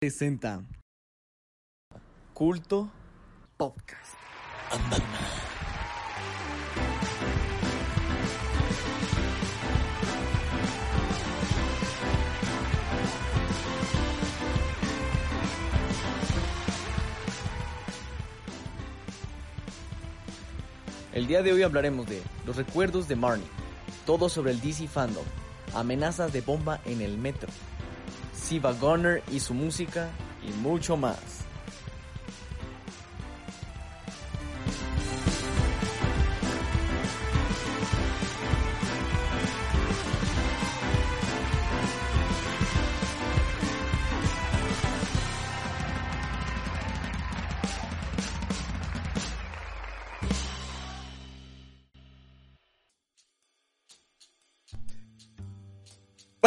presenta Culto Podcast. El día de hoy hablaremos de los recuerdos de Marnie, todo sobre el DC Fandom, amenazas de bomba en el metro, Siva Gunner y su música y mucho más.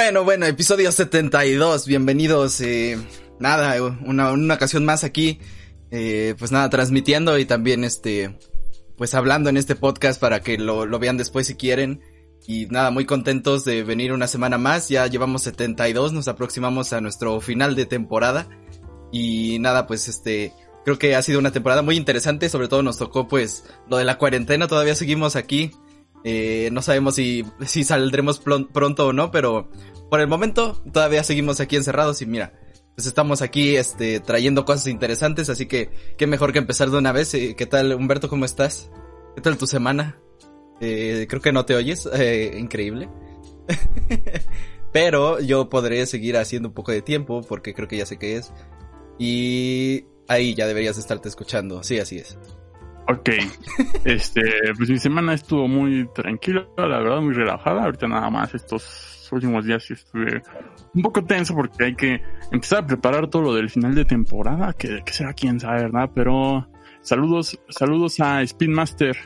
Bueno, bueno, episodio 72, bienvenidos. Eh, nada, una, ocasión más aquí. Eh, pues nada, transmitiendo y también este, pues hablando en este podcast para que lo, lo vean después si quieren. Y nada, muy contentos de venir una semana más. Ya llevamos 72, nos aproximamos a nuestro final de temporada. Y nada, pues este, creo que ha sido una temporada muy interesante. Sobre todo nos tocó pues lo de la cuarentena. Todavía seguimos aquí. Eh, no sabemos si, si saldremos pronto o no, pero por el momento todavía seguimos aquí encerrados y mira, pues estamos aquí este, trayendo cosas interesantes, así que qué mejor que empezar de una vez. Eh, ¿Qué tal, Humberto? ¿Cómo estás? ¿Qué tal tu semana? Eh, creo que no te oyes, eh, increíble. Pero yo podré seguir haciendo un poco de tiempo porque creo que ya sé qué es. Y ahí ya deberías estarte escuchando. Sí, así es. Ok, este, pues mi semana estuvo muy tranquila, la verdad, muy relajada. Ahorita nada más estos últimos días sí estuve un poco tenso porque hay que empezar a preparar todo lo del final de temporada, que, que será quién sabe, ¿verdad? Pero saludos, saludos a Speedmaster,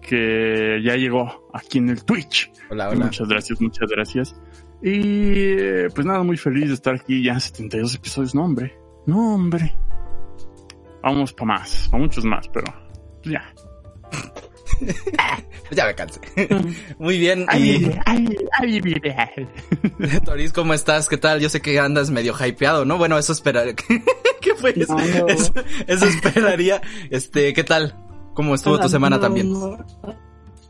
que ya llegó aquí en el Twitch. Hola, hola. Muchas gracias, muchas gracias. Y pues nada, muy feliz de estar aquí ya 72 episodios. No, hombre, no, hombre. Vamos para más, para muchos más, pero ya. ya me cansé. Muy bien. Y... Toris, ¿cómo estás? ¿Qué tal? Yo sé que andas medio hypeado, ¿no? Bueno, eso esperaría. ¿Qué fue eso? No, no. eso? eso? esperaría. Este, ¿qué tal? ¿Cómo estuvo tu semana también?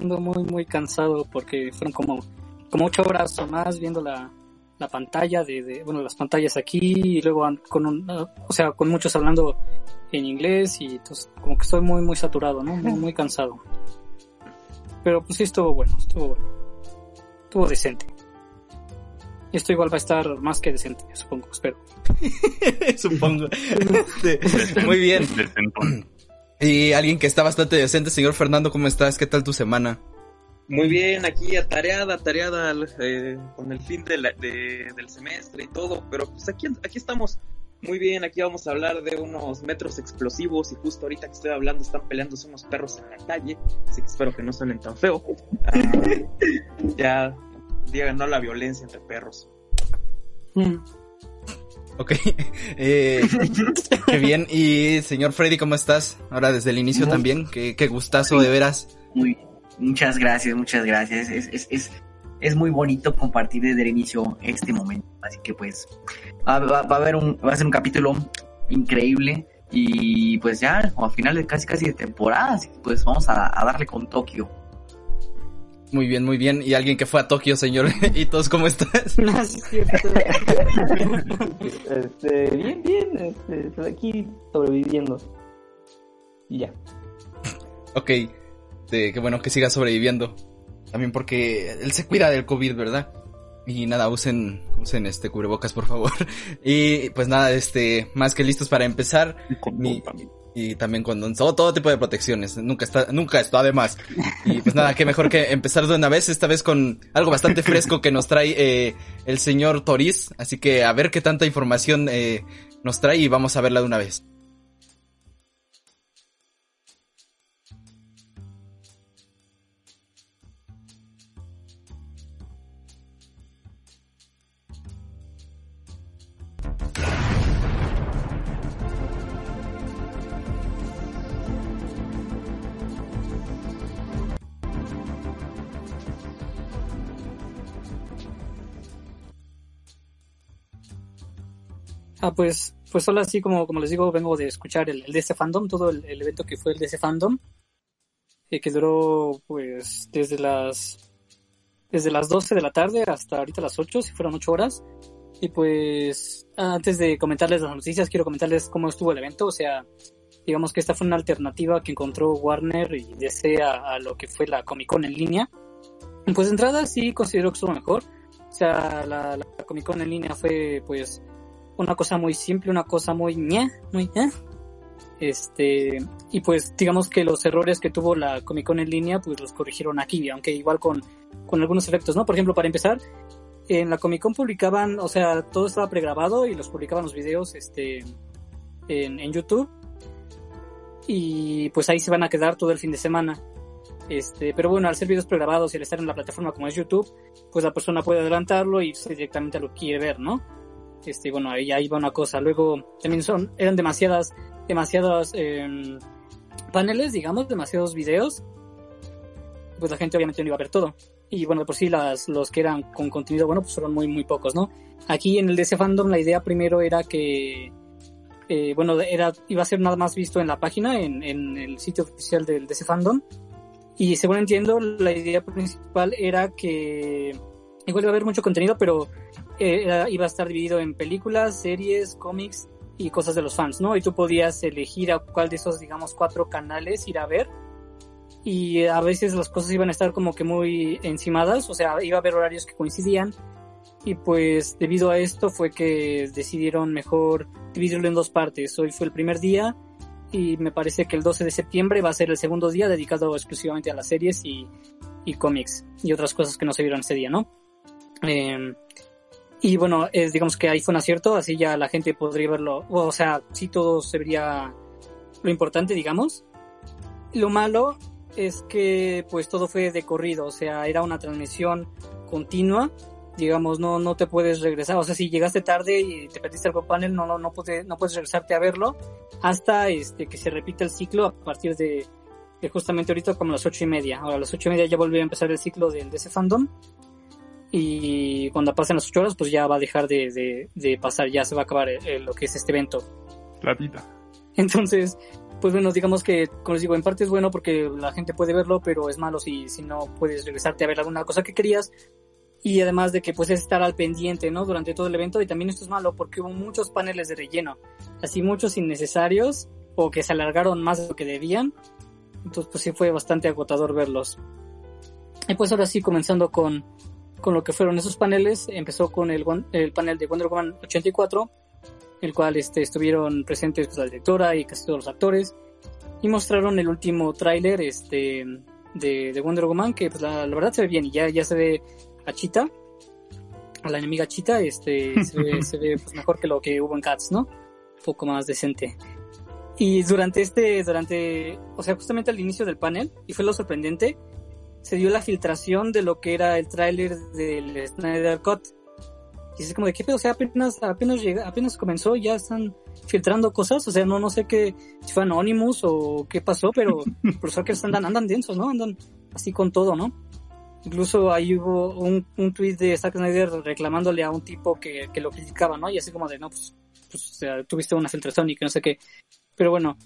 Ando muy, muy cansado porque fueron como, como ocho horas o más viendo la, la pantalla de, de, bueno, las pantallas aquí y luego con un, o sea, con muchos hablando en inglés y entonces como que estoy muy, muy saturado, ¿no? Muy, muy cansado. Pero pues sí estuvo bueno, estuvo bueno. Estuvo decente. Esto igual va a estar más que decente, supongo, espero. supongo. Este, muy bien. Y alguien que está bastante decente, señor Fernando, ¿cómo estás? ¿Qué tal tu semana? Muy bien, aquí atareada, atareada eh, con el fin de la, de, del semestre y todo, pero pues aquí, aquí estamos. Muy bien, aquí vamos a hablar de unos metros explosivos y justo ahorita que estoy hablando están peleándose unos perros en la calle, así que espero que no suenen tan feo. Ah, ya digan no la violencia entre perros. Mm. Ok, eh, qué bien. Y señor Freddy, ¿cómo estás? Ahora desde el inicio también, qué, qué gustazo de veras. Muy, muchas gracias, muchas gracias. Es, es, es, es muy bonito compartir desde el inicio este momento. Así que pues va, va, va, a haber un, va a ser un capítulo increíble y pues ya al final de casi casi de temporada, así que pues vamos a, a darle con Tokio. Muy bien, muy bien. Y alguien que fue a Tokio, señor. ¿Y todos cómo estás? este, bien, bien. Este, estoy aquí sobreviviendo. Y ya. Ok. Este, qué bueno que siga sobreviviendo. También porque él se cuida del COVID, ¿verdad? Y nada, usen, usen este cubrebocas, por favor. Y pues nada, este, más que listos para empezar. Y también con todo, todo tipo de protecciones. Nunca está, nunca está de más. Y pues nada, qué mejor que empezar de una vez, esta vez con algo bastante fresco que nos trae eh, el señor Toriz. Así que a ver qué tanta información eh, nos trae y vamos a verla de una vez. Ah, pues, pues solo así como, como les digo, vengo de escuchar el, el DC Fandom, todo el, evento que fue el DC Fandom, eh, que duró pues desde las desde las 12 de la tarde hasta ahorita las 8, si fueron 8 horas. Y pues antes de comentarles las noticias, quiero comentarles cómo estuvo el evento. O sea, digamos que esta fue una alternativa que encontró Warner y DC a, lo que fue la Comic Con en línea. Pues de entrada sí considero que estuvo mejor. O sea, la Comic Con en línea fue pues una cosa muy simple, una cosa muy ñe, muy ñe. Este, y pues digamos que los errores que tuvo la Comic Con en línea, pues los corrigieron aquí, aunque igual con, con algunos efectos, ¿no? Por ejemplo, para empezar, en la Comic Con publicaban, o sea, todo estaba pregrabado y los publicaban los videos, este, en, en YouTube. Y pues ahí se van a quedar todo el fin de semana. Este, pero bueno, al ser videos pregrabados y al estar en la plataforma como es YouTube, pues la persona puede adelantarlo y directamente lo quiere ver, ¿no? Este, bueno, ahí, ahí va una cosa. Luego, también son, eran demasiadas, demasiados eh, paneles, digamos, demasiados videos. Pues la gente obviamente no iba a ver todo. Y bueno, por sí las, los que eran con contenido bueno, pues fueron muy, muy pocos, ¿no? Aquí en el DC Fandom la idea primero era que, eh, bueno, era, iba a ser nada más visto en la página, en, en el sitio oficial del DC Fandom. Y según entiendo, la idea principal era que igual iba a haber mucho contenido, pero eh, iba a estar dividido en películas, series, cómics y cosas de los fans, ¿no? Y tú podías elegir a cuál de esos, digamos, cuatro canales ir a ver. Y a veces las cosas iban a estar como que muy encimadas, o sea, iba a haber horarios que coincidían. Y pues debido a esto fue que decidieron mejor dividirlo en dos partes. Hoy fue el primer día y me parece que el 12 de septiembre va a ser el segundo día dedicado exclusivamente a las series y, y cómics y otras cosas que no se vieron ese día, ¿no? Eh, y bueno, es, digamos que ahí fue un acierto, así ya la gente podría verlo, o sea, sí todo se vería lo importante, digamos. Lo malo es que pues todo fue de corrido, o sea, era una transmisión continua, digamos, no, no te puedes regresar, o sea, si llegaste tarde y te perdiste algún panel, no, no, no, puedes, no puedes regresarte a verlo hasta este que se repita el ciclo a partir de, de justamente ahorita como las ocho y media. Ahora las ocho y media ya volvió a empezar el ciclo del DC Fandom y cuando pasen las ocho horas pues ya va a dejar de, de, de pasar, ya se va a acabar el- lo que es este evento. La vida. Entonces, pues bueno, digamos que, como les digo, en parte es bueno porque la gente puede verlo, pero es malo si, si no puedes regresarte a ver alguna cosa que querías. Y además de que pues es estar al pendiente, ¿no? Durante todo el evento. Y también esto es malo porque hubo muchos paneles de relleno. Así muchos innecesarios o que se alargaron más de lo que debían. Entonces pues sí fue bastante agotador verlos. Y pues ahora sí, comenzando con, con lo que fueron esos paneles, empezó con el, el panel de Wonder Woman 84, el cual este, estuvieron presentes pues, la directora y casi todos los actores, y mostraron el último tráiler este, de, de Wonder Woman, que pues la, la verdad se ve bien, y ya, ya se ve a Cheetah, a la enemiga Cheetah, este, se ve, se ve pues, mejor que lo que hubo en Cats, ¿no? Un poco más decente. Y durante este, durante, o sea, justamente al inicio del panel, y fue lo sorprendente, se dio la filtración de lo que era el tráiler del Snyder Cut. Y es como de qué pedo, o sea, apenas, apenas llega, apenas comenzó, ya están filtrando cosas, o sea, no, no sé qué, si fue Anonymous o qué pasó, pero los hackers andan, andan densos, ¿no? Andan así con todo, ¿no? Incluso ahí hubo un, un tweet de Zack Snyder reclamándole a un tipo que, que lo criticaba, ¿no? Y así como de, no, pues, pues, o sea, tuviste una filtración y que no sé qué. Pero bueno,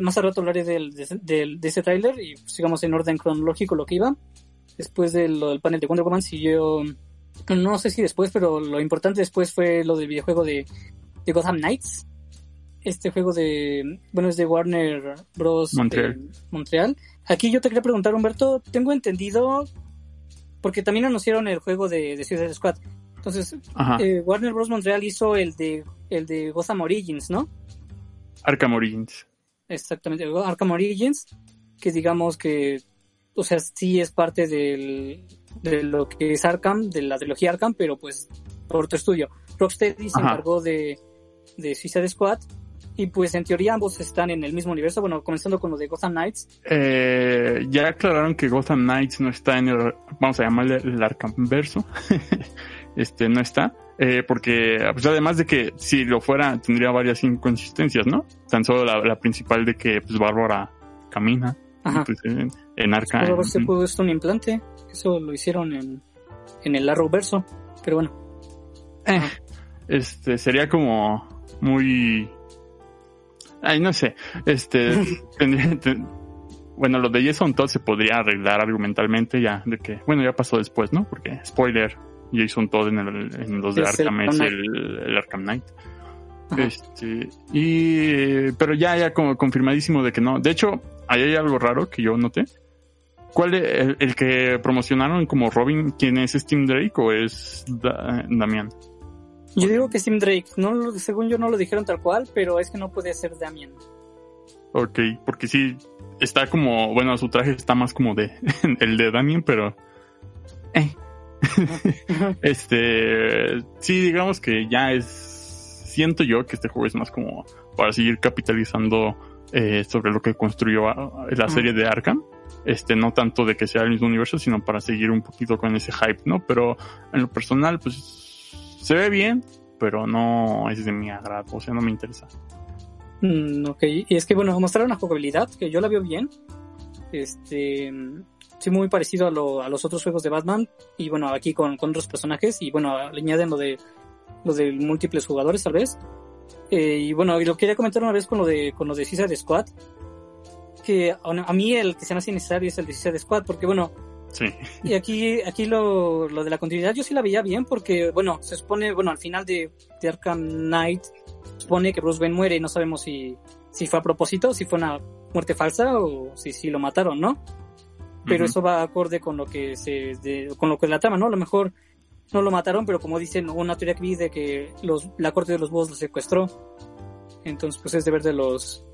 más al rato hablaré del, de, del- de ese tráiler y sigamos en orden cronológico lo que iba. Después de lo del panel de Wonder Woman siguió, no sé si después, pero lo importante después fue lo del videojuego de, de Gotham Knights. Este juego de, bueno, es de Warner Bros. Montreal. Montreal. Aquí yo te quería preguntar, Humberto, tengo entendido, porque también anunciaron el juego de, de Suicide Squad. Entonces, eh, Warner Bros. Montreal hizo el de, el de Gotham Origins, ¿no? Arkham Origins. Exactamente, Arkham Origins, que digamos que, o sea, sí es parte del, de lo que es Arkham, de la trilogía Arkham, pero pues por otro estudio. Rocksteady se encargó de, de Suicide Squad, y pues en teoría ambos están en el mismo universo, bueno, comenzando con lo de Gotham Knights, Eh, ya aclararon que Gotham Knights no está en el, vamos a llamarle el Arkham verso. este, no está. Eh, porque, pues además de que si lo fuera, tendría varias inconsistencias, ¿no? Tan solo la, la principal de que, pues, Bárbara camina. Ajá. pues, en, en Arkham. pudo haberse puesto un implante, eso lo hicieron en, en el Arrowverso, pero bueno, Eh, este, sería como, muy... Ay, no sé. Este... tendría- ten- bueno, lo de Jason Todd se podría arreglar argumentalmente ya, de que, bueno, ya pasó después, ¿no? Porque, spoiler, Jason Todd en, el, en los de Es el Arkham es Arkham el, el Arkham Knight. Ajá. Este, y, pero ya, ya como confirmadísimo de que no. De hecho, ahí hay algo raro que yo noté. ¿Cuál es el, el que promocionaron como Robin? ¿Quién es Steam Drake o es Da- Damián? Yo digo que Sim Drake, no, según yo no lo dijeron tal cual, pero es que no puede ser Damien. Ok, porque sí, está como, bueno, su traje está más como de el de Damien, pero... eh. este, sí, digamos que ya es, siento yo que este juego es más como para seguir capitalizando eh, sobre lo que construyó ah, la serie de Arkham. Este, no tanto de que sea el mismo universo, sino para seguir un poquito con ese hype, ¿no? Pero en lo personal, pues, se ve bien, pero no es de mi agrado, o sea, no me interesa. Mm, ok, y es que bueno, mostraron la jugabilidad, que yo la veo bien. Este, sí, muy parecido a, lo- a los otros juegos de Batman. Y bueno, aquí con, con otros personajes. Y bueno, le añaden lo de, lo de múltiples jugadores, tal vez. Eh, y bueno, y lo quería comentar una vez con lo de, con lo de Suicide Squad. Que a, a mí el que se me hace innecesario es el de Suicide Squad, porque bueno, Sí. y aquí, aquí lo, lo de la continuidad yo sí la veía bien porque, bueno, se supone, bueno, al final de, de Arkham Knight, supone que Bruce Wayne muere y no sabemos si, si fue a propósito, si fue una muerte falsa o si, si lo mataron, ¿no? Pero eso va acorde con lo que se, de- con lo que es la trama, ¿no? A lo mejor no lo mataron, pero como dicen, una teoría que vi de que los, la corte de los búhos lo secuestró. Entonces, pues es deber de los,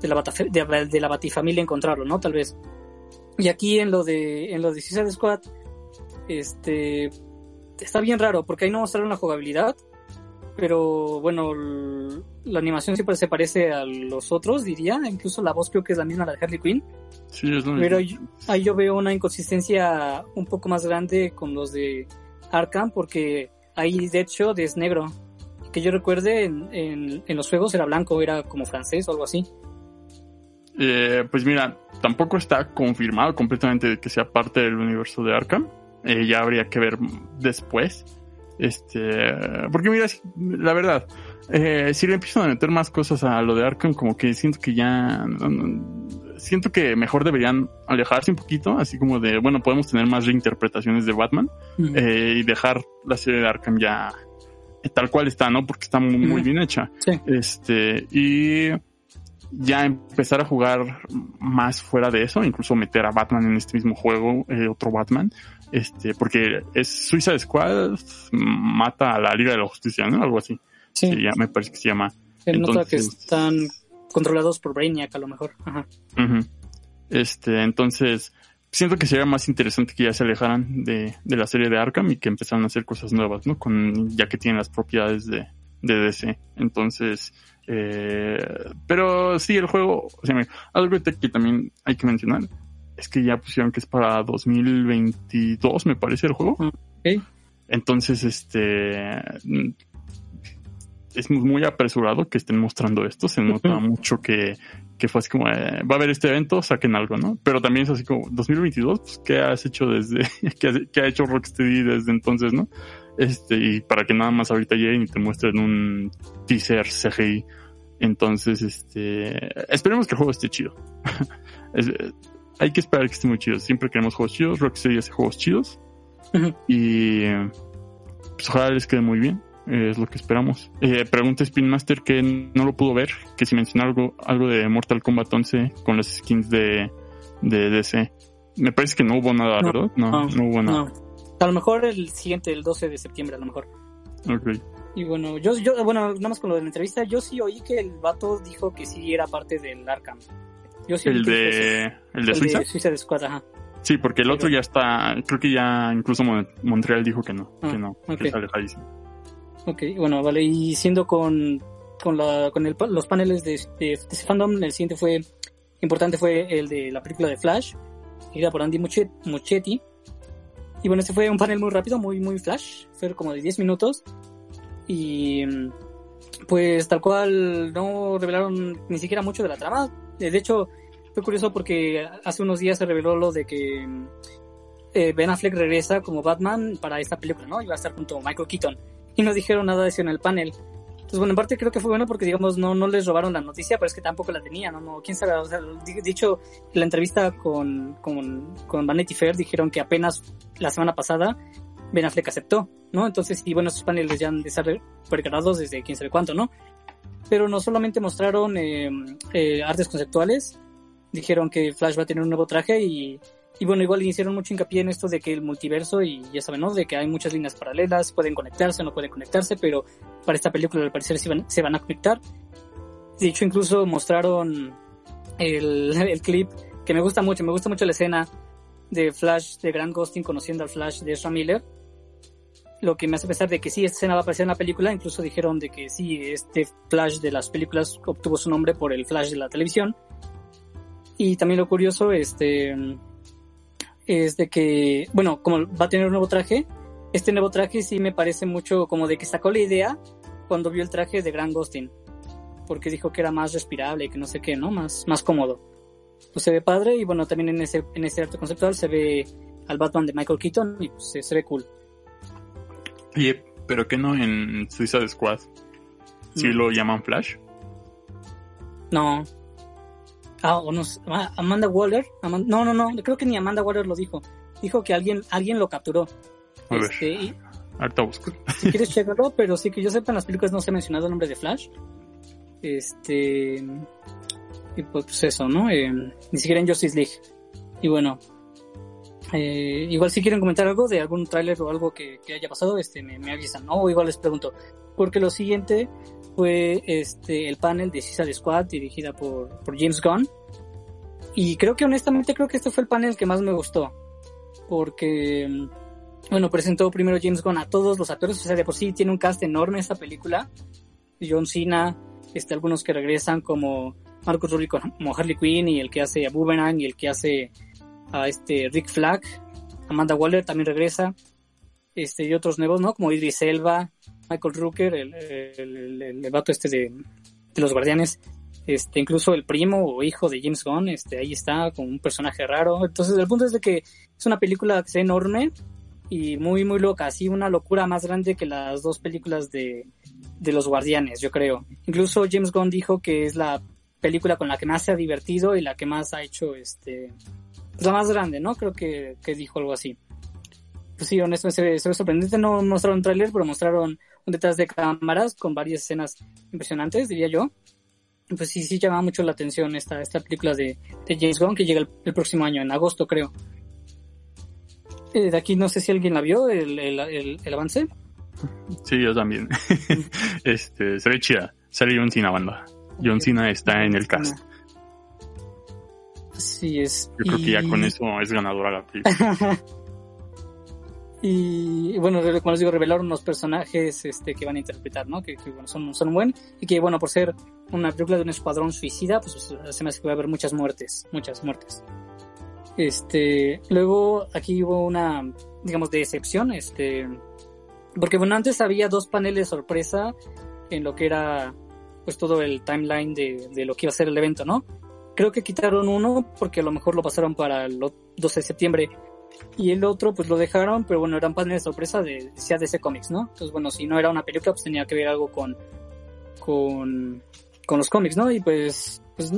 de la, bataf- de, de la batifamilia encontrarlo, ¿no? Tal vez. Y aquí en lo de en lo de Suicide Squad, este está bien raro porque ahí no mostraron la jugabilidad, pero bueno, la animación siempre se parece a los otros, diría, incluso la voz creo que es la misma la de Harley Quinn, Sí, es lo pero mismo. yo- ahí yo veo una inconsistencia un poco más grande con los de Arkham porque ahí Deadshot es negro. Que yo recuerde en, en, en los juegos era blanco, era como francés o algo así. Eh, pues mira, tampoco está confirmado completamente que sea parte del universo de Arkham. Eh, ya habría que ver después. Este, porque mira, la verdad, eh, si le empiezan a meter más cosas a lo de Arkham, como que siento que ya, siento que mejor deberían alejarse un poquito, así como de, bueno, podemos tener más reinterpretaciones de Batman eh, y dejar la serie de Arkham ya eh, tal cual está, ¿no? Porque está muy, bien hecha. Sí. Este, y ya empezar a jugar más fuera de eso, incluso meter a Batman en este mismo juego, eh, otro Batman, este, porque es Suicide Squad mata a la Liga de la Justicia, ¿no? Algo así. Sí, Sí, ya me parece que se llama. se nota que entonces- están controlados por Brainiac a lo mejor. Ajá. Este, entonces, siento que sería más interesante que ya se alejaran de, de la serie de Arkham y que empezaran a hacer cosas nuevas, ¿no? Con, ya que tienen las propiedades de, de DC. Entonces, eh, pero sí, el juego, o sea, algo que también hay que mencionar es que ya pusieron que es para 2022, me parece el juego. Ok. Entonces, este, es muy apresurado que estén mostrando esto. Se nota mucho que, que fue así como, eh, va a haber este evento, saquen algo, ¿no? Pero también es así como, 2022, pues, ¿qué has hecho desde, qué, ha- qué ha hecho Rocksteady desde entonces, no? Este, y para que nada más ahorita lleguen y te muestren un teaser CGI. Entonces, este, esperemos que el juego esté chido. Es- hay que esperar que esté muy chido. Siempre queremos juegos chidos. Rocksteady hace juegos chidos. Y pues ojalá les quede muy bien. eh, es lo que esperamos. Eh, pregunta Spin Master que no lo pudo ver, que si menciona algo, algo de Mortal Kombat 11 con las skins de, de DC. Me parece que no hubo nada, No, ¿verdad? No, no, no, hubo nada. A lo mejor el siguiente, el 12 de septiembre, a lo mejor. Ok. Y bueno, yo, yo, bueno, nada más con lo de la entrevista, yo sí oí que el vato dijo que sí era parte del Arkham. Yo sí El de, el de El Suiza. de Squad, ajá. Sí, porque el otro ya está, creo que ya incluso Mon- Montreal dijo que no, Ah, que no, ok. que está alejadísimo. Ok, bueno, vale. Y siendo con, con, la, con el, los paneles de, de, de fandom, el siguiente fue importante fue el de la película de Flash, dirigida por Andy Muchet- Muchetti. Y bueno, este fue un panel muy rápido, muy, muy flash. Fue como de 10 minutos. Y pues tal cual no revelaron ni siquiera mucho de la trama. De hecho, fue curioso porque hace unos días se reveló lo de que eh, Ben Affleck regresa como Batman para esta película, ¿no? Iba a estar junto a Michael Keaton y no dijeron nada de eso en el panel. Entonces, bueno, en parte creo que fue bueno porque, digamos, no, no les robaron la noticia, pero es que tampoco la tenían, ¿no? quién sabe, o sea, di- dicho, en la entrevista con, con, con Vanity Fair dijeron que apenas la semana pasada Ben Affleck aceptó, ¿no? Entonces, y bueno, esos paneles ya han de estar pregrabados desde quién sabe cuánto, ¿no? Pero no solamente mostraron eh, eh, artes conceptuales, dijeron que Flash va a tener un nuevo traje y, y bueno, igual hicieron mucho hincapié en esto de que el multiverso y ya saben, ¿no? De que hay muchas líneas paralelas, pueden conectarse, no pueden conectarse, pero para esta película al parecer se van, se van a conectar. De hecho, incluso mostraron el, el clip que me gusta mucho, me gusta mucho la escena de Flash de Grant Gustin conociendo al Flash de Ezra Miller. Lo que me hace pensar de que sí, esta escena va a aparecer en la película, incluso dijeron de que sí, este Flash de las películas obtuvo su nombre por el Flash de la televisión. Y también lo curioso, este, es de que, bueno, como va a tener un nuevo traje, este nuevo traje sí me parece mucho como de que sacó la idea cuando vio el traje de Grant Gustin. Porque dijo que era más respirable y que no sé qué, ¿no? Más, más cómodo. Pues se ve padre y bueno, también en ese, en ese arte conceptual se ve al Batman de Michael Keaton y pues se, se ve cool. Oye, pero que no en Suicide Squad. Si Mm. lo llaman Flash. No. Ah, o no, ah, Amanda Waller. No, no, no, creo que ni Amanda Waller lo dijo. Dijo que alguien, alguien lo capturó. A ver. Este, y Ahorita busco. si quieres checarlo, pero sí que yo sepa en las películas no se ha mencionado el nombre de Flash. Este. Y pues eso, ¿no? Eh, ni siquiera en Justice League. Y bueno. eh, igual si quieren comentar algo de algún tráiler o algo que, que haya pasado, este, me, me avisan, ¿no? O igual les pregunto. Porque lo siguiente fue este el panel de Suicide Squad dirigida por, por James Gunn. Y creo que honestamente creo que este fue el panel que más me gustó. Porque bueno, presentó primero James Gunn a todos los actores, o sea, de por sí tiene un cast enorme esta película. John Cena, este, algunos que regresan como Marcus Rubio como Harley Quinn y el que hace a Boomerang y el que hace a este Rick Flag. Amanda Waller también regresa. Este, y otros nuevos, ¿no? Como Idris Elba, Michael Rooker, el, el, el, el- vato este de, de los Guardianes. Este, incluso el primo o hijo de James Gunn, este, ahí está, con un personaje raro. Entonces, el punto es de que es una película que es enorme y muy, muy loca. Así, una locura más grande que las dos películas de, de los Guardianes, yo creo. Incluso James Gunn dijo que es la película con la que más se ha divertido y la que más ha hecho, este, pues la más grande, ¿no? Creo que, que dijo algo así. Pues sí, honestamente se ve, sorprendente. No mostraron tráiler, pero mostraron un detrás de cámaras con varias escenas impresionantes, diría yo. Pues sí, sí llama mucho la atención esta, esta película de, de James Gunn que llega el, el próximo año, en agosto creo. Eh, de aquí no sé si alguien la vio, el, el, avance. Sí, yo también. este, se ve chida. Sale John Cena, banda. John Cena está en el cast. Así es. Yo creo que ya con eso es ganadora la película. y bueno, como les digo, revelaron los personajes este, que van a interpretar, ¿no? Que, que, bueno, son, son buen y que bueno, por ser una película de un escuadrón suicida, pues se me hace que va a haber muchas muertes, muchas muertes. Este, luego aquí hubo una, digamos, de excepción, este, porque bueno, antes había dos paneles sorpresa en lo que era, pues todo el timeline de, de lo que iba a ser el evento, ¿no? Creo que quitaron uno porque a lo mejor lo pasaron para el 12 de septiembre y el otro pues lo dejaron, pero bueno, eran paneles de sorpresa de decía DC Comics, ¿no? Entonces bueno, si no era una película pues tenía que ver algo con con con los cómics, ¿no? Y pues pues,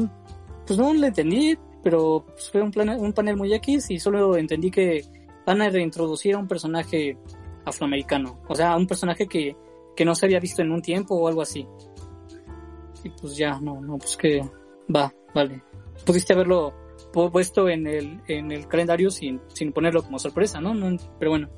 pues no le entendí, pero pues, fue un, plan, un panel muy X y solo entendí que van a reintroducir a un personaje afroamericano, o sea, un personaje que, que no se había visto en un tiempo o algo así. Y pues ya, no, no, pues que va, vale. Pudiste haberlo puesto en el, en el calendario sin, sin ponerlo como sorpresa, ¿no? no pero bueno.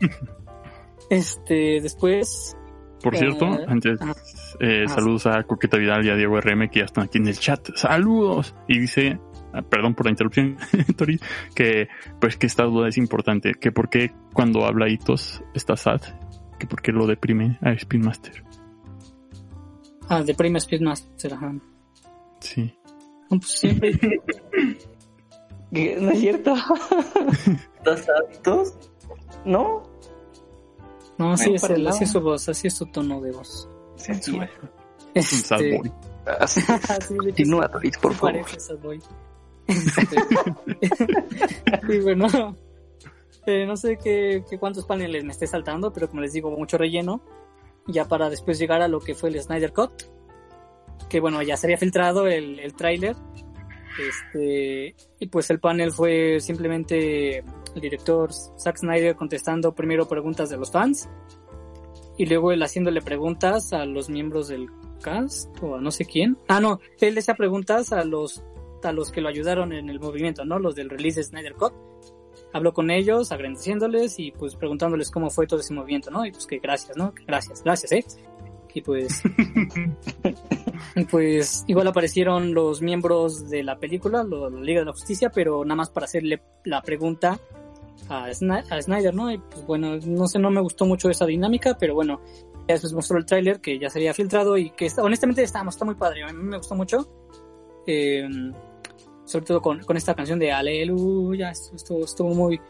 Este, después, Por cierto, Eh, antes, ajá. eh, Ajá. saludos a Coqueta Vidal y a Diego RM que ya están aquí en el chat. ¡Saludos! Y dice, ah, perdón por la interrupción, Tori, que pues que esta duda es importante, que por qué cuando habla Hitos está sad, que por qué lo deprime a Spin Master. ah, de Prime Speedmaster, ajá. Sí. No, pues siempre, ¿Qué? ¿No es cierto? ¿Dos hábitos? ¿No? no, así es, el- así es su voz, así es su tono de voz. Sensual. Un sad Este, Continúa, Doris, por favor. parece sad boy. Este, y bueno, eh, no sé qué, qué cuántos paneles me esté saltando, pero como les digo, mucho relleno. ya para después llegar a lo que fue el Snyder Cut, que bueno, ya se había filtrado el, el tráiler, este, y pues el panel fue simplemente el director Zack Snyder contestando primero preguntas de los fans, y luego él haciéndole preguntas a los miembros del cast, o a no sé quién. Ah, no, él le hacía preguntas a los, a los que lo ayudaron en el movimiento, ¿no? Los del release de Snyder Cut habló con ellos, agradeciéndoles y pues preguntándoles cómo fue todo ese movimiento, ¿no? Y pues que gracias, ¿no? Gracias, gracias, ¿eh? Y pues, y pues igual aparecieron los miembros de la película, lo- la Liga de la Justicia, pero nada más para hacerle la pregunta a, Sny- a Snyder, ¿no? Y pues bueno, no sé, no me gustó mucho esa dinámica, pero bueno, ya después mostró el tráiler que ya se había filtrado y que está, honestamente está, está muy padre, a mí me gustó mucho. Eh, sobre todo con, con esta canción de Aleluya, esto estuvo, estuvo muy,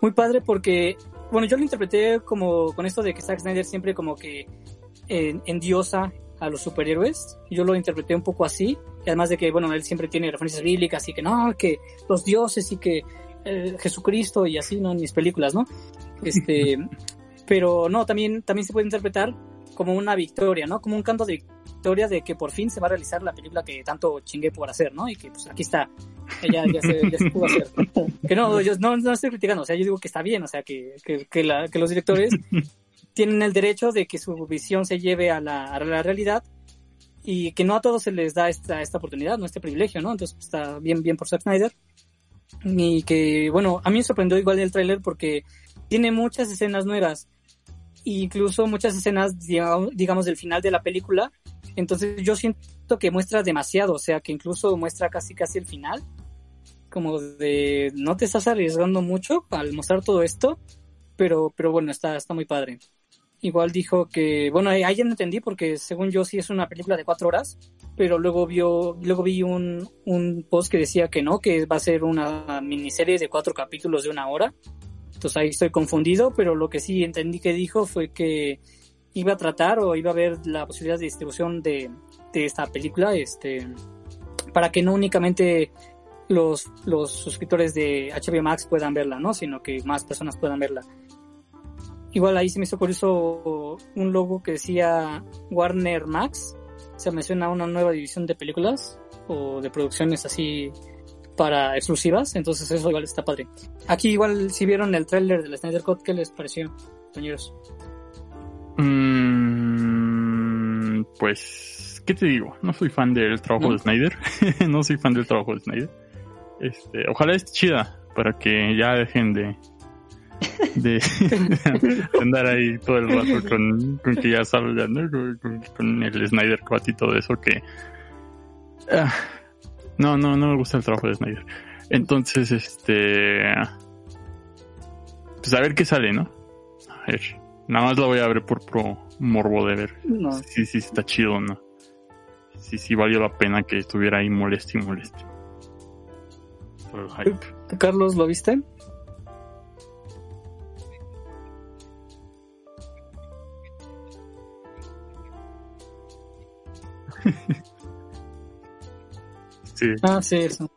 muy padre porque, bueno, yo lo interpreté como con esto de que Zack Snyder siempre como que en, endiosa a los superhéroes, yo lo interpreté un poco así, y además de que, bueno, él siempre tiene referencias bíblicas y que no, que los dioses y que eh, Jesucristo y así, ¿no? En mis películas, ¿no? Este, pero no, también, también se puede interpretar como una victoria, ¿no? Como un canto de victoria de que por fin se va a realizar la película que tanto chingué por hacer, ¿no? Y que pues aquí está, ya, ya, se, ya se pudo hacer. Que no, yo no, no estoy criticando, o sea, yo digo que está bien, o sea, que, que, que, la, que los directores tienen el derecho de que su visión se lleve a la, a la realidad y que no a todos se les da esta, esta oportunidad, no este privilegio, ¿no? Entonces está bien, bien por Zack Snyder. Y que, bueno, a mí me sorprendió igual el tráiler porque tiene muchas escenas nuevas incluso muchas escenas, digamos, del final de la película. Entonces yo siento que muestra demasiado, o sea, que incluso muestra casi casi el final. Como de, no te estás arriesgando mucho al mostrar todo esto, pero, pero bueno, está, está muy padre. Igual dijo que, bueno, ahí ya no entendí porque según yo sí es una película de cuatro horas, pero luego vio, luego vi un, un post que decía que no, que va a ser una miniserie de cuatro capítulos de una hora. Entonces ahí estoy confundido, pero lo que sí entendí que dijo fue que iba a tratar o iba a haber la posibilidad de distribución de, de esta película, este, para que no únicamente los, los suscriptores de HBO Max puedan verla, ¿no? Sino que más personas puedan verla. Igual ahí se me hizo curioso un logo que decía Warner Max. Se menciona una nueva división de películas o de producciones así para exclusivas, entonces eso igual está padre. Aquí igual si vieron el tráiler del Snyder Cut, ¿qué les pareció, compañeros? Mm, pues, ¿qué te digo? No soy fan del trabajo ¿No? de Snyder. no soy fan del trabajo de Snyder. Este, ojalá esté chida para que ya dejen de de, de andar ahí todo el rato con, con que ya salgan, ¿no? Con, el Snyder Cut y todo eso que ah, no, no, no me gusta el trabajo de Snyder. Entonces, este pues a ver qué sale, ¿no? A ver, nada más la voy a ver por pro morbo de ver No. si sí, está chido o no. Si sí valió la pena que estuviera ahí molesto y molesto. Por el hype. ¿Tú, Carlos, lo viste? Sí. Ah, sí, eso.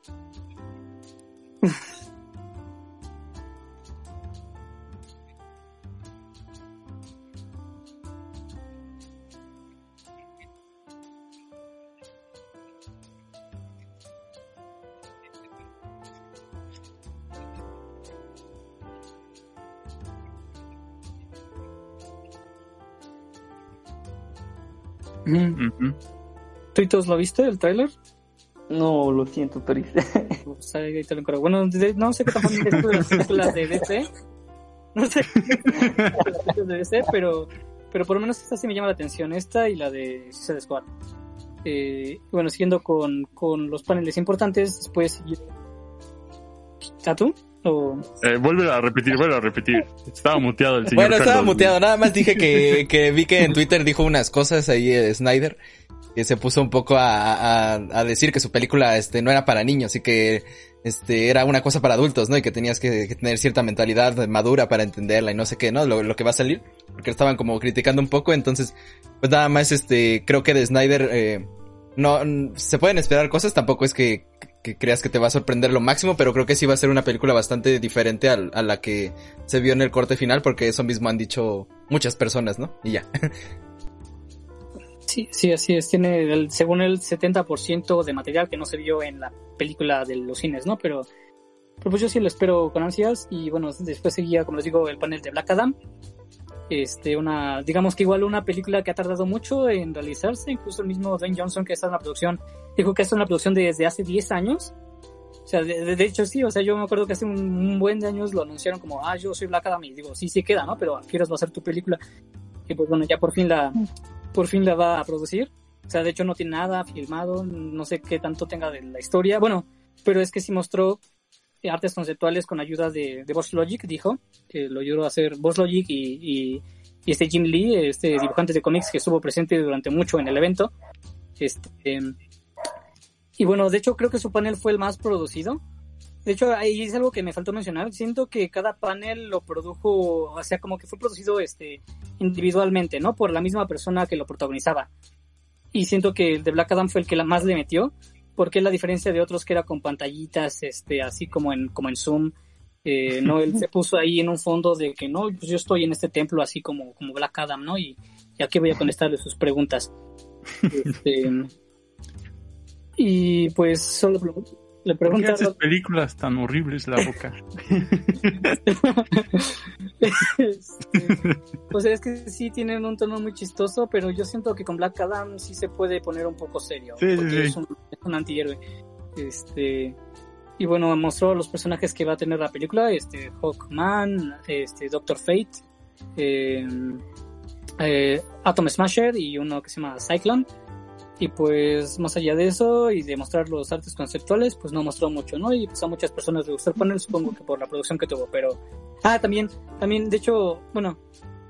Mm. ¿Tuitos lo viste, el tráiler? No, lo siento, Toris. Pues. Bueno, no sé qué tan fan de las películas de DC. No sé películas de DC, pero, pero por lo menos esta sí me llama la atención. Esta y la de Suicide Squad. Eh, bueno, siguiendo con, con los paneles importantes, después... ¿A tú? ¿O... Eh, vuelve a repetir, vuelve a repetir. Estaba muteado el señor. Bueno, estaba Carlos. muteado. Nada más dije que, que vi que en Twitter dijo unas cosas ahí eh, Snyder. Que se puso un poco a, a, a decir que su película este no era para niños y que este era una cosa para adultos, ¿no? Y que tenías que, tener cierta mentalidad madura para entenderla y no sé qué, ¿no? Lo, lo que va a salir. Porque estaban como criticando un poco, entonces, pues nada más este, creo que de Snyder, eh, no, se pueden esperar cosas, tampoco es que que creas que te va a sorprender lo máximo, pero creo que sí va a ser una película bastante diferente a la que se vio en el corte final, porque eso mismo han dicho muchas personas, ¿no? Y ya. Sí, sí, así es. Tiene, el, según el 70% de material que no se vio en la película de los cines, ¿no? Pero, pero pues yo sí lo espero con ansias. Y bueno, después seguía, como les digo, el panel de Black Adam. Este, una, digamos que igual una película que ha tardado mucho en realizarse. Incluso el mismo Dwayne Johnson que está en la producción, dijo que está en la producción desde hace 10 años. O sea, de, de, hecho sí, o sea, yo me acuerdo que hace un, un, buen de años lo anunciaron como, ah, yo soy Black Adam. Y digo, sí, sí queda, ¿no? Pero quieres va a ser tu película. Y pues bueno, ya por fin la, por fin la va a producir. O sea, de hecho no tiene nada filmado, no sé qué tanto tenga de la historia. Bueno, pero es que sí mostró artes conceptuales con ayuda de, de Boss Logic, dijo, que lo ayudó a hacer Boss Logic y, este Jim Lee, este dibujante de cómics que estuvo presente durante mucho en el evento. Este, y bueno, de hecho creo que su panel fue el más producido. De hecho, ahí es algo que me faltó mencionar. Siento que cada panel lo produjo, o sea, como que fue producido este individualmente, ¿no? Por la misma persona que lo protagonizaba. Y siento que el de Black Adam fue el que la más le metió, porque la diferencia de otros que era con pantallitas, este, así como en, como en Zoom. Eh, no, él se puso ahí en un fondo de que no, pues yo estoy en este templo así como, como Black Adam, ¿no? Y, y aquí voy a contestarle sus preguntas. Este, y pues solo le ¿Por qué haces películas tan horribles la boca? este, sea, es que sí tienen un tono muy chistoso, pero yo siento que con Black Adam sí se puede poner un poco serio. Sí, porque sí, Es, un, es un antihéroe. Este, y bueno, mostró los personajes que va a tener la película, este, Hawkman, este, Doctor Fate, eh, eh, Atom Smasher y uno que se llama Cyclone. Y pues más allá de eso y de mostrar los artes conceptuales, pues no mostró mucho, ¿no? Y pues a muchas personas le gustó el panel, supongo que por la producción que tuvo, pero... Ah, también, también, de hecho, bueno,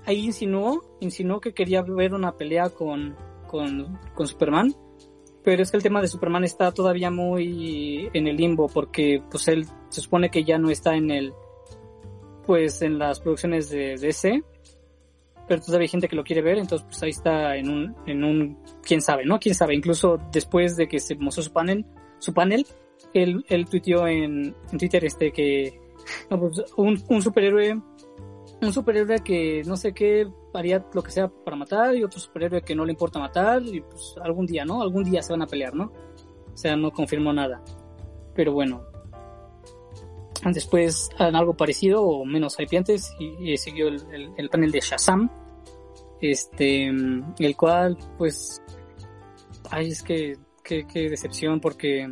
ahí insinuó, insinuó que quería ver una pelea con, con, con Superman, pero es que el tema de Superman está todavía muy en el limbo porque pues él se supone que ya no está en el, pues en las producciones de DC pero todavía hay gente que lo quiere ver, entonces pues ahí está en un, en un, quién sabe, ¿no? Quién sabe, incluso después de que se mostró su panel, su panel, él, él tuiteó en, en Twitter este que, no, pues, un, un superhéroe, un superhéroe que no sé qué haría lo que sea para matar y otro superhéroe que no le importa matar y pues algún día, ¿no? Algún día se van a pelear, ¿no? O sea, no confirmó nada. Pero bueno. Después algo parecido o menos hypeantes y, siguió el, el, el, panel de Shazam. Este, el cual, pues, ay, es que, qué, qué decepción porque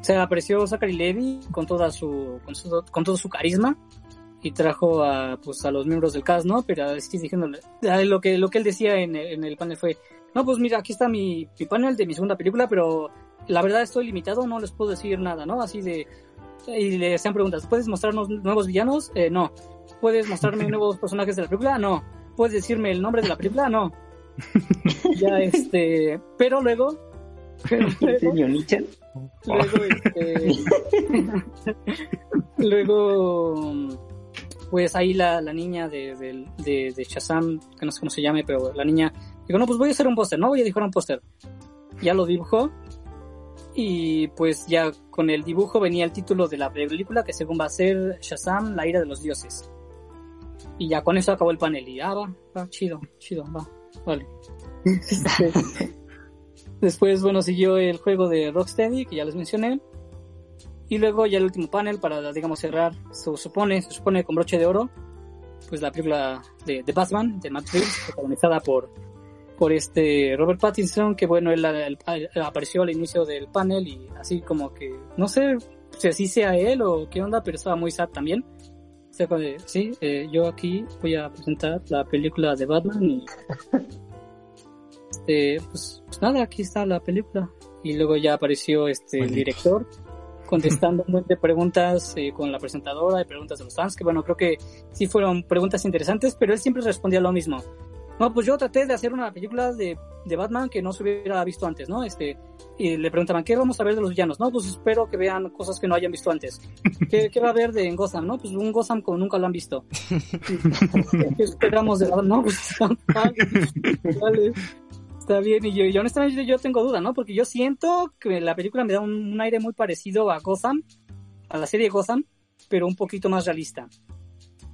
o sea, apareció Zachary Levy con toda su, con, su, con todo su carisma y trajo a, pues, a los miembros del cast, ¿no? Pero así diciéndole, lo que, lo que él decía en, en el panel fue, no, pues mira, aquí está mi, mi panel de mi segunda película, pero la verdad estoy limitado, no les puedo decir nada, ¿no? Así de, y le hacían preguntas, ¿puedes mostrarnos nuevos villanos? Eh, no. ¿Puedes mostrarme nuevos personajes de la película? No. ¿Puedes decirme el nombre de la película? No. ya, este, pero luego, pero luego, luego, este, luego, pues ahí la, la niña de, de, de, de, Shazam, que no sé cómo se llame, pero la niña, digo, no, pues voy a hacer un póster, ¿no? Voy a dibujar un póster. Ya lo dibujó, y pues ya con el dibujo venía el título de la película que según va a ser Shazam, la ira de los dioses. Y ya con eso acabó el panel y ah, va, va, chido, chido, va, vale. Después, bueno, siguió el juego de Rocksteady, que ya les mencioné. Y luego ya el último panel para, digamos, cerrar, se supone, se supone con broche de oro, pues la película de, de Batman, de Matt Reeves, protagonizada por por este Robert Pattinson, que bueno, él, él, él, apareció al inicio del panel y así como que, no sé si así sea él o qué onda, pero estaba muy sad también. O sea, sí, eh, yo aquí voy a presentar la película de Batman y este, pues, pues, nada, aquí está la película. Y luego ya apareció este el director contestando un montón de preguntas eh, con la presentadora y preguntas de los fans, que bueno, creo que sí fueron preguntas interesantes, pero él siempre respondía lo mismo. No, pues yo traté de hacer una película de, de, Batman que no se hubiera visto antes, ¿no? Este, y le preguntaban, ¿qué vamos a ver de los villanos? No, pues espero que vean cosas que no hayan visto antes. ¿Qué, qué va a haber de Gotham, no? Pues un Gotham como nunca lo han visto. ¿Qué esperamos de Batman? No, pues vale. Está bien, y yo, y honestamente yo tengo duda, ¿no? Porque yo siento que la película me da un, un aire muy parecido a Gotham, a la serie Gotham, pero un poquito más realista.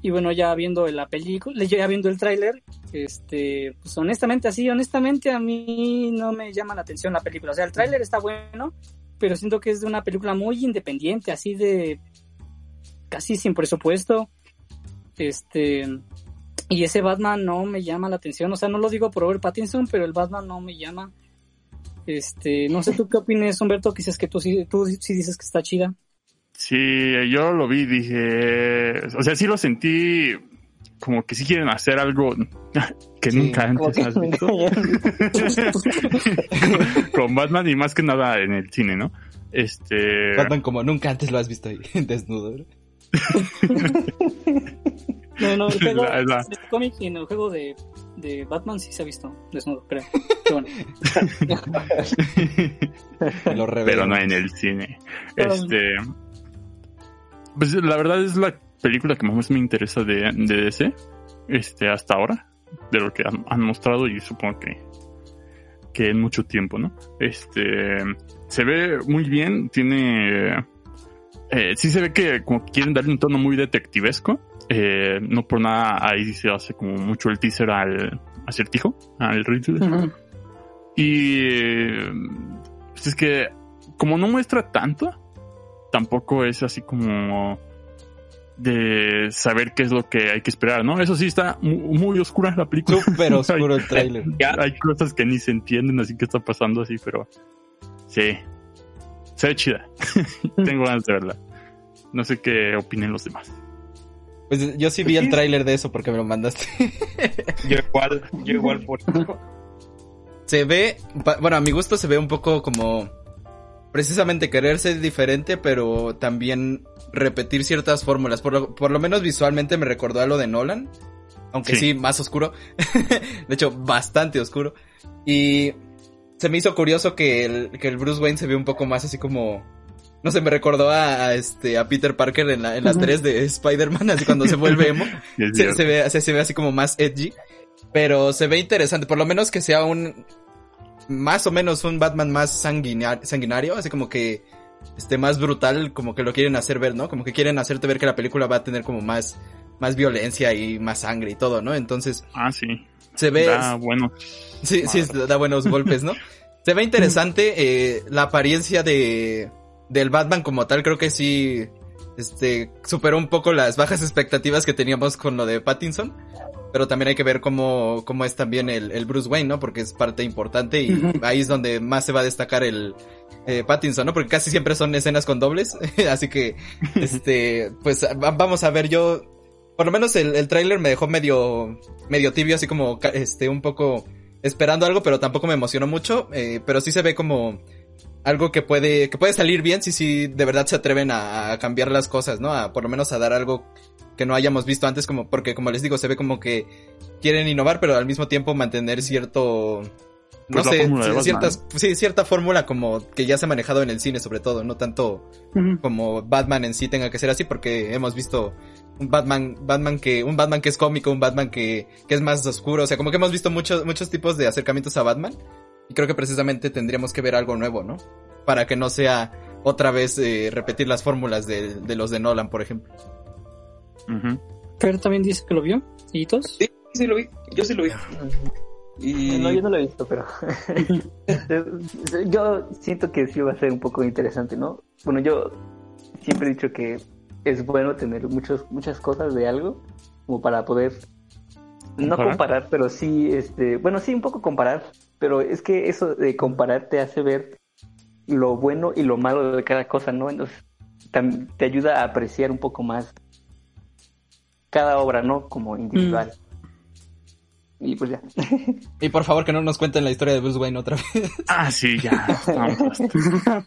Y bueno, ya viendo la película, ya viendo el tráiler, este, pues honestamente así, honestamente a mí no me llama la atención la película. O sea, el tráiler está bueno, pero siento que es de una película muy independiente, así de casi sin presupuesto. Este, y ese Batman no me llama la atención. O sea, no lo digo por Robert Pattinson, pero el Batman no me llama. Este, no sé tú qué opinas, Humberto, que dices que tú sí, tú sí dices que está chida. Sí, yo lo vi, dije, o sea, sí lo sentí como que sí quieren hacer algo que Sí, nunca antes que- has visto. Con Batman y más que nada en el cine, ¿no? Este, Batman como nunca antes lo has visto ahí, desnudo. ¿no? No, no, el juego, La- la- el cómic y en el juego de, de Batman sí se ha visto desnudo, creo. Qué bueno. Lo pero no en el cine. Pero- Este, pues la verdad es la película que más me interesa de, de DC, este, hasta ahora, de lo que han, han mostrado y supongo que, que en mucho tiempo, ¿no? Este, se ve muy bien, tiene, eh, sí se ve que como quieren darle un tono muy detectivesco, eh, no por nada ahí se hace como mucho el teaser al acertijo, al Riddler. Ujú. Y eh, pues es que como no muestra tanto, tampoco es así como de saber qué es lo que hay que esperar, ¿no? Eso sí está mu- muy, oscura la película. Súper oscuro el tráiler. Ya, Hay cosas que ni se entienden, así que está pasando así, pero sí, se ve chida. Tengo ganas de verla. No sé qué opinen los demás. Pues yo sí vi el tráiler de eso porque me lo mandaste. yo igual, yo igual por se ve, bueno, a mi gusto se ve un poco como precisamente querer ser diferente, pero también repetir ciertas fórmulas. Por lo, por lo menos visualmente me recordó a lo de Nolan, aunque sí, Sí. más oscuro. de hecho, bastante oscuro. Y se me hizo curioso que el, que el Bruce Wayne se ve un poco más así como... No sé, me recordó a, a este, a Peter Parker en, la, en las tres de Spider-Man, así cuando se vuelve emo. Se, ve, se, se ve así como más edgy. Pero se ve interesante. Por lo menos que sea un. Más o menos un Batman más sanguina- sanguinario. Así como que. Este, más brutal. Como que lo quieren hacer ver, ¿no? Como que quieren hacerte ver que la película va a tener como más. Más violencia y más sangre y todo, ¿no? Entonces. Ah, sí. Se ve. Da bueno. Sí, sí, da buenos golpes, ¿no? Se ve interesante eh, la apariencia de del Batman como tal, creo que sí este superó un poco las bajas expectativas que teníamos con lo de Pattinson, pero también hay que ver cómo cómo es también el, el Bruce Wayne, ¿no? Porque es parte importante y ahí es donde más se va a destacar el eh, Pattinson, ¿no? Porque casi siempre son escenas con dobles, así que este pues va- vamos a ver yo por lo menos el, el tráiler me dejó medio medio tibio así como este un poco esperando algo, pero tampoco me emocionó mucho. eh, pero sí se ve como algo que puede, que puede salir bien si sí de verdad se atreven a, a cambiar las cosas, ¿no? A por lo menos a dar algo que no hayamos visto antes, como, porque como les digo, se ve como que quieren innovar, pero al mismo tiempo mantener cierto, no Pues sé, ciertas, sí, cierta fórmula como que ya se ha manejado en el cine sobre todo, no tanto como Batman en sí tenga que ser así porque hemos visto un Batman, Batman que, un Batman que es cómico, un Batman que, que es más oscuro, o sea, como que hemos visto muchos, muchos tipos de acercamientos a Batman y creo que precisamente tendríamos que ver algo nuevo, ¿no? Para que no sea otra vez eh, repetir las fórmulas de, de los de Nolan, por ejemplo. Pero también dice que lo vio. ¿Y todos? Sí, sí lo vi, yo sí lo vi. Y No, yo no lo he visto, pero yo siento que sí va a ser un poco interesante, ¿no? Bueno, yo siempre he dicho que es bueno tener muchos, muchas cosas de algo como para poder no ¿Comparar? comparar, pero sí, este, bueno, sí un poco comparar, pero es que eso de comparar te hace ver lo bueno y lo malo de cada cosa, ¿no? Entonces te ayuda a apreciar un poco más cada obra, ¿no? Como individual. Y pues ya. Y por favor que no nos cuenten la historia de Bruce Wayne otra vez. Ah, sí, ya.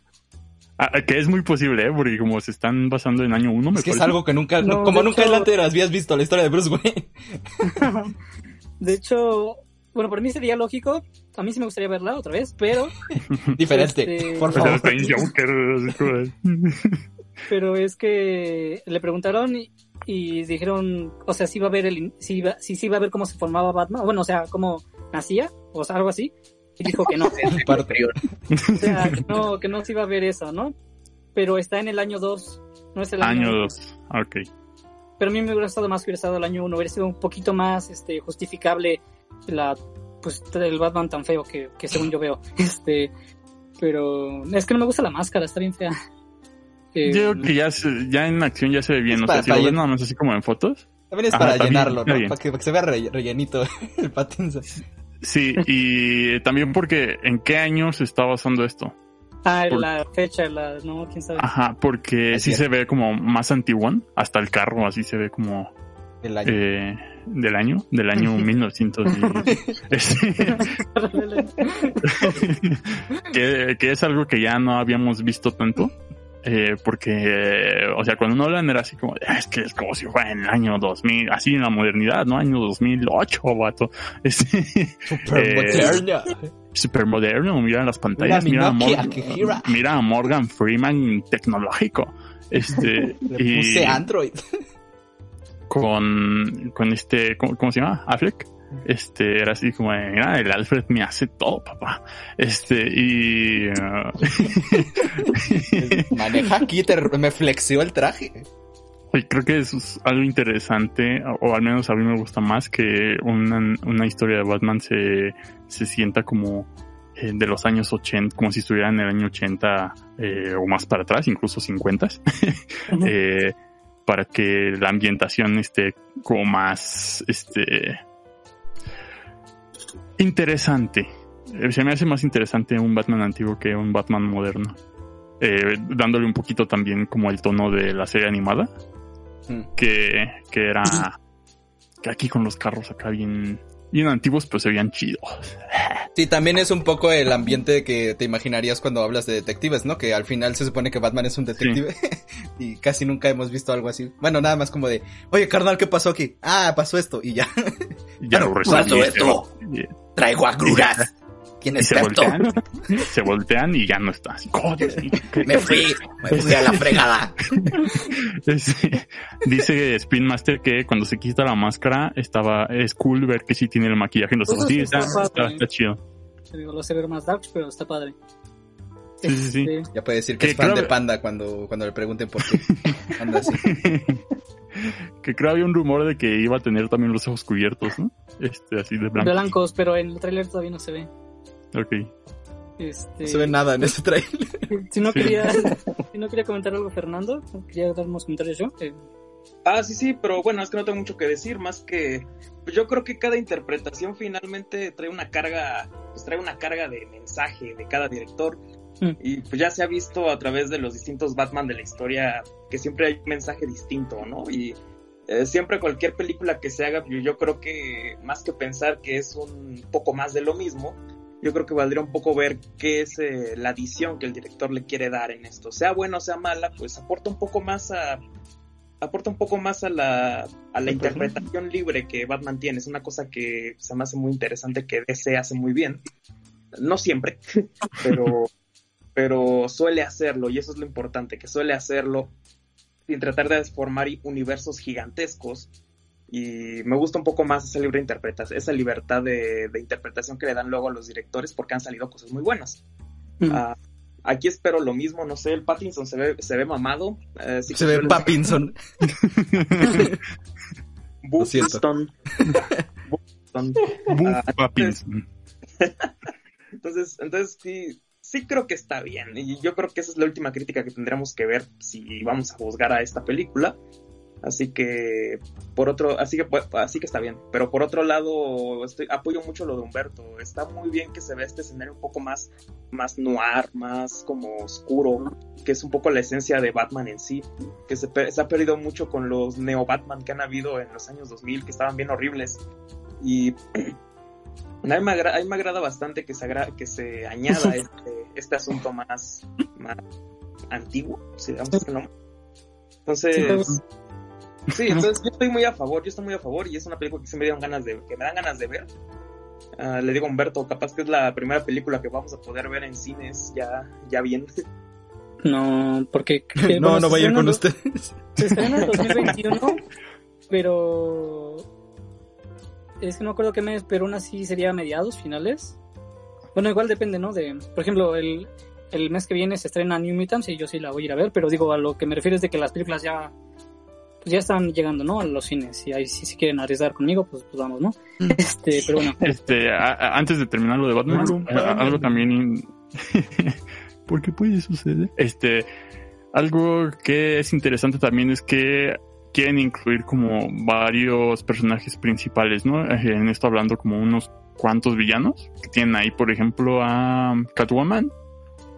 Ah, que es muy posible, ¿eh? Porque como se están basando en año uno, me es que es algo que nunca, No, como nunca hecho- antes habías visto la historia de Bruce Wayne. De hecho, bueno, para mí sería lógico. A mí sí me gustaría verla otra vez, pero, Diferente, Este- por favor. Joker, pero es que le preguntaron y, y dijeron, o sea, si va a ver el, si iba, si sí iba a ver cómo se formaba Batman, bueno, o sea, cómo nacía, o sea, algo así. y dijo que no. Parte. O sea, que no, que no se iba a ver eso, ¿no? Pero está en el año 2, no es el año, Año 2. Ok. Pero a mí me hubiera gustado más que hubiera estado el año 1, hubiera sido un poquito más este justificable la pues el Batman tan feo que, que según yo veo. Este, pero es que no me gusta la máscara, está bien fea. Eh, Yo creo que ya, se- ya en acción ya se ve bien. Es O sea, si lo ves nada más así como en fotos. También es Ajá, para llenarlo, ¿no? Para que, para que se vea re- rellenito el Pattinson. Sí, y también porque en qué año se está basando esto. ah, por- la fecha, la, no, quién sabe. Ajá, porque Así sí es. se ve como más antiguón. Hasta el carro así se ve como El año. eh, del año, del año 1900. y- Sí. que, que es algo que ya no habíamos visto tanto. Eh, porque, eh, o sea, cuando no hablan era así como, "Ah, es que es como si fuera en el año 2000, así en la modernidad, ¿no? Año 2008, vato. Este, Super eh, moderno. super moderno, mira las pantallas, Mira mira, mi a Nokia, gira. mira a Morgan Freeman tecnológico. Este, Le y puse Android. con, con este, ¿cómo, cómo se llama? Affleck. Este, era así como, de, el Alfred me hace todo, papá. Este, y... uh, Maneja aquí, te- me flexió el traje. y creo que eso es algo interesante, o, al menos a mí me gusta más que una, una historia de Batman se, se sienta como eh, de los años 80, como si estuviera en el año 80 eh, o más para atrás, incluso 50, Ujú. eh, para que la ambientación esté como más, este, interesante. Eh, Se me hace más interesante un Batman antiguo que un Batman moderno. Eh, dándole un poquito también como el tono de la serie animada, Mm. que, que era que aquí con los carros acá bien, bien antiguos, pues se veían chidos. Sí, también es un poco el ambiente que te imaginarías cuando hablas de detectives, ¿no? Que al final se supone que Batman es un detective y casi nunca hemos visto algo así. Bueno, nada más como de, oye, carnal, ¿qué pasó aquí? Ah, pasó esto y ya. Ya Pero, lo ¿pasó resolví, esto? Traigo agruras. ¿Quién Y es se voltean, se voltean y ya no está. Me fui, me fui a la fregada. Dice Spin Master que cuando se quita la máscara estaba es cool ver que sí tiene el maquillaje en los ojos. sí, está, chido. Digo, lo hace ver más dark, pero está padre. Sí, sí, sí. Ya puede decir que Que es fan de Panda cuando, cuando le pregunten por qué. Anda así. Que creo había un rumor de que iba a tener también los ojos cubiertos, ¿no? Este, así de blanco. blancos, pero en el tráiler todavía no se ve. Ok. Este, No se ve nada en ese trailer. Si no Sí. quería, si no quería comentar algo, Fernando, quería dar unos comentarios yo. Eh, Ah, sí, sí, pero bueno, es que no tengo mucho que decir, más que pues yo creo que cada interpretación finalmente trae una carga, pues trae una carga de mensaje de cada director. Mm. Y pues ya se ha visto a través de los distintos Batman de la historia que siempre hay un mensaje distinto, ¿no? Y eh, siempre cualquier película que se haga, yo, yo creo que más que pensar que es un poco más de lo mismo, yo creo que valdría un poco ver qué es eh, la adición que el director le quiere dar en esto. Sea buena o sea mala, pues aporta un poco más a aporta un poco más a la, a la interpretación libre que Batman tiene. Es una cosa que se me hace muy interesante que DC hace muy bien. No siempre, pero, pero suele hacerlo y eso es lo importante, que suele hacerlo sin tratar de formar universos gigantescos. Y me gusta un poco más esa libre interpretación, esa libertad de, de interpretación que le dan luego a los directores porque han salido cosas muy buenas. mm. Ah, aquí espero lo mismo, no sé, el Pattinson se ve, se ve mamado. eh, sí Se ve. Buxton. Buff Ah. Entonces, entonces sí, sí creo que está bien. Y yo creo que esa es la última crítica que tendremos que ver si vamos a juzgar a esta película. Así que, por otro, así que, así que está bien. Pero por otro lado, estoy, apoyo mucho lo de Humberto. Está muy bien que se vea este escenario un poco más, más noir, más como oscuro, que es un poco la esencia de Batman en sí, que se, se ha perdido mucho con los neo Batman que han habido en los años 2000, que estaban bien horribles. Y a mí me, agra- a mí me agrada bastante que se, agra- que se añada este, este asunto más, más antiguo, si digamos. Entonces, sí, entonces yo estoy muy a favor, yo estoy muy a favor y es una película que sí me dieron ganas de, que me dan ganas de ver. Ah, le digo a Humberto, capaz que es la primera película que vamos a poder ver en cines ya, ya bien. No, porque... que, No, bueno, no se vayan estrena con en ustedes. Se estrena en 2021, pero... Es que no me acuerdo qué mes, pero aún así sería a mediados, finales. Bueno, igual depende, ¿no? De, por ejemplo, el, el mes que viene se estrena New Mutants y yo sí la voy a ir a ver, pero digo, a lo que me refiero es de que las películas ya pues ya están llegando, ¿no? A los cines y ahí si, si quieren arriesgar conmigo, pues, pues vamos, ¿no? Este, pero bueno. Este, a- a- antes de terminar lo de Batman, a- algo también in- porque puede suceder. Este, algo que es interesante también es que quieren incluir como varios personajes principales, ¿no? Eh, En esto hablando como unos cuantos villanos que tienen ahí, por ejemplo, a Catwoman,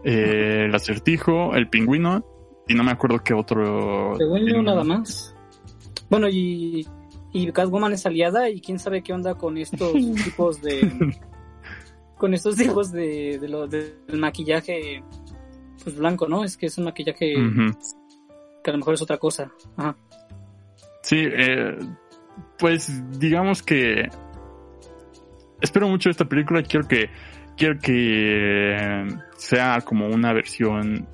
eh, el acertijo, el pingüino y no me acuerdo qué otro. Según yo, nada más. Bueno, y, y Catwoman es aliada y quién sabe qué onda con estos tipos de... con estos tipos de, de lo, de- del maquillaje pues blanco, ¿no? Es que es un maquillaje que a lo mejor es otra cosa. Ajá. Sí, eh, pues digamos que espero mucho esta película. Quiero que quiero que sea como una versión,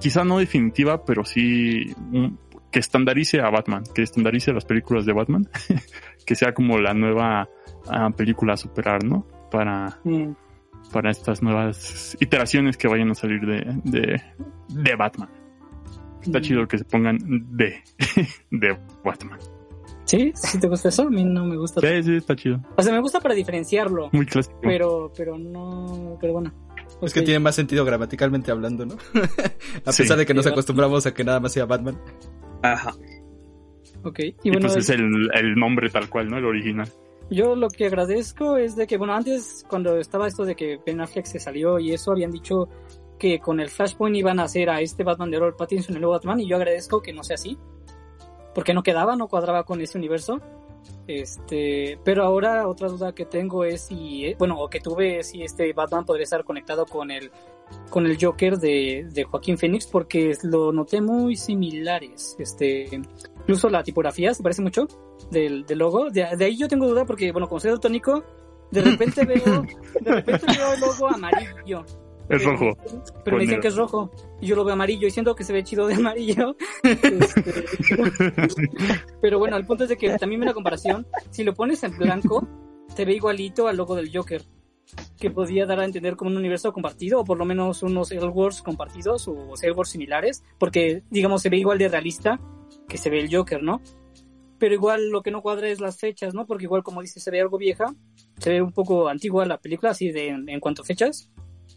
quizá no definitiva, pero sí un- que estandarice a Batman, que estandarice las películas de Batman, que sea como la nueva ah, película a superar, ¿no? Para Mm. para estas nuevas iteraciones que vayan a salir de de, de Batman. Está chido que se pongan de de Batman. ¿Sí? ¿Sí te gusta eso? A mí no me gusta. Sí, sí, está chido. O sea, me gusta para diferenciarlo, Muy clásico. pero, pero no, pero bueno. Es que tiene más sentido gramaticalmente hablando, ¿no? a Sí. pesar de que nos acostumbramos a que nada más sea Batman. Ajá. Ok, y y bueno, pues es el, el nombre tal cual, ¿no? El original. Yo lo que agradezco es de que, bueno, antes cuando estaba esto de que Ben Affleck se salió y eso, habían dicho que con el Flashpoint iban a hacer a este Batman de Robert Pattinson el nuevo Batman y yo agradezco que no sea así, porque no quedaba, no cuadraba con ese universo. Este, pero ahora otra duda que tengo es si, eh, bueno, o que tuve es si este Batman podría estar conectado con el con el Joker de, de Joaquín Phoenix porque lo noté muy similares. Este, incluso la tipografía se parece mucho del, del logo. De, de ahí yo tengo duda porque, bueno, como soy daltónico, de repente veo, de repente veo el logo amarillo. Es rojo. Pero me dicen que es rojo. Y yo lo veo amarillo y siento que se ve chido de amarillo. Este, pero bueno, el punto es de que también una comparación. Si lo pones en blanco, se ve igualito al logo del Joker. Que podía dar a entender como un universo compartido, o por lo menos unos Elseworlds compartidos, o Elseworlds similares. Porque, digamos, se ve igual de realista que se ve el Joker, ¿no? Pero igual lo que no cuadra es las fechas, ¿no? Porque igual, como dice, se ve algo vieja. Se ve un poco antigua la película, así de en cuanto a fechas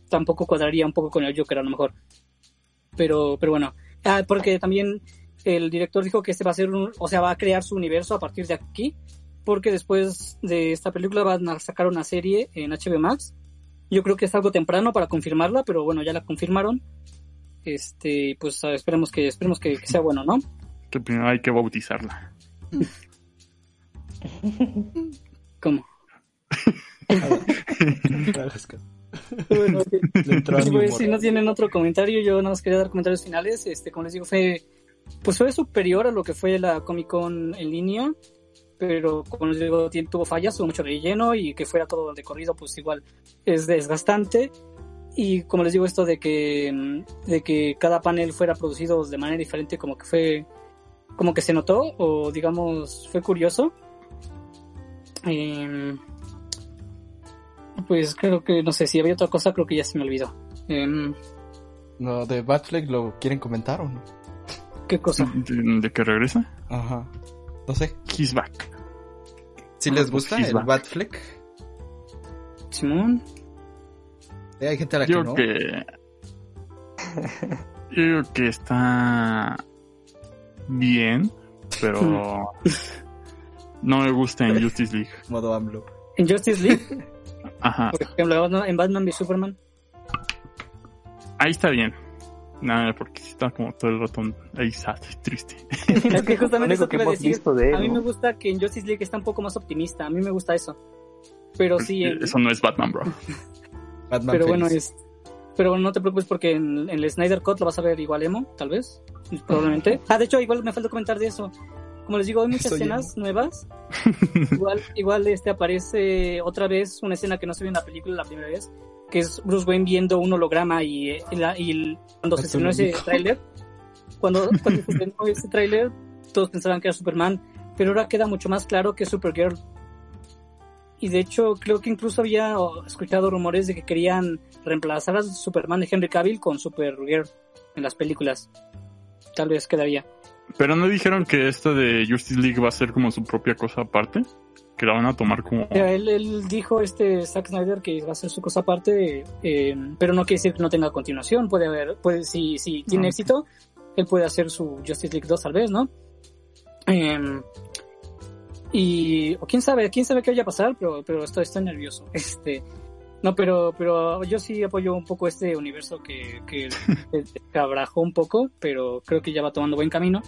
tampoco cuadraría un poco con el Joker a lo mejor. Pero, pero bueno. Ah, porque también el director dijo que este va a ser un, o sea, va a crear su universo a partir de aquí, porque después de esta película van a sacar una serie en HBO Max. Yo creo que es algo temprano para confirmarla, pero bueno, ya la confirmaron. Este, pues ah, esperemos que, esperemos que, que sea bueno, ¿no? Que primero hay que bautizarla. ¿Cómo? Bueno, Sí, pues, humor. si no tienen otro comentario, yo nada más quería dar comentarios finales. Este, como les digo, fue, pues fue superior a lo que fue la Comic Con en línea, pero como les digo, tuvo fallas, tuvo mucho relleno y que fuera todo de corrido, pues igual es desgastante. Y como les digo, esto de que, mm, de que cada panel fuera producido de manera diferente, como que fue, como que se notó, o digamos, fue curioso. Em, pues creo que, no sé, si había otra cosa, creo que ya se me olvidó. Em, No, de Batfleck lo quieren comentar o no? ¿Qué cosa? ¿De, de que regresa? Ajá. No sé. He's back. Si Ah, les gusta he's el back. Batfleck. Simón. Eh, hay gente a la que Yo no. creo que. Yo creo que está bien, pero no me gusta en Justice League. Modo AMLO. En Justice League, Ajá, por ejemplo, en Batman v Superman. ahí está bien. Nada, porque está como todo el rato ahí sad, triste. Es que justamente eso te que iba a hemos decir. visto de él, A mí ¿no? me gusta que en Justice League está un poco más optimista. A mí me gusta eso. Pero sí, en- Eso no es Batman, bro. Batman pero bueno, es. Pero bueno, no te preocupes porque en, en el Snyder Cut lo vas a ver igual emo, tal vez. Probablemente. Ah, de hecho, igual me falta comentar de eso. Como les digo, hay muchas Soy escenas nuevas. igual, igual este aparece otra vez una escena que no se vio en la película la primera vez, que es Bruce Wayne viendo un holograma y, eh, y la- y el- cuando se estrenó ese tráiler, cuando, cuando se estrenó ese tráiler, todos pensaban que era Superman, pero ahora queda mucho más claro que es Supergirl. y de hecho creo que incluso había escuchado rumores de que querían reemplazar a Superman de Henry Cavill con Supergirl en las películas. Tal vez quedaría. Pero no dijeron que esta de Justice League va a ser como su propia cosa aparte, que la van a tomar como. Él, él dijo este Zack Snyder que va a ser su cosa aparte, eh, pero no quiere decir que no tenga continuación. Puede haber, puede si si tiene éxito, él puede hacer su Justice League 2 tal vez, ¿no? Eh, y o quién sabe, quién sabe qué vaya a pasar, pero pero estoy, estoy nervioso. Este no, pero, pero yo sí apoyo un poco este universo que, que abrajó un poco, pero creo que ya va tomando buen camino.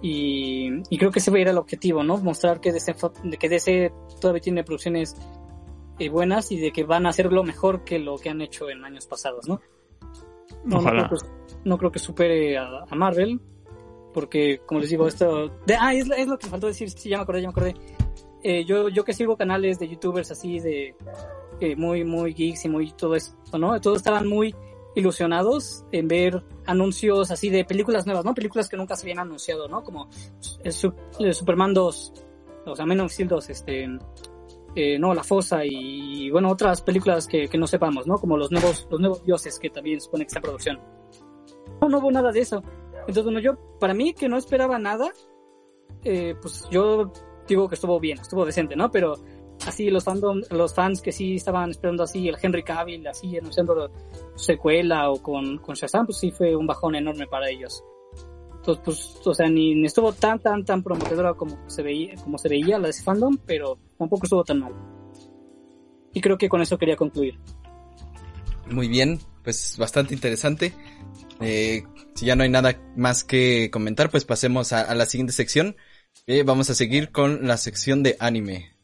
Y, y creo que ese va a ir el objetivo, ¿no? Mostrar que DC, que DC todavía tiene producciones eh, buenas y de que van a hacerlo mejor que lo que han hecho en años pasados, ¿no? No, no, creo, que, no creo que supere a, a, Marvel, porque, como les digo, esto... De, ah, es, es, lo que me faltó decir, sí, ya me acordé, ya me acordé. Eh, yo, yo que sigo canales de youtubers así de eh, muy, muy geeks y muy todo eso, ¿no? Todos estaban muy ilusionados en ver anuncios así de películas nuevas, ¿no? Películas que nunca se habían anunciado, ¿no? Como el, Superman 2, o sea, Steel 2, este, eh, no, La Fosa y, bueno, otras películas que, que, no sepamos, ¿no? Como los nuevos, los nuevos dioses que también supone que está en producción. No, no hubo nada de eso. Entonces, bueno, yo, para mí que no esperaba nada, eh, pues yo digo que estuvo bien, estuvo decente, ¿no? Pero así los fandom, los fans que sí estaban esperando así el Henry Cavill así anunciando secuela o con, con Shazam, pues sí fue un bajón enorme para ellos. Entonces, pues, o sea, ni, ni estuvo tan, tan, tan prometedora como se veía, como se veía la de fandom, pero tampoco estuvo tan mal. Y creo que con eso quería concluir. Muy bien, pues bastante interesante. Eh, si ya no hay nada más que comentar, pues pasemos a, a la siguiente sección. Eh, vamos a seguir con la sección de anime.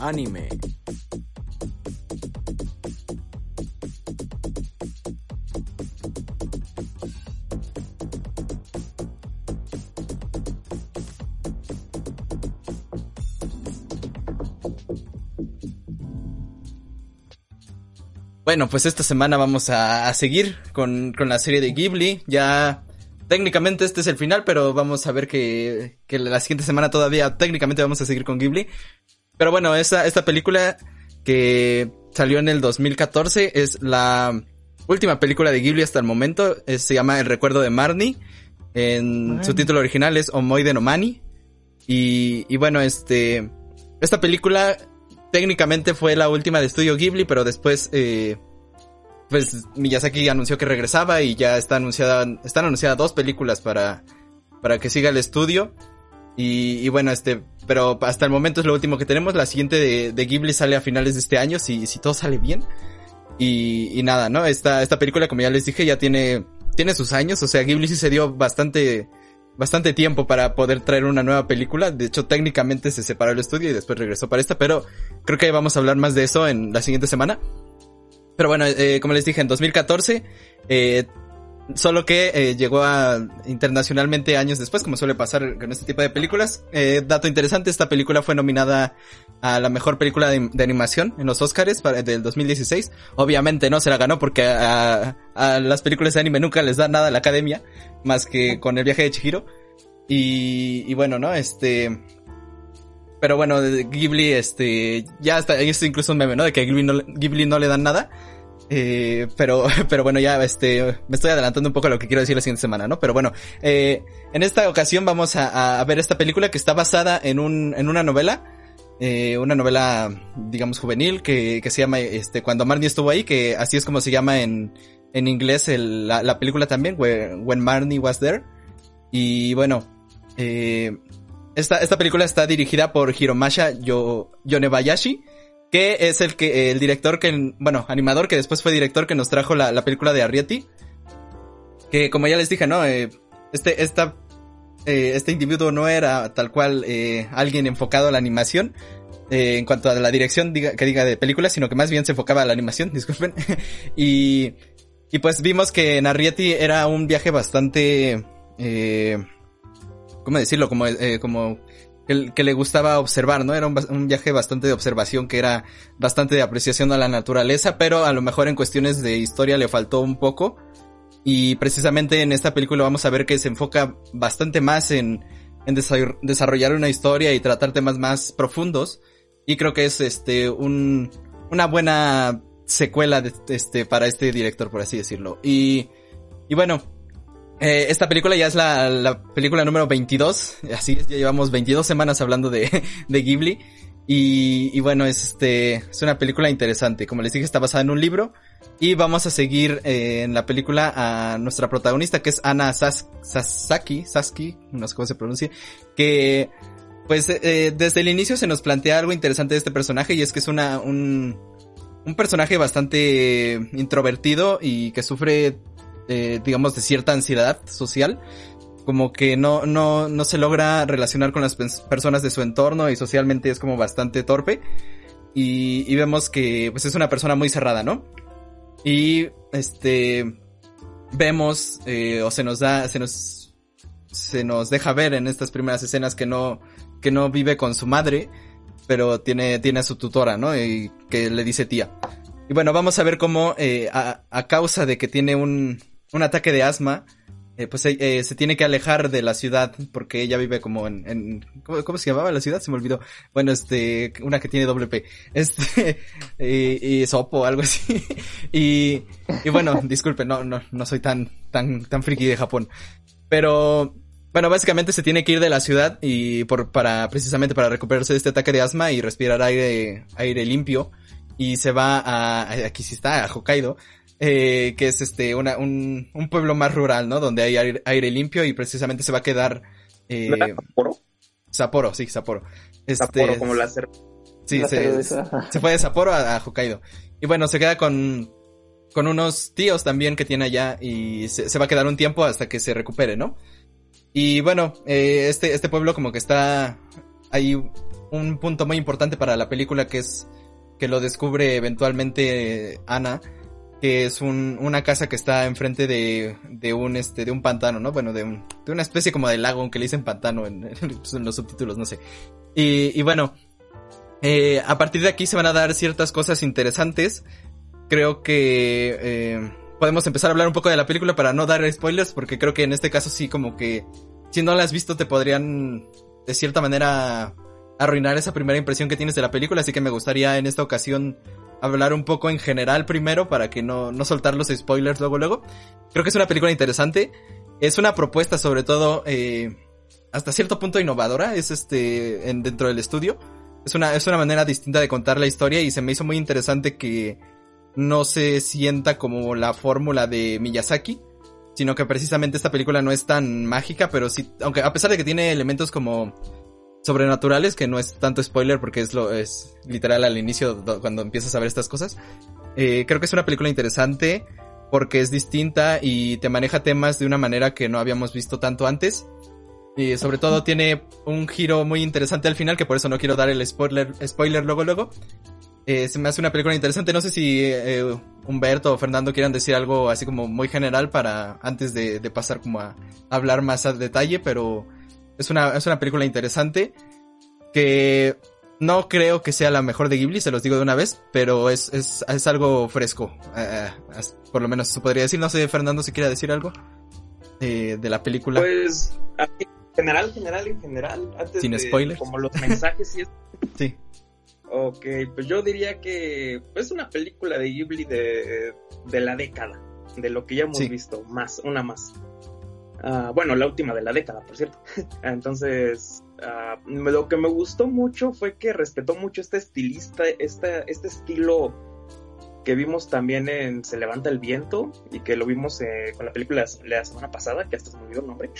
Anime. Bueno, pues esta semana vamos a, seguir con, con, la serie de Ghibli. Ya técnicamente este es el final, pero vamos a ver que, que la siguiente semana todavía técnicamente vamos a seguir con Ghibli. Pero bueno, esta, esta película que salió en el 2014 es la última película de Ghibli hasta el momento. Es, se llama El recuerdo de Marnie. En su título original es Omoide no Mani. Y, y bueno, este, esta película técnicamente fue la última de estudio Ghibli, pero después, eh, pues Miyazaki anunció que regresaba y ya está anunciada, están anunciadas dos películas para, para que siga el estudio. Y, bueno, este, pero hasta el momento es lo último que tenemos. La siguiente de, de Ghibli sale a finales de este año, si, si todo sale bien. Y, y nada, ¿no? Esta, esta película, como ya les dije, ya tiene, tiene sus años. O sea, Ghibli sí se dio bastante, bastante tiempo para poder traer una nueva película. De hecho, técnicamente se separó el estudio y después regresó para esta, pero creo que vamos a hablar más de eso en la siguiente semana. Pero bueno, eh, como les dije, en 2014, eh, solo que eh, llegó a internacionalmente años después, como suele pasar con este tipo de películas. Eh, dato interesante, esta película fue nominada a la mejor película de, animación en los Oscars para, del 2016. Obviamente no se la ganó porque a, las películas de anime nunca les da nada a la academia, más que con el viaje de Chihiro. Y, y bueno, ¿no? Este... Pero bueno, Ghibli, este, ya está, esto incluso un meme, ¿no? De que Ghibli no, Ghibli no le dan nada. Eh, pero, pero bueno, ya este, me estoy adelantando un poco a lo que quiero decir la siguiente semana, ¿no? Pero bueno, eh, en esta ocasión vamos a, ver esta película que está basada en un, en una novela, eh, una novela, digamos, juvenil, que, que se llama, este, Cuando Marnie estuvo ahí, que así es como se llama en, en inglés la, la, película también, When Marnie Was There. Y bueno, esta, esta película está dirigida por Hiromasa Yo, Yonebayashi, que es el que el director que bueno animador que después fue director que nos trajo la, la película de Arrietty que como ya les dije no eh, este esta eh, este individuo no era tal cual eh, alguien enfocado a la animación en cuanto a la dirección que diga de películas sino que más bien se enfocaba a la animación disculpen. Y y pues vimos que en Arrietty era un viaje bastante cómo decirlo como como que, que, le gustaba observar, ¿no? Era un, viaje bastante de observación, que era bastante de apreciación a la naturaleza, pero a lo mejor en cuestiones de historia le faltó un poco. Y precisamente en esta película vamos a ver que se enfoca bastante más en, desarrollar una historia y tratar temas más profundos. Y creo que es este un, una buena secuela este, para este director, por así decirlo. Y, y bueno, eh, esta película ya es la, la, película número 22, así es, ya llevamos 22 semanas hablando de, de Ghibli. Y, y, bueno, es, este, es una película interesante. Como les dije, está basada en un libro. Y vamos a seguir eh, en la película a nuestra protagonista, que es Ana Sas Sasaki, Saski, no sé cómo se pronuncia, que pues eh, desde el inicio se nos plantea algo interesante de este personaje y es que es una, un, un personaje bastante introvertido y que sufre, eh, digamos, de cierta ansiedad social como que no, no, no se logra relacionar con las personas de su entorno y socialmente es como bastante torpe. Y, y vemos que pues es una persona muy cerrada, ¿no? Y este vemos eh, o se nos da, se nos se nos deja ver en estas primeras escenas que no que no vive con su madre, pero tiene tiene a su tutora, ¿no? Y que le dice tía. Y bueno, vamos a ver cómo eh, a, a causa de que tiene un un ataque de asma, eh, pues eh, eh, se tiene que alejar de la ciudad porque ella vive como en, en ¿cómo, se llamaba la ciudad? Se me olvidó. Bueno, este, una que tiene doble P. Este, y, y Sopo, algo así. y, y bueno, disculpe, no, no, no soy tan, tan, tan friki de Japón. Pero, bueno, básicamente se tiene que ir de la ciudad y por, para, precisamente para recuperarse de este ataque de asma y respirar aire, aire limpio. Y se va a, aquí sí está, a Hokkaido, eh, que es este una, un, un, pueblo más rural, ¿no? Donde hay aire, aire, limpio y precisamente se va a quedar... Eh, Sapporo? Sapporo, sí, Sapporo. Este, Sapporo, como la cerveza. Sí, se, se, fue de Sapporo a, a, Hokkaido. Y bueno, se queda con, con unos tíos también que tiene allá y se, se va a quedar un tiempo hasta que se recupere, ¿no? Y bueno, eh, este, este pueblo como que está... Hay un punto muy importante para la película que es que lo descubre eventualmente Ana, que es un, una casa que está enfrente de, de un este de un pantano, ¿no? Bueno, de, un, de una especie como de lago, aunque le dicen pantano en, en los subtítulos, no sé. Y, y bueno, eh, a partir de aquí se van a dar ciertas cosas interesantes. Creo que eh, podemos empezar a hablar un poco de la película para no dar spoilers, porque creo que en este caso sí como que si no la has visto te podrían de cierta manera arruinar esa primera impresión que tienes de la película, así que me gustaría en esta ocasión hablar un poco en general primero para que no, no soltar los spoilers luego luego. Creo que es una película interesante. Es una propuesta sobre todo eh, hasta cierto punto innovadora. Es este en, dentro del estudio. Es una, es una manera distinta de contar la historia y se me hizo muy interesante que no se sienta como la fórmula de Miyazaki, sino que precisamente esta película no es tan mágica, pero sí, aunque a pesar de que tiene elementos como sobrenaturales, que no es tanto spoiler porque es lo es literal al inicio cuando empiezas a ver estas cosas. Eh, creo que es una película interesante porque es distinta y te maneja temas de una manera que no habíamos visto tanto antes. Y sobre todo tiene un giro muy interesante al final, que por eso no quiero dar el spoiler, spoiler luego luego. Eh, se me hace una película interesante. No sé si eh, Humberto o Fernando quieran decir algo así como muy general para antes de, de pasar como a hablar más a detalle, pero es una, es una película interesante que no creo que sea la mejor de Ghibli, se los digo de una vez, pero es, es, es algo fresco. Uh, por lo menos se podría decir. No sé, Fernando, si quiere decir algo eh, de la película. Pues, en general, general, en general. Antes Sin de, spoilers. Como los mensajes y es... sí. Ok, pues yo diría que es una película de Ghibli de, de la década, de lo que ya hemos Sí. visto, más, una más. Ah, bueno, la última de la década, por cierto. Entonces, ah, me- lo que me gustó mucho fue que respetó mucho este estilista, este, este estilo que vimos también en Se levanta el viento y que lo vimos eh, con la película la semana pasada, que hasta se me olvidó el nombre.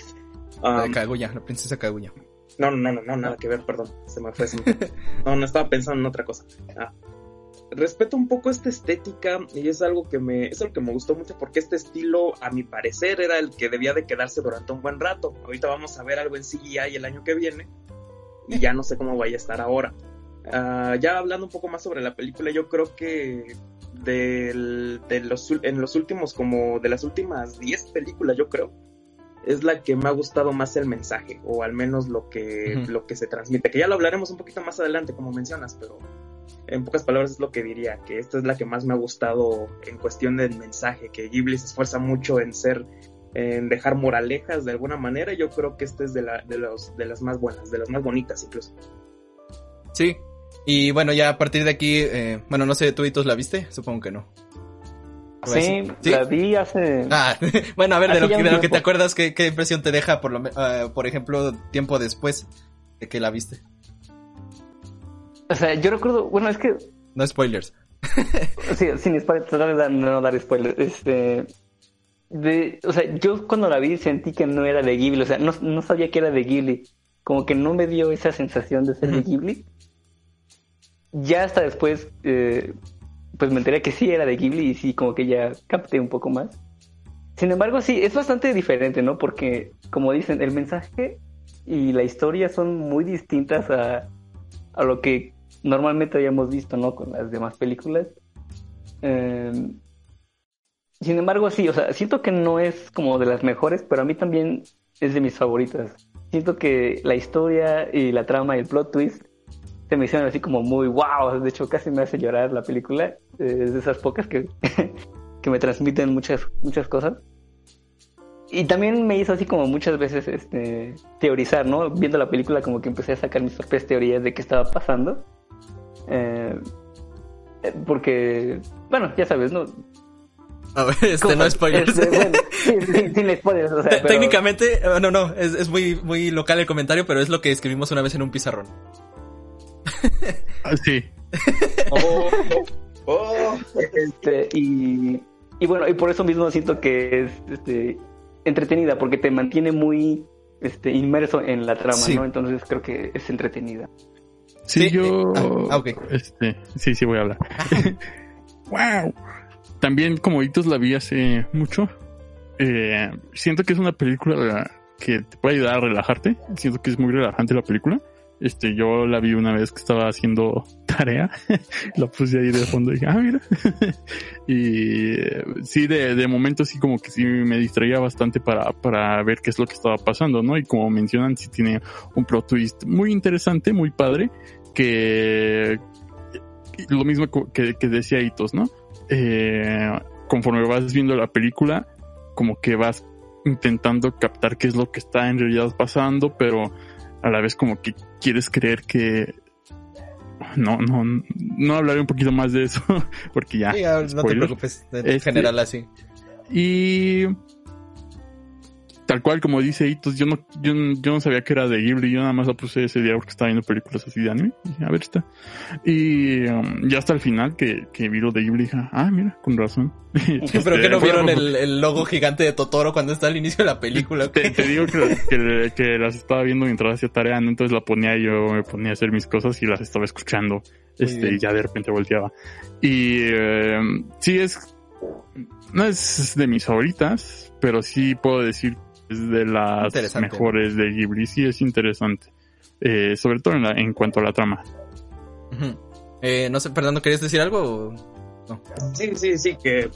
La Ah, de Kaguya, la princesa Kaguya. no, no, no, no, nada que ver, perdón. Se me fue. se me fue. No, no estaba pensando en otra cosa. Ah. Respeto un poco esta estética y es algo que me es algo que me gustó mucho porque este estilo, a mi parecer, era el que debía de quedarse durante un buen rato. Ahorita vamos a ver algo en CGI el año que viene y ya no sé cómo vaya a estar ahora. Ah, ya hablando un poco más sobre la película, yo creo que del- de los, en los últimos, como de las últimas 10 películas, yo creo, es la que me ha gustado más el mensaje, o al menos lo que, lo que se transmite, que ya lo hablaremos un poquito más adelante, como mencionas, pero en pocas palabras es lo que diría, que esta es la que más me ha gustado en cuestión del mensaje, que Ghibli se esfuerza mucho en ser en dejar moralejas de alguna manera. Yo creo que esta es de, la, de, los, de las más buenas, de las más bonitas incluso. Sí. Y bueno, ya a partir de aquí, eh, bueno, no sé, ¿tú y la viste? Supongo que no. Sí, la vi hace... Ah, bueno, a ver, de lo, que, de lo que te acuerdas, ¿qué, ¿qué, impresión te deja, por, lo, uh, por ejemplo, tiempo después de que la viste? O sea, yo recuerdo, bueno, es que... No spoilers. sí, sin spoilers, no, no dar spoilers. Este, de, o sea, yo cuando la vi sentí que no era de Ghibli, o sea, no, no sabía que era de Ghibli. Como que no me dio esa sensación de ser de Ghibli. Ya hasta después, eh, pues me enteré que sí era de Ghibli y sí, como que ya capté un poco más. Sin embargo, sí, es bastante diferente, ¿no? Porque, como dicen, el mensaje y la historia son muy distintas a, a lo que normalmente habíamos visto, ¿no? Con las demás películas. Eh, sin embargo, sí, o sea, siento que no es como de las mejores, pero a mí también es de mis favoritas. Siento que la historia y la trama y el plot twist se me hicieron así como muy wow. De hecho, casi me hace llorar la película. Es de esas pocas que, que me transmiten muchas, muchas cosas. Y también me hizo así como muchas veces este, teorizar, ¿no? Viendo la película como que empecé a sacar mis propias teorías de qué estaba pasando. Eh, porque, bueno, ya sabes, ¿no? A ver, este no spoilers. Este, bueno, sí, sí, sin spoilers, o sea, pero... Técnicamente, no, no, es, es, muy, muy local el comentario, pero es lo que escribimos una vez en un pizarrón. Ah, sí. Oh, oh. Este, y, y bueno, y por eso mismo siento que es este, entretenida, porque te mantiene muy este, inmerso en la trama, Sí. ¿no? Entonces creo que es entretenida. Sí, Sí, yo. eh, ah, ok. Este, sí, sí, voy a hablar. wow. También, como Hitos la vi hace mucho. Eh, siento que es una película que te puede ayudar a relajarte. Siento que es muy relajante la película. Este, yo la vi una vez que estaba haciendo tarea. la puse ahí de fondo y dije, ah, mira. y eh, sí, de, de momento sí como que sí me distraía bastante para, para ver qué es lo que estaba pasando, ¿no? Y como mencionan, sí tiene un plot twist muy interesante, muy padre, que lo mismo que, que decía Hitos, ¿no? Eh, conforme vas viendo la película, como que vas intentando captar qué es lo que está en realidad pasando, pero a la vez como que quieres creer que no, no, no hablaré un poquito más de eso, porque ya. Sí, no te preocupes, en Este- general así. Y tal cual como dice Hitos, yo no, yo, no- yo no sabía que era de Ghibli, yo nada más la puse ese día porque estaba viendo películas así de anime. Y dije, a ver está. Y um, ya hasta el final que, que vi lo de Ghibli dije, ah, mira, con razón. ¿Pero Este, que no vieron el, el logo gigante de Totoro cuando está al inicio de la película? Te, te digo que, que, que las estaba viendo mientras hacía tarea, ¿no? entonces la ponía y yo me ponía a hacer mis cosas y las estaba escuchando. Este, y ya de repente volteaba. Y eh, sí es, no es de mis favoritas, pero sí puedo decir es de las mejores de Ghibli. Sí es interesante. Eh, sobre todo en, la- en cuanto a la trama. Eh, no sé, perdón, ¿no ¿querías decir algo? o- Sí, sí, sí, que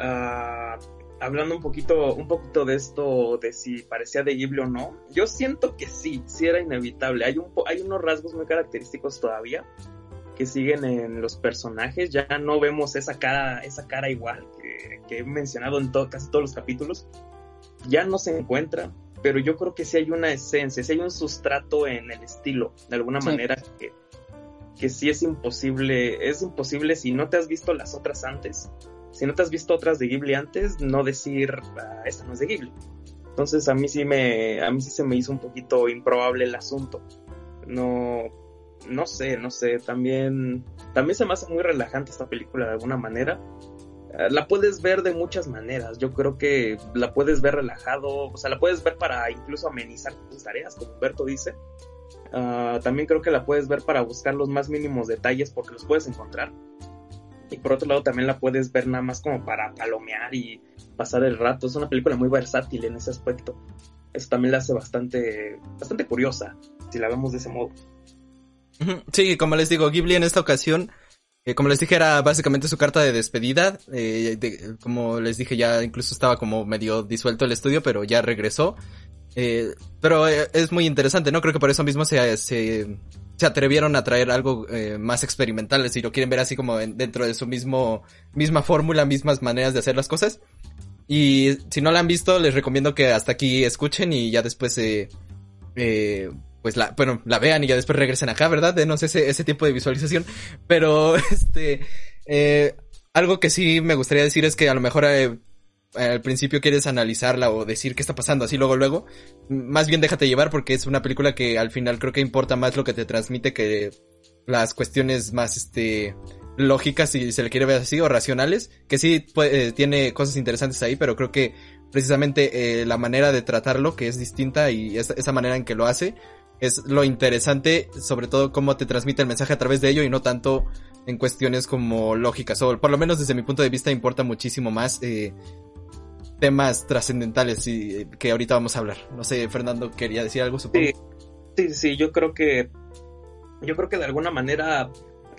ah, hablando un poquito, un poquito de esto, de si parecía de Ghibli o no, yo siento que sí, sí era inevitable. Hay un hay unos rasgos muy característicos todavía que siguen en los personajes. Ya no vemos esa cara, esa cara igual que, que he mencionado en to- casi todos los capítulos. Ya no se encuentra, pero yo creo que sí hay una esencia, sí hay un sustrato en el estilo, de alguna Sí. manera que que sí es imposible, es imposible si no te has visto las otras antes, si no te has visto otras de Ghibli antes, no decir, "Ah, esta no es de Ghibli. Entonces a mí sí me, a mí sí se me hizo un poquito improbable el asunto. No, no sé, no sé, también, también se me hace muy relajante esta película de alguna manera. Ah, La puedes ver de muchas maneras. Yo creo que la puedes ver relajado, o sea, la puedes ver para incluso amenizar tus tareas, como Humberto dice. Ah, también creo que la puedes ver para buscar los más mínimos detalles porque los puedes encontrar. Y por otro lado también la puedes ver nada más como para palomear y pasar el rato. Es una película muy versátil en ese aspecto. Eso también la hace bastante, bastante curiosa, si la vemos de ese modo. Sí, como les digo, Ghibli en esta ocasión, eh, como les dije, era básicamente su carta de despedida. eh, como les dije, ya incluso estaba como medio disuelto el estudio, pero ya regresó. Eh, pero es muy interesante, ¿no? Creo que por eso mismo se, se, se atrevieron a traer algo más experimental, si lo quieren ver así como en- dentro de su mismo, misma fórmula, mismas maneras de hacer las cosas. Y si no la han visto, les recomiendo que hasta aquí escuchen y ya después eh, pues la, bueno, la vean y ya después regresen acá, ¿verdad? Denos ese, ese tipo de visualización. Pero, este, eh, algo que sí me gustaría decir es que a lo mejor eh, al principio quieres analizarla o decir qué está pasando así luego luego. Más bien déjate llevar porque es una película que al final creo que importa más lo que te transmite que las cuestiones más, este, lógicas, si se le quiere ver así, o racionales, que sí eh, tiene cosas interesantes ahí, pero creo que precisamente eh, la manera de tratarlo, que es distinta y esa manera en que lo hace, es lo interesante, sobre todo cómo te transmite el mensaje a través de ello y no tanto en cuestiones como lógicas, o por lo menos desde mi punto de vista importa muchísimo más eh, temas trascendentales y que ahorita vamos a hablar. No sé, Fernando quería decir algo, supongo. Sí, sí, sí, yo creo que yo creo que de alguna manera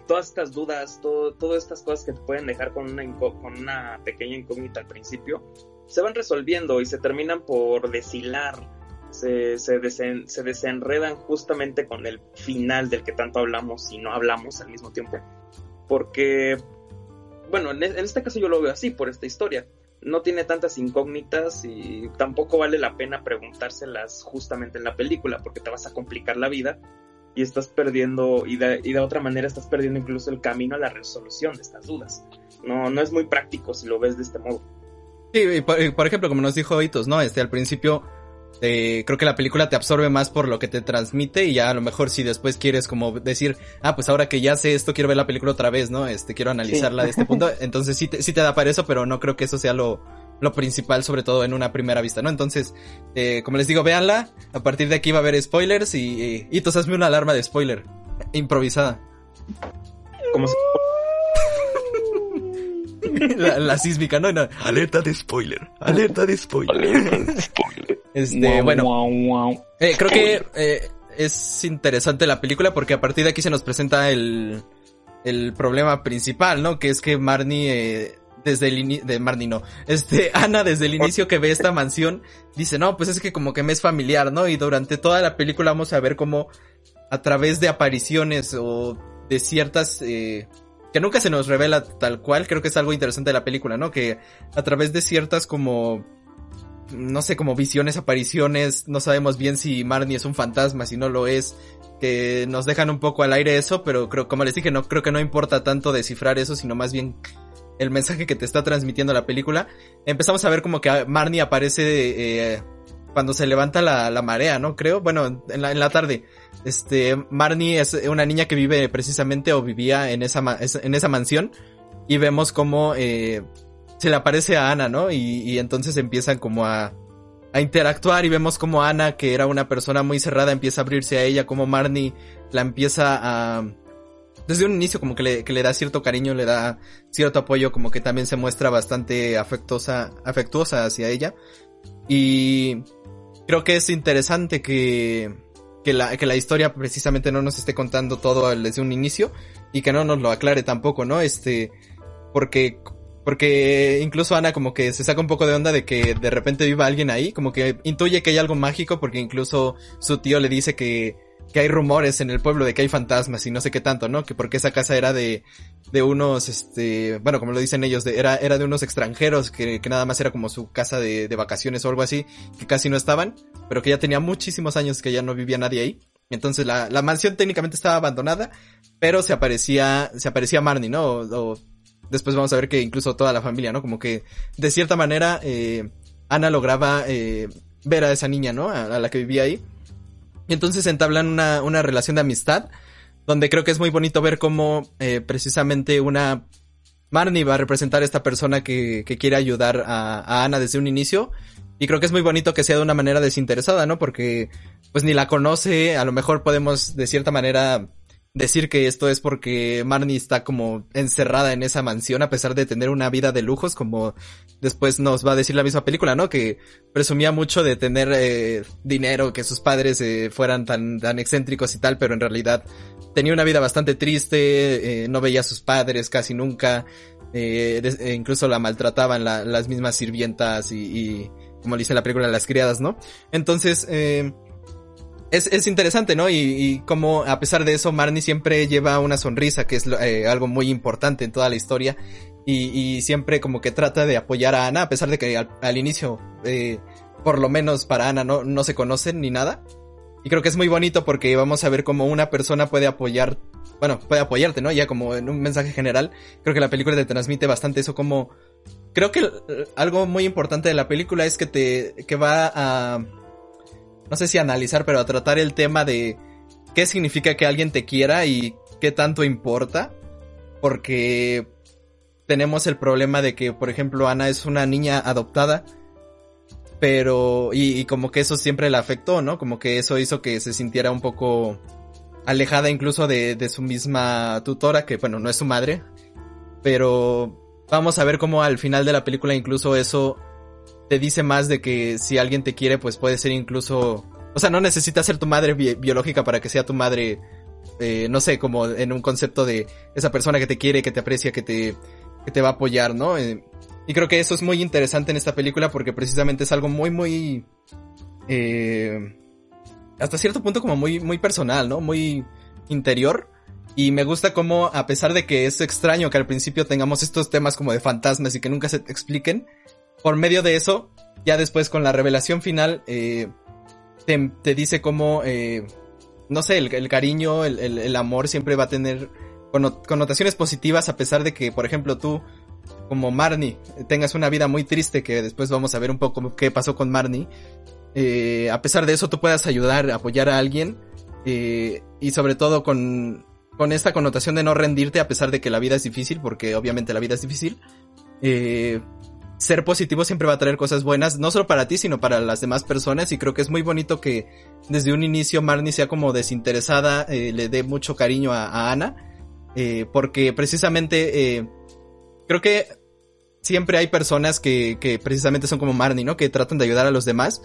todas estas dudas, todo, todas estas cosas que te pueden dejar con una, con una pequeña incógnita al principio, se van resolviendo y se terminan por deshilar, se, se, desen, se desenredan justamente con el final del que tanto hablamos y no hablamos al mismo tiempo. Porque, bueno, en, en este caso yo lo veo así, por esta historia. No tiene tantas incógnitas y tampoco vale la pena preguntárselas justamente en la película porque te vas a complicar la vida y estás perdiendo, y de, y otra manera estás perdiendo incluso el camino a la resolución de estas dudas. No, no es muy práctico si lo ves de este modo. Sí, por, ejemplo, como nos dijo ¿no? Este, al principio, eh, creo que la película te absorbe más por lo que te transmite y ya a lo mejor si después quieres como decir, ah, pues ahora que ya sé esto, quiero ver la película otra vez, ¿no? Este, quiero analizarla sí. de este punto. Entonces sí te, sí te da para eso, pero no creo que eso sea lo, lo principal, sobre todo en una primera vista, ¿no? Entonces, eh, como les digo, véanla. A partir de aquí va a haber spoilers y, y, y tú hazme una alarma de spoiler. Improvisada. Como si... la, la, sísmica, ¿no? no. Alerta de spoiler. Alerta de spoiler. Alerta de spoiler. Este, wow, bueno. Wow, wow. Eh, creo que eh, es interesante la película porque a partir de aquí se nos presenta el, el problema principal, ¿no? Que es que Marnie eh, desde el inicio, de Marnie no, este, Ana desde el inicio que ve esta mansión, dice, no, pues es que como que me es familiar, ¿no? Y durante toda la película vamos a ver cómo a través de apariciones o de ciertas, eh, que nunca se nos revela tal cual, creo que es algo interesante de la película, ¿no? Que a través de ciertas como, no sé, como visiones, apariciones, no sabemos bien si Marnie es un fantasma, si no lo es, que nos dejan un poco al aire eso, pero creo, como les dije, no, creo que no importa tanto descifrar eso, sino más bien el mensaje que te está transmitiendo la película. Empezamos a ver como que Marnie aparece eh, cuando se levanta la, la, marea, ¿no? Creo, bueno, en la, en la tarde. Este, Marnie es una niña que vive precisamente o vivía en esa, en esa mansión y vemos como eh, se le aparece a Ana, ¿no? Y, y entonces empiezan como a, a interactuar y vemos como Ana, que era una persona muy cerrada, empieza a abrirse a ella, como Marnie la empieza a desde un inicio como que le, que le da cierto cariño, le da cierto apoyo, como que también se muestra bastante afectuosa, afectuosa hacia ella. Y creo que es interesante que, que la, que la historia precisamente no nos esté contando todo desde un inicio y que no nos lo aclare tampoco, ¿no? Este, porque, porque incluso Ana como que se saca un poco de onda de que de repente viva alguien ahí, como que intuye que hay algo mágico porque incluso su tío le dice que que hay rumores en el pueblo de que hay fantasmas y no sé qué tanto, ¿no? Que porque esa casa era de, de unos, este, bueno, como lo dicen ellos, era, era de unos extranjeros que, que nada más era como su casa de, de vacaciones o algo así, que casi no estaban, pero que ya tenía muchísimos años que ya no vivía nadie ahí. Entonces la, la mansión técnicamente estaba abandonada, pero se aparecía, se aparecía Marnie, ¿no? O, o, después vamos a ver que incluso toda la familia, ¿no? Como que de cierta manera, eh, Ana lograba, eh, ver a esa niña, ¿no? A, la que vivía ahí y entonces entablan una, una relación de amistad, donde creo que es muy bonito ver cómo eh, precisamente una Marnie va a representar a esta persona que, que quiere ayudar a, a, Ana desde un inicio. Y creo que es muy bonito que sea de una manera desinteresada, ¿no? Porque pues ni la conoce, a lo mejor podemos de cierta manera decir que esto es porque Marnie está como encerrada en esa mansión a pesar de tener una vida de lujos, como después nos va a decir la misma película, ¿no? Que presumía mucho de tener eh, dinero, que sus padres eh, fueran tan, tan excéntricos y tal, pero en realidad tenía una vida bastante triste, eh, no veía a sus padres casi nunca, de, incluso la maltrataban la, las mismas sirvientas y, y, como dice la película, las criadas, ¿no? Entonces, eh, es, es interesante, ¿no? Y, y como a pesar de eso, Marnie siempre lleva una sonrisa, que es eh, algo muy importante en toda la historia. Y, y, siempre como que trata de apoyar a Ana, a pesar de que al, inicio, eh, por lo menos para Ana, no, no se conocen ni nada. Y creo que es muy bonito porque vamos a ver cómo una persona puede apoyar, bueno, puede apoyarte, ¿no? Ya como en un mensaje general, creo que la película te transmite bastante eso como... Creo que algo muy importante de la película es que te, que va a no sé si analizar, pero a tratar el tema de qué significa que alguien te quiera y qué tanto importa. Porque tenemos el problema de que, por ejemplo, Ana es una niña adoptada. Pero, y, como que eso siempre la afectó, ¿no? Como que eso hizo que se sintiera un poco alejada incluso de, de su misma tutora, que bueno, no es su madre. Pero vamos a ver cómo al final de la película incluso eso te dice más de que si alguien te quiere, pues puede ser incluso... O sea, no necesita ser tu madre bi biológica para que sea tu madre, eh, no sé, como en un concepto de esa persona que te quiere, que te aprecia, que te, que te va a apoyar, ¿no? Eh, y creo que eso es muy interesante en esta película porque precisamente es algo muy, muy... Eh, hasta cierto punto como muy, muy personal, ¿no? Muy interior. Y me gusta como, a pesar de que es extraño que al principio tengamos estos temas como de fantasmas y que nunca se expliquen, por medio de eso, ya después con la revelación final, eh, te, dice cómo, eh, no sé, el, cariño, el, el, el, amor siempre va a tener connotaciones positivas a pesar de que, por ejemplo, tú, como Marnie, tengas una vida muy triste, que después vamos a ver un poco qué pasó con Marnie. Eh, a pesar de eso, tú puedas ayudar, apoyar a alguien, eh, y sobre todo con, con esta connotación de no rendirte a pesar de que la vida es difícil, porque obviamente la vida es difícil. Eh, ser positivo siempre va a traer cosas buenas, no solo para ti, sino para las demás personas. Y creo que es muy bonito que desde un inicio Marnie sea como desinteresada, eh, le dé mucho cariño a, Ana, eh, porque precisamente eh, creo que siempre hay personas que, que precisamente son como Marnie, ¿no? Que tratan de ayudar a los demás.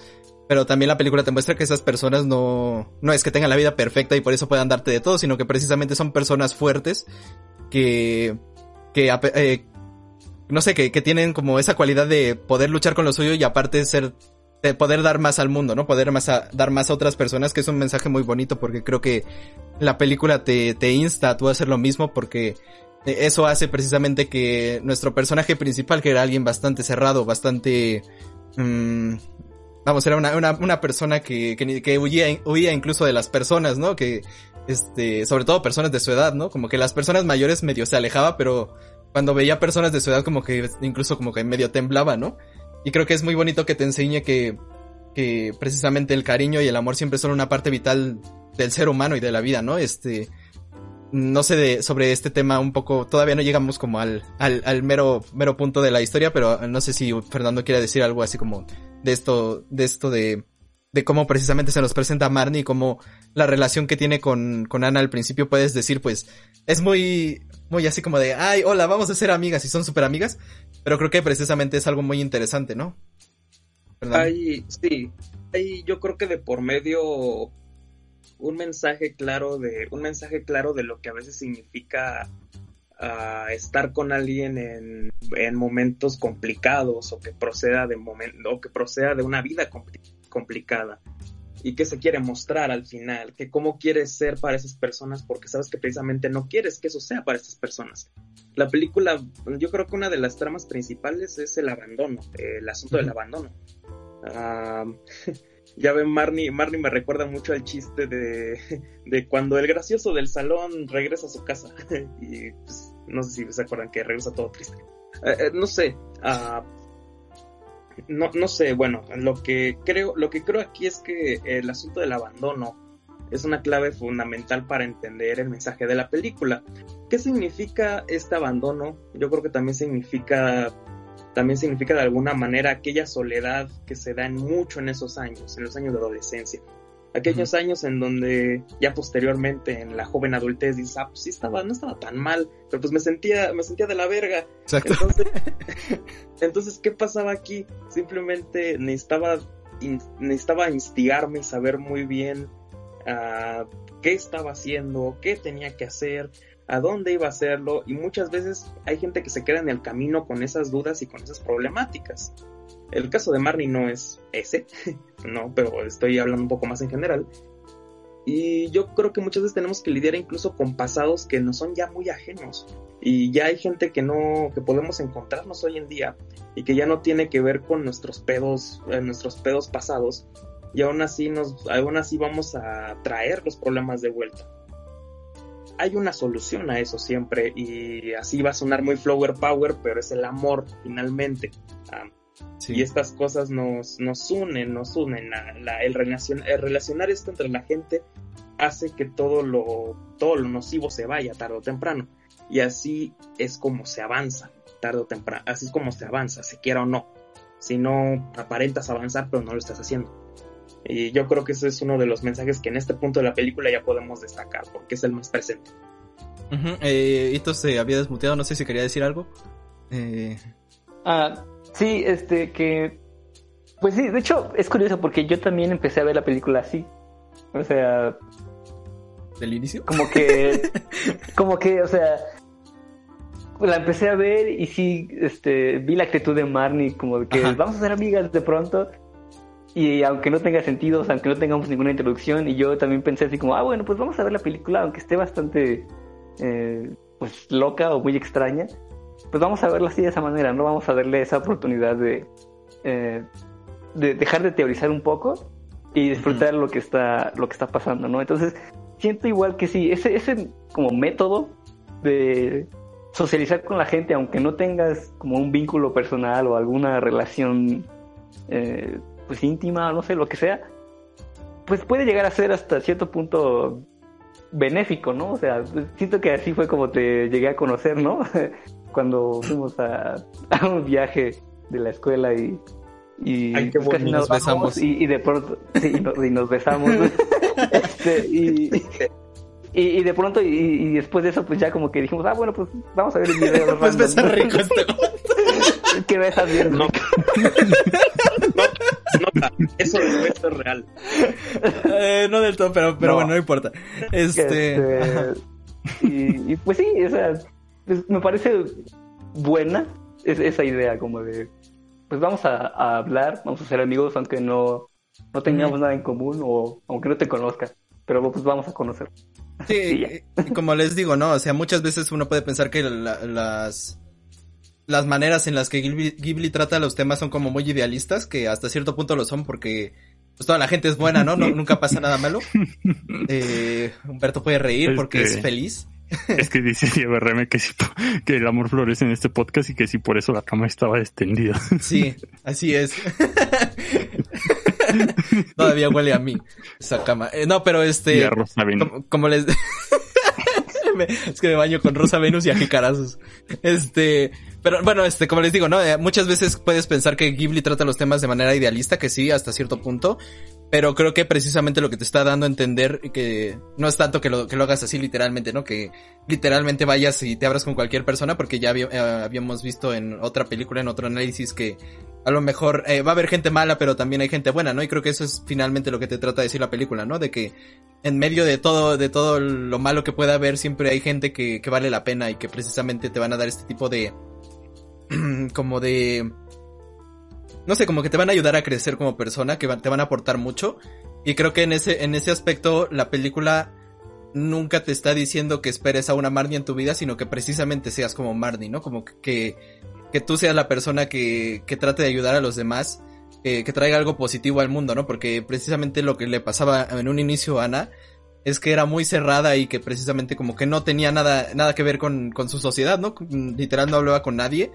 Pero también la película te muestra que esas personas no, no es que tengan la vida perfecta y por eso puedan darte de todo, sino que precisamente son personas fuertes que, que, no sé, que, que, tienen como esa cualidad de poder luchar con lo suyo y aparte ser, de poder dar más al mundo, ¿no? Poder más a, dar más a otras personas, que es un mensaje muy bonito porque creo que la película te, te insta a tú a hacer lo mismo porque eso hace precisamente que nuestro personaje principal, que era alguien bastante cerrado, bastante, mmm, vamos, era una, una, una persona que, que, que huía, huía incluso de las personas, ¿no? Que, este, sobre todo personas de su edad, ¿no? Como que las personas mayores medio se alejaba, pero cuando veía personas de su edad como que incluso como que medio temblaba, ¿no? Y creo que es muy bonito que te enseñe que, que precisamente el cariño y el amor siempre son una parte vital del ser humano y de la vida, ¿no? Este, no sé de, sobre este tema un poco, todavía no llegamos como al, al, al mero, mero punto de la historia, pero no sé si Fernando quiere decir algo así como de esto, de esto de, de cómo precisamente se nos presenta Marnie y cómo la relación que tiene con, con Ana al principio puedes decir, pues, es muy, muy así como de, ay, hola, vamos a ser amigas y son súper amigas, pero creo que precisamente es algo muy interesante, ¿no? Hay, sí, hay, yo creo que de por medio un mensaje claro de, un mensaje claro de lo que a veces significa uh, estar con alguien en, en, momentos complicados o que proceda de momento, o que proceda de una vida compli complicada y qué se quiere mostrar al final, que cómo quieres ser para esas personas porque sabes que precisamente no quieres que eso sea para estas personas. La película, yo creo que una de las tramas principales es el abandono, el asunto del abandono. Uh, ya ven, Marnie, Marnie me recuerda mucho al chiste de, de cuando el gracioso del salón regresa a su casa y pues, no sé si se acuerdan que regresa todo triste. Uh, no sé, no, no sé, bueno, lo que creo, lo que creo aquí es que el asunto del abandono es una clave fundamental para entender el mensaje de la película. ¿Qué significa este abandono? Yo creo que también significa también significa de alguna manera aquella soledad que se da en mucho en esos años, en los años de adolescencia. Aquellos uh -huh. años en donde ya posteriormente en la joven adultez dices, ah, pues sí estaba, no estaba tan mal, pero pues me sentía, me sentía de la verga. Exacto. Entonces, entonces ¿qué pasaba aquí? Simplemente necesitaba, in, necesitaba instigarme y saber muy bien uh, qué estaba haciendo, qué tenía que hacer, a dónde iba a hacerlo, y muchas veces hay gente que se queda en el camino con esas dudas y con esas problemáticas. El caso de Marnie no es ese, no, pero estoy hablando un poco más en general. Y yo creo que muchas veces tenemos que lidiar incluso con pasados que nos son ya muy ajenos. Y ya hay gente que no, que podemos encontrarnos hoy en día y que ya no tiene que ver con nuestros pedos, eh, nuestros pedos pasados. Y aún así nos, aún así vamos a traer los problemas de vuelta. Hay una solución a eso siempre y así va a sonar muy flower power, pero es el amor finalmente. Ah, Sí. y estas cosas nos, nos unen, nos unen. La- la- el, relacion- el relacionar esto entre la gente hace que todo lo, todo lo nocivo se vaya tarde o temprano. Y así es como se avanza, tarde o temprano. Así es como se avanza, se quiera o no. Si no aparentas avanzar, pero no lo estás haciendo. Y yo creo que ese es uno de los mensajes que en este punto de la película ya podemos destacar, porque es el más presente. Eh, Ito se había desmuteado, no sé si quería decir algo. Eh, Ah, sí, este, que... Pues sí, de hecho es curioso porque yo también empecé a ver la película así. O sea, ¿Del inicio? como que... como que, o sea... La empecé a ver y sí, este, vi la actitud de Marnie como de que Ajá. vamos a ser amigas de pronto. Y aunque no tenga sentido, o sea, aunque no tengamos ninguna introducción, y yo también pensé así como, ah, bueno, pues vamos a ver la película, aunque esté bastante, eh, pues, loca o muy extraña, pues vamos a verla así de esa manera, no vamos a darle esa oportunidad de, eh, de dejar de teorizar un poco y disfrutar lo que está, lo que está pasando, ¿no? Entonces, siento igual que sí, ese, ese como método de socializar con la gente, aunque no tengas como un vínculo personal o alguna relación eh, pues íntima, no sé, lo que sea, pues puede llegar a ser hasta cierto punto benéfico, ¿no? O sea, siento que así fue como te llegué a conocer, ¿no? Cuando fuimos a, a un viaje de la escuela y, y Ay, qué pues, nos Nos besamos y, y de pronto sí, y, nos, y nos besamos Este, y, y, y de pronto y, y después de eso pues ya como que dijimos ah bueno pues vamos a ver el video Pues random, besa ¿no? rico este que besas bien No. rico. Nota, eso, eso es real. Eh, no del todo, pero, pero No. bueno, no importa. Este. Este, y, y, pues sí, o sea, pues, me parece buena es- esa idea como de, pues vamos a, a hablar, vamos a ser amigos aunque no, no tengamos nada en común o aunque no te conozca, pero pues vamos a conocer. Sí, Y como les digo, ¿no? O sea, muchas veces uno puede pensar que la- las las maneras en las que Ghibli, Ghibli trata los temas son como muy idealistas, que hasta cierto punto lo son porque pues toda la gente es buena, ¿no? no nunca pasa nada malo. Eh, Humberto puede reír porque es feliz. Es que dice Diego RM que, sí, que el amor florece en este podcast y que sí por eso la cama estaba extendida. Sí, así es. Todavía huele a mí esa cama. Eh, no, pero este... y a Rosa Venus. Como, como les... Es que me baño con Rosa Venus y a jicarazos. Este, pero bueno, este, como les digo, ¿no? Eh, muchas veces puedes pensar que Ghibli trata los temas de manera idealista, que sí, hasta cierto punto. Pero creo que precisamente lo que te está dando a entender que no es tanto que lo, que lo hagas así literalmente, ¿no? Que literalmente vayas y te abras con cualquier persona, porque ya eh, habíamos visto en otra película, en otro análisis, que a lo mejor eh, va a haber gente mala, pero también hay gente buena, ¿no? Y creo que eso es finalmente lo que te trata de decir la película, ¿no? De que en medio de todo, de todo lo malo que pueda haber, siempre hay gente que vale la pena y que precisamente te van a dar este tipo de, como de, no sé, como que te van a ayudar a crecer como persona, que te van a aportar mucho. Y creo que en ese, en ese aspecto, la película nunca te está diciendo que esperes a una Marnie en tu vida, sino que precisamente seas como Marnie, ¿no? Como que, que, tú seas la persona que, que trate de ayudar a los demás, que, que traiga algo positivo al mundo, ¿no? Porque precisamente lo que le pasaba en un inicio a Ana es que era muy cerrada y que precisamente como que no tenía nada, nada que ver con, con su sociedad, ¿no? Literal no hablaba con nadie.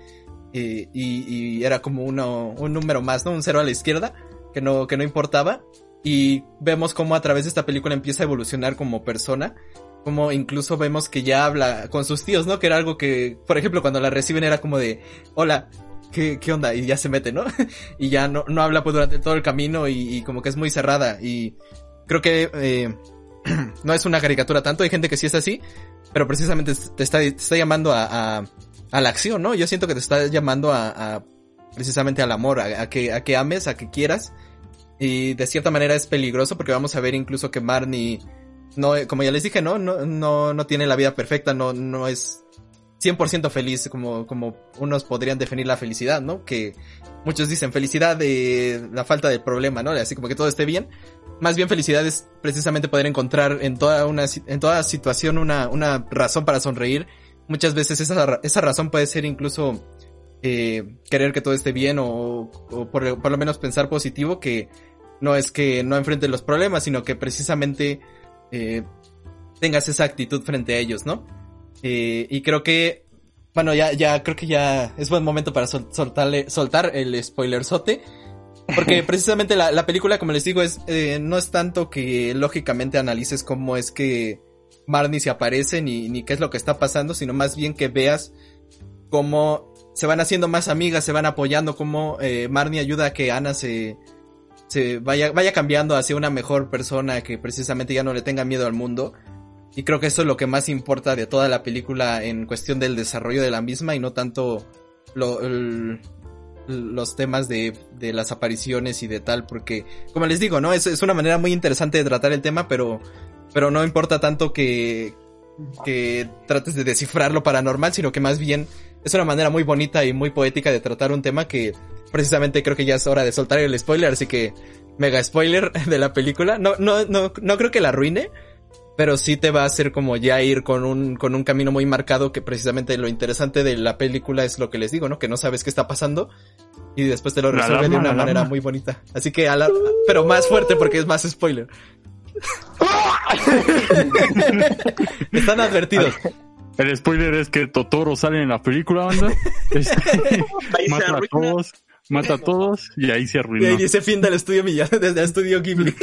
Y, era como uno, un número más, ¿no? Un cero a la izquierda, que no, que no importaba. Y vemos cómo a través de esta película empieza a evolucionar como persona. Como incluso vemos que ya habla con sus tíos, ¿no? Que era algo que, por ejemplo, cuando la reciben era como de, hola, ¿qué, qué onda? Y ya se mete, ¿no? y ya no, no habla pues durante todo el camino y, como que es muy cerrada. Y creo que eh, no es una caricatura tanto, hay gente que sí es así, pero precisamente te está, está llamando a, a la acción, ¿no? Yo siento que te está llamando a, a precisamente al amor, a, a que, a que ames, a que quieras. Y de cierta manera es peligroso porque vamos a ver incluso que Marnie no, como ya les dije, no, no, no, no tiene la vida perfecta, no, no es 100% feliz, como, como unos podrían definir la felicidad, ¿no? Que muchos dicen felicidad de la falta del problema, ¿no? Así como que todo esté bien. Más bien felicidad es precisamente poder encontrar en toda una, en toda situación una, una razón para sonreír. Muchas veces esa, esa razón puede ser incluso eh, querer que todo esté bien o, o por, por, lo menos pensar positivo, que no es que no enfrente los problemas, sino que precisamente eh, tengas esa actitud frente a ellos, ¿no? Eh, y creo que, bueno, ya, ya, creo que ya es buen momento para sol, soltarle, soltar el spoilerzote. Porque precisamente la, la, película, como les digo, es, eh, no es tanto que lógicamente analices cómo es que Marnie se aparece ni, ni qué es lo que está pasando, sino más bien que veas cómo se van haciendo más amigas, se van apoyando, cómo eh, Marnie ayuda a que Ana se, se vaya, vaya cambiando hacia una mejor persona que precisamente ya no le tenga miedo al mundo. Y creo que eso es lo que más importa de toda la película en cuestión del desarrollo de la misma y no tanto lo, el, los temas de, de, las apariciones y de tal, porque como les digo, ¿no? Es, es, una manera muy interesante de tratar el tema, pero, pero no importa tanto que, que trates de descifrar lo paranormal, sino que más bien es una manera muy bonita y muy poética de tratar un tema que precisamente creo que ya es hora de soltar el spoiler, así que mega spoiler de la película. No, no, no, no creo que la arruine, pero sí te va a hacer como ya ir con un, con un camino muy marcado que precisamente lo interesante de la película es lo que les digo, ¿no? Que no sabes qué está pasando y después te lo resuelve de una manera muy bonita. Así que a la, pero más fuerte porque es más spoiler. Están advertidos. El spoiler es que Totoro sale en la película, banda. Este, mata a todos, mata a todos y ahí se arruinó. Y ese fin del estudio Miyazaki, desde el estudio Ghibli.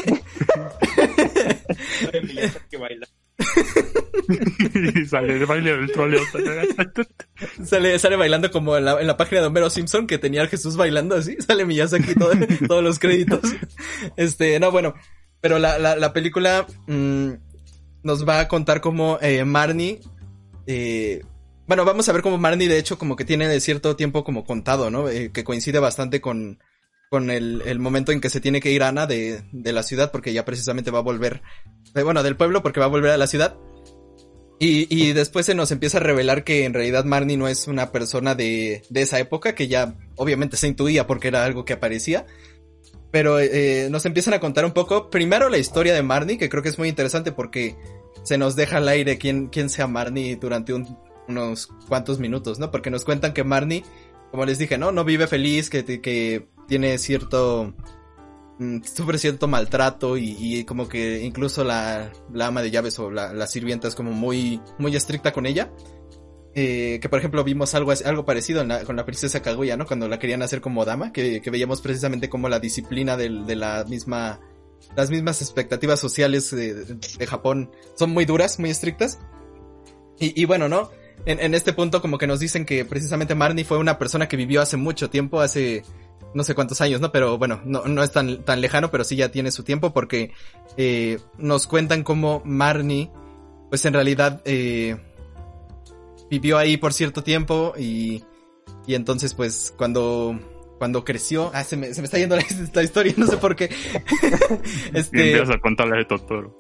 que baila. y sale de baile del troleo. sale, sale bailando como en la, en la, página de Homero Simpson que tenía a Jesús bailando así. Sale Miyazaki todo, todos los créditos. Este, no, bueno. Pero la, la, la película mmm, nos va a contar como eh, Marnie. Eh, bueno, vamos a ver cómo Marnie de hecho como que tiene cierto tiempo como contado, ¿no? Eh, que coincide bastante con, con el, el, momento en que se tiene que ir Ana de, de, la ciudad porque ya precisamente va a volver, eh, bueno, del pueblo porque va a volver a la ciudad. Y, y después se nos empieza a revelar que en realidad Marnie no es una persona de, de esa época, que ya obviamente se intuía porque era algo que aparecía. Pero eh, nos empiezan a contar un poco, primero la historia de Marnie, que creo que es muy interesante porque se nos deja al aire quién, quién sea Marnie durante un, unos cuantos minutos, ¿no? Porque nos cuentan que Marnie, como les dije, ¿no? No vive feliz, que, que tiene cierto sufre cierto maltrato y, y, como que incluso la, la ama de llaves o la, la, sirvienta es como muy, muy estricta con ella. Eh, que por ejemplo vimos algo, algo parecido con la princesa Kaguya, ¿no? Cuando la querían hacer como dama, que, que veíamos precisamente como la disciplina de, la misma, las mismas expectativas sociales de, Japón son muy duras, muy estrictas. Y, y bueno, ¿no? En, en este punto como que nos dicen que precisamente Marnie fue una persona que vivió hace mucho tiempo, hace no sé cuántos años, ¿no? Pero bueno, no, no es tan, tan lejano, pero sí ya tiene su tiempo porque eh, nos cuentan cómo Marnie, pues en realidad eh, vivió ahí por cierto tiempo y, y entonces pues cuando cuando creció, ah, se me, se me está yendo la, historia, no sé por qué. este, empiezas a contarle de Totoro.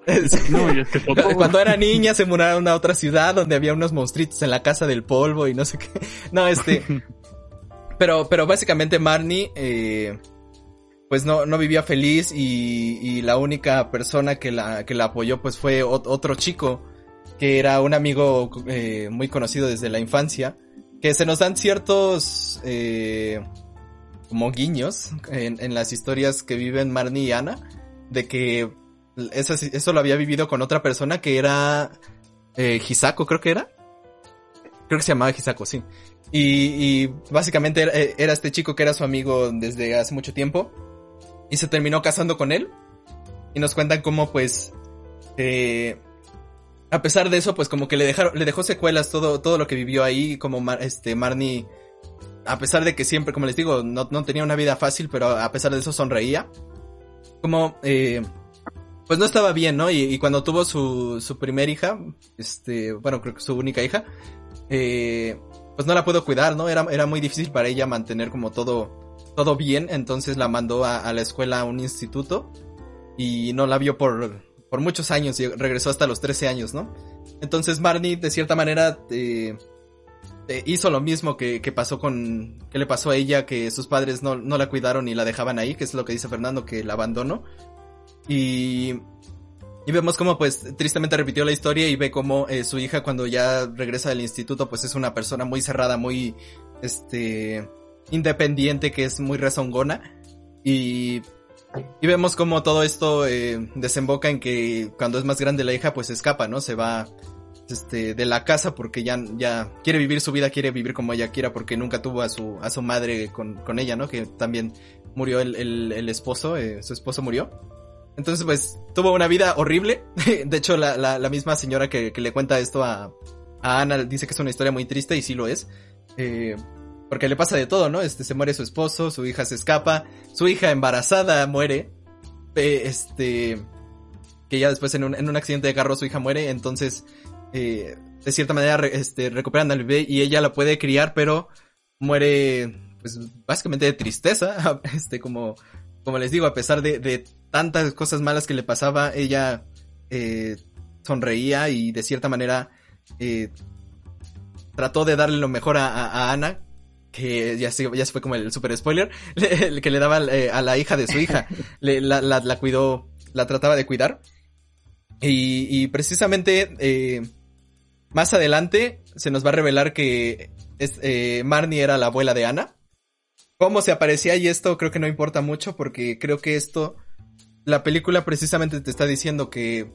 no, y es que Totoro. Cuando era niña se mudaron a otra ciudad donde había unos monstruitos en la casa del polvo y no sé qué. No, este, pero, pero básicamente Marnie, eh, pues no, no vivía feliz y, y, la única persona que la, que la apoyó pues fue otro chico que era un amigo eh, muy conocido desde la infancia, que se nos dan ciertos eh, como guiños en, las historias que viven Marnie y Ana, de que eso, eso lo había vivido con otra persona que era eh, Hisako, creo que era. Creo que se llamaba Hisako, sí. Y, y básicamente era, era, este chico que era su amigo desde hace mucho tiempo. Y se terminó casando con él. Y nos cuentan cómo pues... Eh, a pesar de eso, pues como que le dejaron, le dejó secuelas todo, todo lo que vivió ahí, como este Marnie, a pesar de que siempre, como les digo, no, no, tenía una vida fácil, pero a pesar de eso sonreía. Como, eh, pues no estaba bien, ¿no? Y, cuando tuvo su, su primer hija, este, bueno, creo que su única hija, eh, pues no la pudo cuidar, ¿no? Era, era muy difícil para ella mantener como todo, todo bien, entonces la mandó a la escuela, a un instituto, y no la vio por, por muchos años y regresó hasta los 13 años, ¿no? Entonces Marnie, de cierta manera, hizo lo mismo que, que, pasó con, que le pasó a ella, que sus padres no, no la cuidaron y la dejaban ahí, que es lo que dice Fernando, que la abandonó. Y, y vemos como pues tristemente repitió la historia y ve como eh, su hija cuando ya regresa del instituto pues es una persona muy cerrada, muy este independiente, que es muy rezongona. Y, y vemos como todo esto eh, desemboca en que cuando es más grande la hija pues escapa, ¿no? Se va este, de la casa porque ya, ya quiere vivir su vida, quiere vivir como ella quiera porque nunca tuvo a su, a su madre con, con ella, ¿no? Que también murió el, el, esposo, eh, su esposo murió. Entonces, pues, tuvo una vida horrible. De hecho, la, la, la misma señora que, que, le cuenta esto a, a Ana dice que es una historia muy triste y sí lo es. Eh, porque le pasa de todo, ¿no? Este, se muere su esposo, su hija se escapa, su hija embarazada muere. Eh, este, que ya después en un, en un accidente de carro su hija muere, entonces, eh, de cierta manera, este, recuperan al bebé y ella la puede criar, pero muere, pues, básicamente de tristeza, este, como, como les digo, a pesar de, de tantas cosas malas que le pasaba, ella, eh, sonreía y de cierta manera, eh, trató de darle lo mejor a, a, a Ana, que ya se, ya se fue como el super spoiler, el que le daba eh, a la hija de su hija, le, la, la, la, cuidó, la trataba de cuidar. Y, y precisamente eh, más adelante se nos va a revelar que es, eh, Marnie era la abuela de Ana. Cómo se aparecía y esto creo que no importa mucho porque creo que esto, la película precisamente te está diciendo que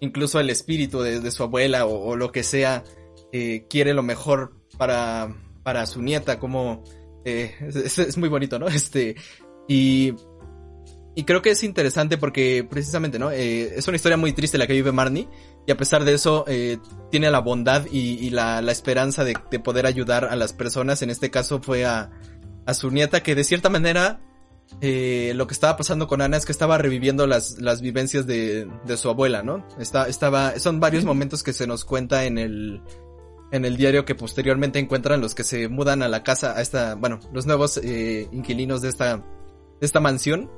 incluso el espíritu de, de su abuela o, o, lo que sea eh, quiere lo mejor para, para su nieta, como eh, es, es, muy bonito, ¿no? Este, y, y creo que es interesante porque precisamente, ¿no? Eh, es una historia muy triste la que vive Marnie y a pesar de eso eh, tiene la bondad y, y la, la, esperanza de, de, poder ayudar a las personas. En este caso fue a, a su nieta que de cierta manera eh, lo que estaba pasando con Ana es que estaba reviviendo las, las vivencias de, de su abuela, ¿no? Está, estaba, son varios momentos que se nos cuenta en el, en el diario que posteriormente encuentran los que se mudan a la casa, a esta, bueno, los nuevos eh, inquilinos de esta, de esta mansión.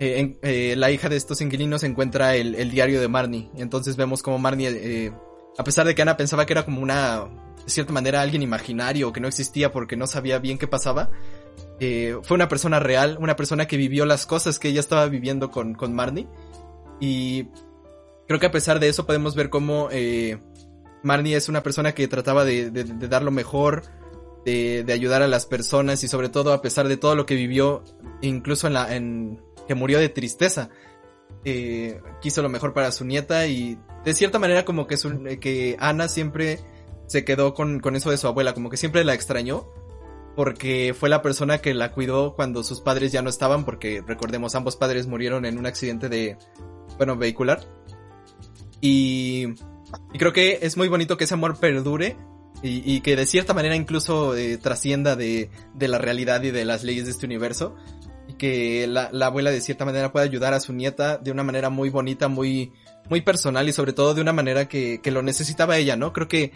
Eh, eh, la hija de estos inquilinos encuentra el, el, diario de Marnie. Entonces vemos como Marnie, eh, a pesar de que Ana pensaba que era como una, de cierta manera, alguien imaginario, que no existía porque no sabía bien qué pasaba, eh, fue una persona real, una persona que vivió las cosas que ella estaba viviendo con, con Marnie. Y creo que a pesar de eso podemos ver cómo eh, Marnie es una persona que trataba de, dar lo mejor, de, ayudar a las personas y sobre todo a pesar de todo lo que vivió, incluso en la, que murió de tristeza, eh, quiso lo mejor para su nieta y de cierta manera como que, su, que Ana siempre se quedó con, con eso de su abuela, como que siempre la extrañó porque fue la persona que la cuidó cuando sus padres ya no estaban, porque recordemos ambos padres murieron en un accidente de, bueno, vehicular. Y y creo que es muy bonito que ese amor perdure y, y que de cierta manera incluso eh, trascienda de, de, la realidad y de las leyes de este universo. Y que la, la, abuela de cierta manera pueda ayudar a su nieta de una manera muy bonita, muy, muy personal y sobre todo de una manera que, que lo necesitaba ella, ¿no? Creo que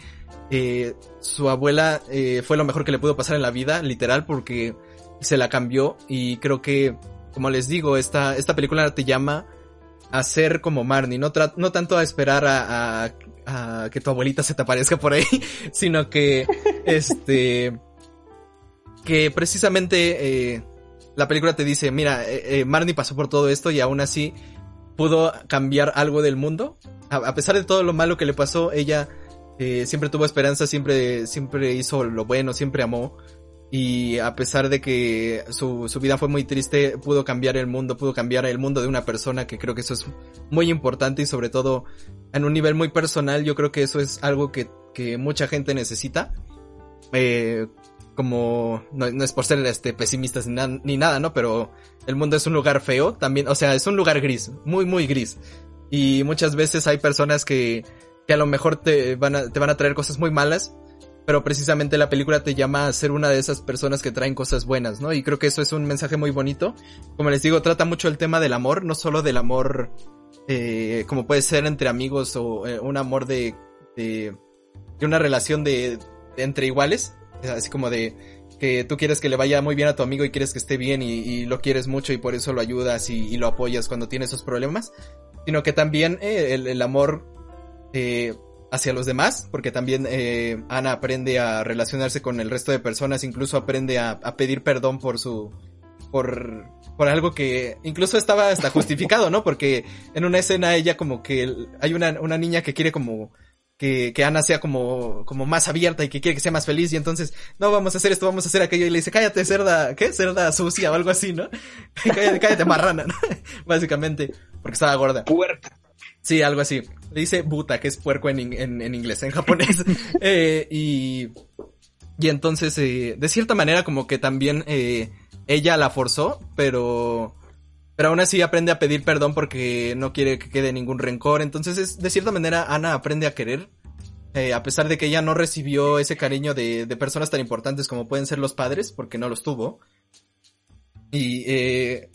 eh, su abuela eh, fue lo mejor que le pudo pasar en la vida, literal, porque se la cambió y creo que, como les digo, esta, esta película te llama a ser como Marnie, no, no tanto a esperar a, que tu abuelita se te aparezca por ahí, sino que, este, que precisamente eh, la película te dice, mira, eh, eh, Marnie pasó por todo esto y aún así pudo cambiar algo del mundo. A, a pesar de todo lo malo que le pasó, ella siempre tuvo esperanza, siempre, siempre hizo lo bueno, siempre amó y a pesar de que su, su, vida fue muy triste, pudo cambiar el mundo, pudo cambiar el mundo de una persona, que creo que eso es muy importante y sobre todo en un nivel muy personal, yo creo que eso es algo que, que mucha gente necesita. Eh, como, no, no, es por ser este, pesimistas ni, na ni nada, ¿no? Pero el mundo es un lugar feo también, o sea, es un lugar gris, muy, muy gris. Y muchas veces hay personas que, que a lo mejor te van a, te van a traer cosas muy malas, pero precisamente la película te llama a ser una de esas personas que traen cosas buenas, ¿no? Y creo que eso es un mensaje muy bonito. Como les digo, trata mucho el tema del amor, no solo del amor eh, como puede ser entre amigos o eh, un amor de, de, de una relación de, entre iguales, así como de que tú quieres que le vaya muy bien a tu amigo y quieres que esté bien y, lo quieres mucho y por eso lo ayudas y, y, lo apoyas cuando tiene esos problemas, sino que también eh, el, el, amor eh, hacia los demás, porque también eh, Ana aprende a relacionarse con el resto de personas, incluso aprende a, a pedir perdón por su, por, por algo que incluso estaba hasta justificado, ¿no? Porque en una escena ella como que hay una, una niña que quiere como que, que Ana sea como, como más abierta y que quiere que sea más feliz y entonces, no, vamos a hacer esto, vamos a hacer aquello y le dice, cállate cerda, ¿qué? Cerda sucia o algo así, ¿no? cállate, cállate marrana, ¿no? Básicamente, porque estaba gorda. Puerca. Sí, algo así. Le dice buta, que es puerco en, in- en, en inglés, en japonés. Eh, y, y entonces, eh, de cierta manera, como que también eh, ella la forzó, pero, pero aún así aprende a pedir perdón porque no quiere que quede ningún rencor. Entonces, es, de cierta manera, Ana aprende a querer. eh, a pesar de que ella no recibió ese cariño de, de personas tan importantes como pueden ser los padres, porque no los tuvo. Y eh,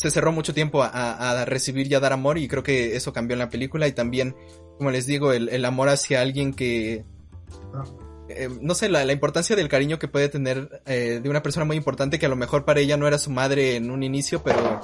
se cerró mucho tiempo a, a- recibir y a dar amor y creo que eso cambió en la película. Y también, como les digo, el, el amor hacia alguien que... eh, no sé, la, la importancia del cariño que puede tener eh, de una persona muy importante que a lo mejor para ella no era su madre en un inicio, pero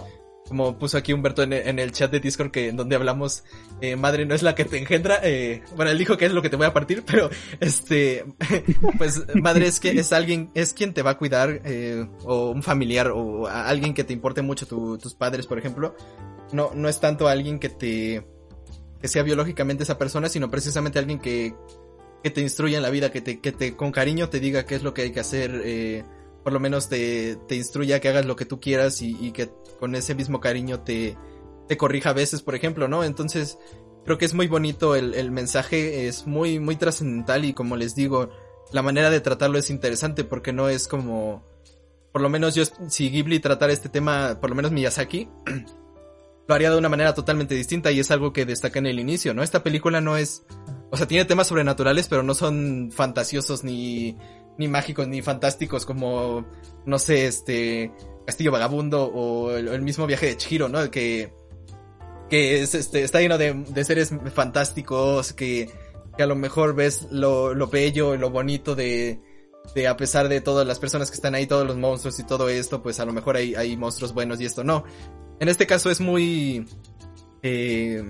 como puso aquí Humberto en, el chat de Discord que en donde hablamos, eh, madre no es la que te engendra, eh, bueno, él dijo que es lo que te voy a partir, pero este, pues madre es que es alguien, es quien te va a cuidar, eh, o un familiar, o alguien que te importe mucho, tu- tus padres, por ejemplo, no, no es tanto alguien que te, que sea biológicamente esa persona, sino precisamente alguien que, que te instruya en la vida, que te, que te, con cariño te diga qué es lo que hay que hacer, eh, por lo menos te, te instruya que hagas lo que tú quieras y, que con ese mismo cariño te, te corrija a veces, por ejemplo, ¿no? Entonces, creo que es muy bonito el, el mensaje, es muy, muy trascendental y como les digo, la manera de tratarlo es interesante porque no es como, por lo menos yo, si Ghibli tratara este tema, por lo menos Miyazaki, lo haría de una manera totalmente distinta y es algo que destaca en el inicio, ¿no? Esta película no es, o sea, tiene temas sobrenaturales, pero no son fantasiosos ni, ni mágicos ni fantásticos como, no sé, este, Castillo Vagabundo o el, mismo viaje de Chihiro, ¿no? Que, que es, este, está lleno de, de seres fantásticos, que, que a lo mejor ves lo, lo bello, lo bonito de, de a pesar de todas las personas que están ahí, todos los monstruos y todo esto, pues a lo mejor hay, hay monstruos buenos y esto no. En este caso es muy, eh,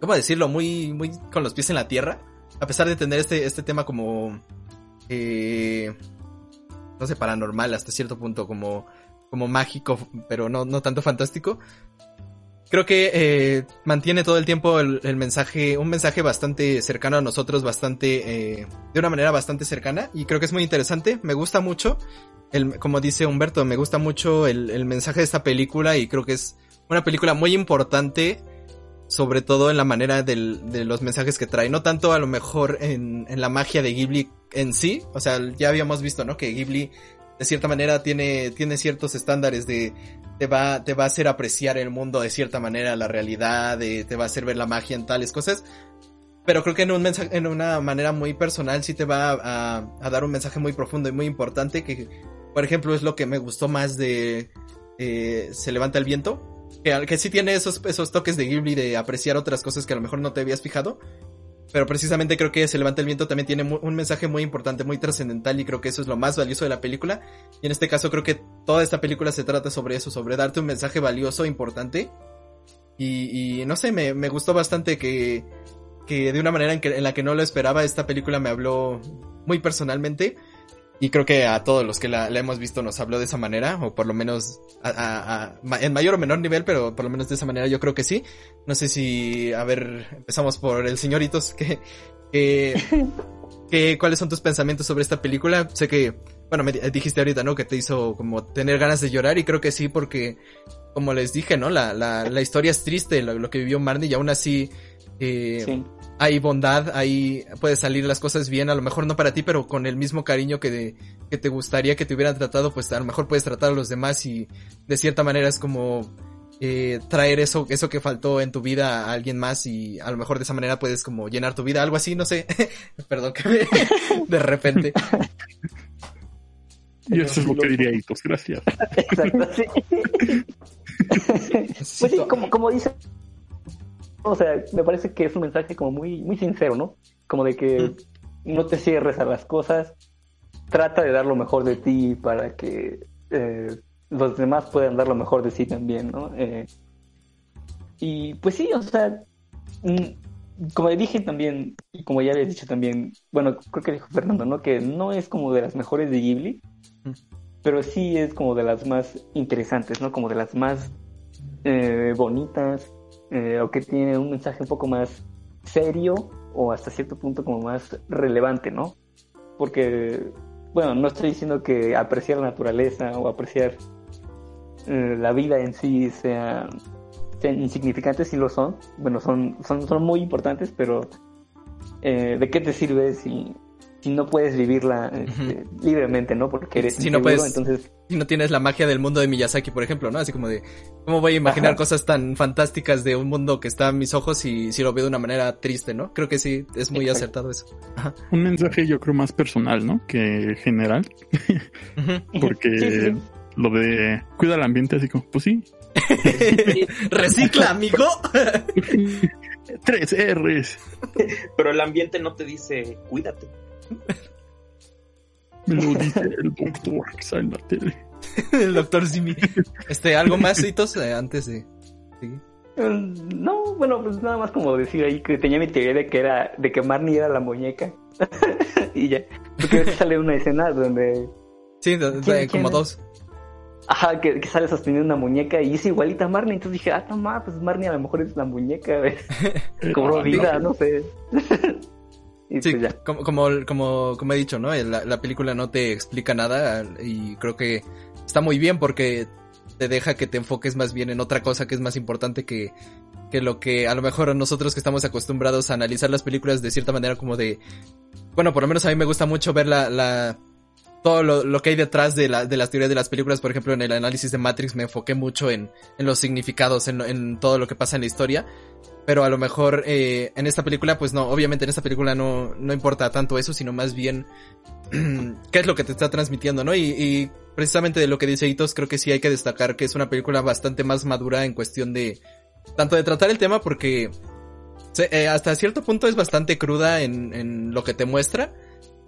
¿cómo decirlo? Muy, muy con los pies en la tierra. A pesar de tener este, este tema como, eh, no sé, paranormal hasta cierto punto, como, como mágico, pero no, no tanto fantástico. Creo que eh, mantiene todo el tiempo el, mensaje, un mensaje bastante cercano a nosotros, bastante, eh, de una manera bastante cercana, y creo que es muy interesante, me gusta mucho, como dice Humberto, me gusta mucho el, el mensaje de esta película y creo que es una película muy importante, sobre todo en la manera del, de los mensajes que trae, no tanto a lo mejor en, en la magia de Ghibli en sí, o sea, ya habíamos visto, ¿no? Que Ghibli de cierta manera tiene, tiene ciertos estándares de, te va, te va a hacer apreciar el mundo de cierta manera, la realidad, te va a hacer ver la magia en tales cosas. Pero creo que en un mensaje, en una manera muy personal sí te va a, a dar un mensaje muy profundo y muy importante que, por ejemplo, es lo que me gustó más de eh, Se levanta el viento. Que, que sí tiene esos, esos toques de Ghibli de apreciar otras cosas que a lo mejor no te habías fijado. Pero precisamente creo que Se levanta el viento también tiene un mensaje muy importante, muy trascendental y creo que eso es lo más valioso de la película. Y en este caso creo que toda esta película se trata sobre eso, sobre darte un mensaje valioso, importante. Y, y no sé, me, me gustó bastante que, que de una manera en, que, en la que no lo esperaba, esta película me habló muy personalmente. Y creo que a todos los que la, la hemos visto nos habló de esa manera, o por lo menos a- a- a- en mayor o menor nivel, pero por lo menos de esa manera yo creo que sí. No sé si, a ver, empezamos por el señoritos, que, que, que, ¿cuáles son tus pensamientos sobre esta película? Sé que, bueno, me di- dijiste ahorita, ¿no? Que te hizo como tener ganas de llorar y creo que sí, porque, como les dije, ¿no? La, la, la historia es triste, lo, lo que vivió Marnie y aún así, eh, Sí. hay bondad, ahí puede salir las cosas bien, a lo mejor no para ti, pero con el mismo cariño que, de- que te gustaría que te hubieran tratado, pues a lo mejor puedes tratar a los demás y de cierta manera es como eh, traer eso, eso que faltó en tu vida a alguien más y a lo mejor de esa manera puedes como llenar tu vida, algo así, no sé, perdón que me, de repente. Y eso es lo que diría Hitos, gracias. Exacto, sí. Pues sí, como, como dice, o sea, me parece que es un mensaje como muy, muy sincero, ¿no? Como de que no te cierres a las cosas, trata de dar lo mejor de ti para que eh, los demás puedan dar lo mejor de sí también, ¿no? Eh, y pues sí, o sea, mm, como dije también, y como ya había dicho también, bueno, creo que dijo Fernando, ¿no? Que no es como de las mejores de Ghibli, Mm. pero sí es como de las más interesantes, ¿no? Como de las más eh, bonitas, eh, o que tiene un mensaje un poco más serio, o hasta cierto punto como más relevante, ¿no? Porque, bueno, no estoy diciendo que apreciar la naturaleza o apreciar eh, la vida en sí sea, sean insignificantes, sí lo son. Bueno, son, son, son muy importantes, pero eh, ¿de qué te sirve si, si no puedes vivirla este, libremente, ¿no? Porque eres Si no puedes- entonces Si no tienes la magia del mundo de Miyazaki, por ejemplo, ¿no? Así como de, ¿cómo voy a imaginar Ajá. cosas tan fantásticas de un mundo que está a mis ojos y si lo veo de una manera triste, ¿no? Creo que sí, es muy Exacto. acertado eso. Un mensaje yo creo más personal, ¿no? Que general. Porque Sí, sí. lo de cuida el ambiente, así como, pues sí. Recicla, amigo. Tres R's. Pero el ambiente no te dice, cuídate. Me lo dice el doctor que sale en la tele. El doctor Simi. Este, ¿algo más, Hitos, eh, antes de seguir? Mm, No, bueno, pues nada más como decir ahí que tenía mi teoría de que era, de que Marnie era la muñeca. y ya. Porque sale una escena donde, Sí, de- de- ¿Quién- como quién dos. ajá, que, que sale sosteniendo una muñeca y es igualita a Marnie. Entonces dije, ah, no más, pues Marnie a lo mejor es la muñeca, ¿ves? Cobró Ah, vida, no sé. Y Sí, pues ya. como, como, como, como he dicho, ¿no? La, la película no te explica nada y creo que está muy bien porque te deja que te enfoques más bien en otra cosa que es más importante que, que lo que a lo mejor nosotros que estamos acostumbrados a analizar las películas de cierta manera como de, bueno, por lo menos a mí me gusta mucho ver la, la, todo lo, lo que hay detrás de, la, de las teorías de las películas, por ejemplo, en el análisis de Matrix me enfoqué mucho en, los significados, en, en todo lo que pasa en la historia. Pero a lo mejor eh, en esta película, pues no, obviamente en esta película no, no importa tanto eso, sino más bien qué es lo que te está transmitiendo, ¿no? Y, precisamente de lo que dice Hitos, creo que sí hay que destacar que es una película bastante más madura en cuestión de, tanto de tratar el tema porque eh, hasta cierto punto es bastante cruda en, en lo que te muestra,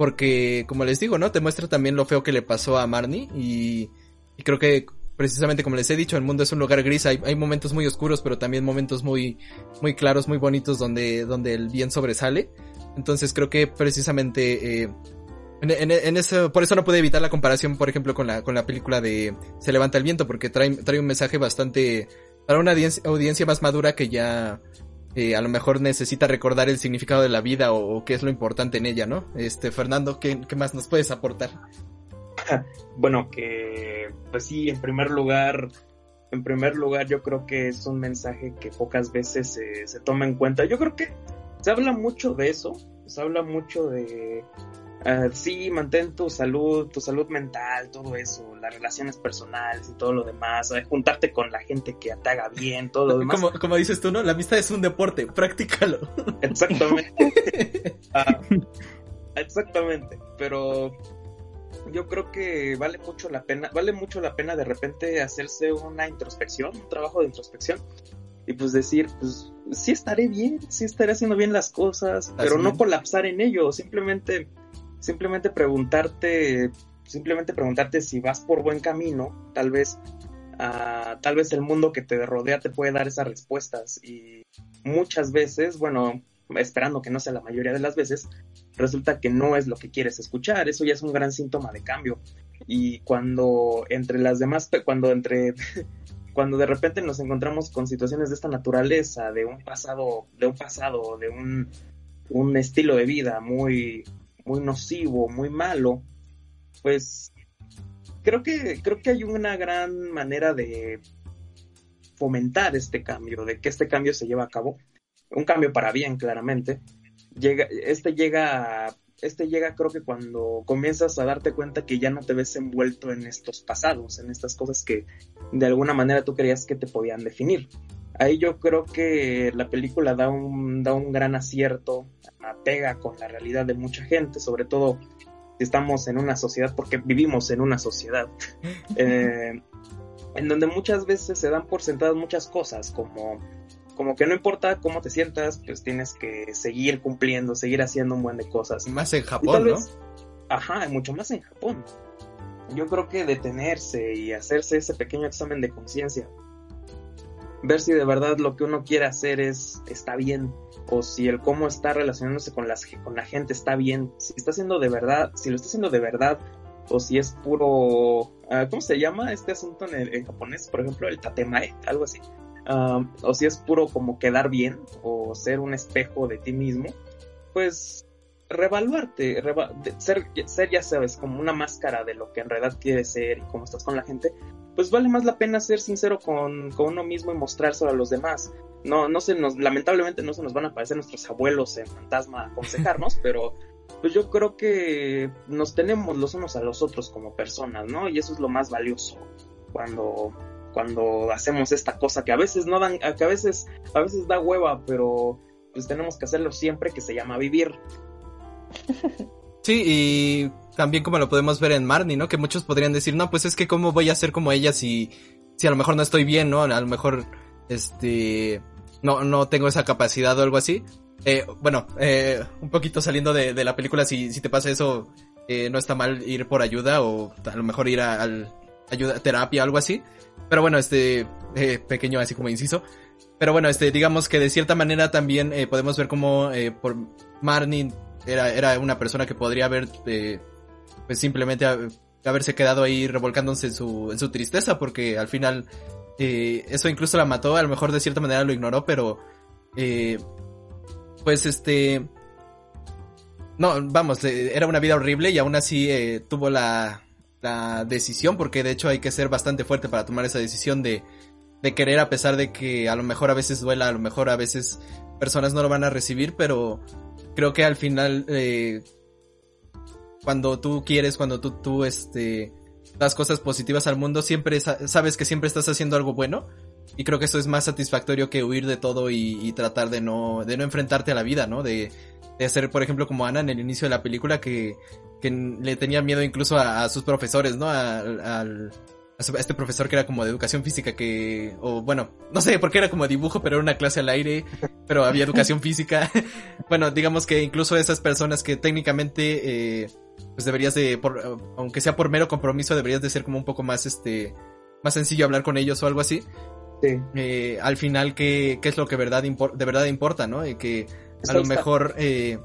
porque como les digo, ¿no? Te muestra también lo feo que le pasó a Marnie y, y creo que precisamente como les he dicho, el mundo es un lugar gris, hay, hay momentos muy oscuros, pero también momentos muy, muy claros, muy bonitos donde, donde el bien sobresale. Entonces creo que precisamente, eh, en, en- en eso, por eso no pude evitar la comparación, por ejemplo, con la, con la película de Se levanta el viento, porque trae, trae un mensaje bastante, para una audiencia, audiencia más madura que ya, eh, a lo mejor necesita recordar el significado de la vida o, qué es lo importante en ella, ¿no? Este, Fernando, ¿qué, qué más nos puedes aportar? Bueno, que pues sí, en primer lugar, en primer lugar yo creo que es un mensaje que pocas veces se, se toma en cuenta. Yo creo que se habla mucho de eso, se habla mucho de ah, sí, mantén tu salud, tu salud mental, todo eso, las relaciones personales y todo lo demás, juntarte con la gente que te haga bien, todo lo demás. Como, como dices tú, ¿no? La amistad es un deporte, practícalo. Exactamente. Ah, exactamente. Pero yo creo que vale mucho la pena, vale mucho la pena de repente hacerse una introspección, un trabajo de introspección. Y pues decir, pues sí estaré bien, sí estaré haciendo bien las cosas, pero no bien. colapsar en ello, simplemente, simplemente preguntarte, simplemente preguntarte si vas por buen camino, tal vez, ah, tal vez el mundo que te rodea te puede dar esas respuestas y muchas veces, bueno, esperando que no sea la mayoría de las veces, resulta que no es lo que quieres escuchar. Eso ya es un gran síntoma de cambio. Y cuando entre las demás, cuando entre, cuando de repente nos encontramos con situaciones de esta naturaleza, de un pasado, de un pasado, de un, un estilo de vida muy, muy nocivo, muy malo, pues creo que, creo que hay una gran manera de fomentar este cambio, de que este cambio se lleve a cabo un cambio para bien, claramente. Llega, este llega, este llega creo que cuando comienzas a darte cuenta que ya no te ves envuelto en estos pasados, en estas cosas que de alguna manera tú creías que te podían definir. Ahí yo creo que la película da un, da un gran acierto, pega con la realidad de mucha gente, sobre todo si estamos en una sociedad, porque vivimos en una sociedad, eh, en donde muchas veces se dan por sentadas muchas cosas, como como que no importa cómo te sientas, pues tienes que seguir cumpliendo, seguir haciendo un buen de cosas. Más en Japón, ¿no? vez, ajá, mucho más en Japón. Yo creo que detenerse y hacerse ese pequeño examen de conciencia ver si de verdad lo que uno quiere hacer es está bien o si el cómo está relacionándose con las con la gente está bien, si está haciendo de verdad, si lo está haciendo de verdad o si es puro ah, ¿cómo se llama este asunto en, japonés? Por ejemplo, el tatemae, algo así. O si es puro como quedar bien o ser un espejo de ti mismo, pues revaluarte, ser, ser ya sabes, como una máscara de lo que en realidad quieres ser y cómo estás con la gente, pues vale más la pena ser sincero con, con uno mismo y mostrárselo a los demás. No, no se nos, lamentablemente no se nos van a aparecer nuestros abuelos en fantasma a aconsejarnos, pero pues yo creo que nos tenemos los unos a los otros como personas, ¿no? Y eso es lo más valioso cuando, cuando hacemos esta cosa que a veces no dan, que a veces, a veces da hueva, pero pues tenemos que hacerlo siempre que se llama vivir. Sí, y también como lo podemos ver en Marnie, ¿no? Que muchos podrían decir, no, pues es que cómo voy a ser como ella si, si a lo mejor no estoy bien, ¿no? A lo mejor, este, no, no tengo esa capacidad o algo así. Eh, bueno, eh, un poquito saliendo de, de, la película, si, si te pasa eso, eh, no está mal ir por ayuda o a lo mejor ir a, al ayuda, terapia algo así. Pero bueno, este, eh, pequeño así como inciso. Pero bueno, este, digamos que de cierta manera también eh, podemos ver como eh, por Marnie era, era una persona que podría haber, eh, pues simplemente haberse quedado ahí revolcándose en su, en su tristeza, porque al final eh, eso incluso la mató, a lo mejor de cierta manera lo ignoró, pero eh, pues este... No, vamos, era una vida horrible y aún así eh, tuvo la, la decisión, porque de hecho hay que ser bastante fuerte para tomar esa decisión de, de querer a pesar de que a lo mejor a veces duela, a lo mejor a veces personas no lo van a recibir, pero creo que al final, eh, cuando tú quieres, cuando tú, tú, este, das cosas positivas al mundo, siempre sabes que siempre estás haciendo algo bueno. Y creo que eso es más satisfactorio que huir de todo y, y tratar de no, de no enfrentarte a la vida, ¿no? De, de hacer, por ejemplo, como Ana en el inicio de la película, que, que le tenía miedo incluso a, sus profesores, ¿no? Al, al, a este profesor que era como de educación física que, o bueno, no sé por qué era como dibujo, pero era una clase al aire, pero había educación física. bueno, digamos que incluso esas personas que técnicamente, eh, pues deberías de, por, aunque sea por mero compromiso, deberías de ser como un poco más, este, más sencillo hablar con ellos o algo así. Sí. Eh, al final, ¿qué, ¿qué, es lo que verdad de verdad importa, no? Y que a lo mejor, eh,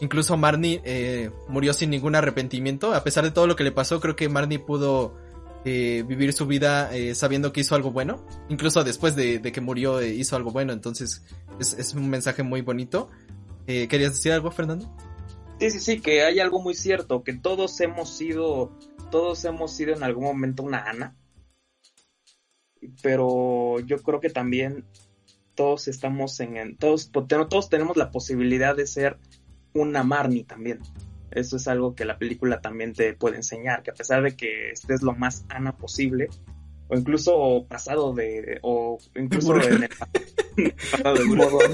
incluso Marnie eh, murió sin ningún arrepentimiento. A pesar de todo lo que le pasó, creo que Marnie pudo eh, vivir su vida eh, sabiendo que hizo algo bueno. Incluso después de, de que murió eh, hizo algo bueno. Entonces es, es un mensaje muy bonito. Eh, ¿Querías decir algo, Fernando? Sí, sí, sí, que hay algo muy cierto, que todos hemos sido, todos hemos sido en algún momento una Ana. Pero yo creo que también todos estamos en, en todos, todos tenemos la posibilidad de ser una Marnie también. Eso es algo que la película también te puede enseñar, que a pesar de que estés lo más Ana posible, o incluso pasado de, o incluso en el pasado de modo lo que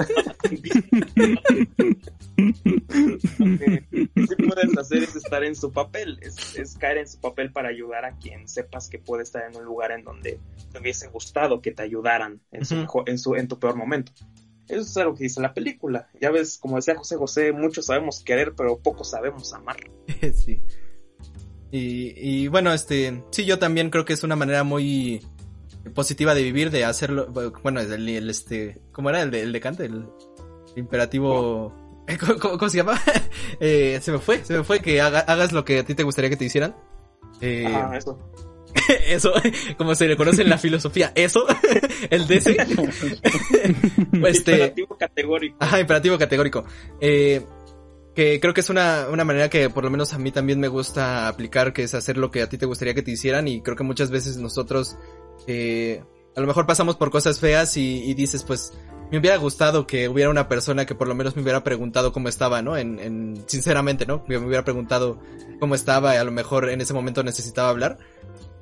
sí puedes hacer es estar en su papel, es, es, caer en su papel para ayudar a quien sepas que puede estar en un lugar en donde te hubiese gustado que te ayudaran en, su, mejor, en, su, en tu peor momento. Eso es algo que dice la película. Ya ves, como decía José José, muchos sabemos querer, pero pocos sabemos amar. sí. Y, y, bueno, este, sí, yo también creo que es una manera muy positiva de vivir, de hacerlo, bueno, el, el este, ¿cómo era? El de, el de Kant, el imperativo, ¿cómo, cómo, cómo se llama? eh, se me fue, se me fue, que haga, hagas lo que a ti te gustaría que te hicieran. Eh, ah, eso. eso, como se le conoce en la filosofía, eso, el DC. este, imperativo categórico. Ajá, imperativo categórico. Eh, que creo que es una, una manera que por lo menos a mí también me gusta aplicar, que es hacer lo que a ti te gustaría que te hicieran y creo que muchas veces nosotros, eh, a lo mejor pasamos por cosas feas y, y, dices, pues, me hubiera gustado que hubiera una persona que por lo menos me hubiera preguntado cómo estaba, ¿no? En, en sinceramente, ¿no? Me hubiera preguntado cómo estaba y a lo mejor en ese momento necesitaba hablar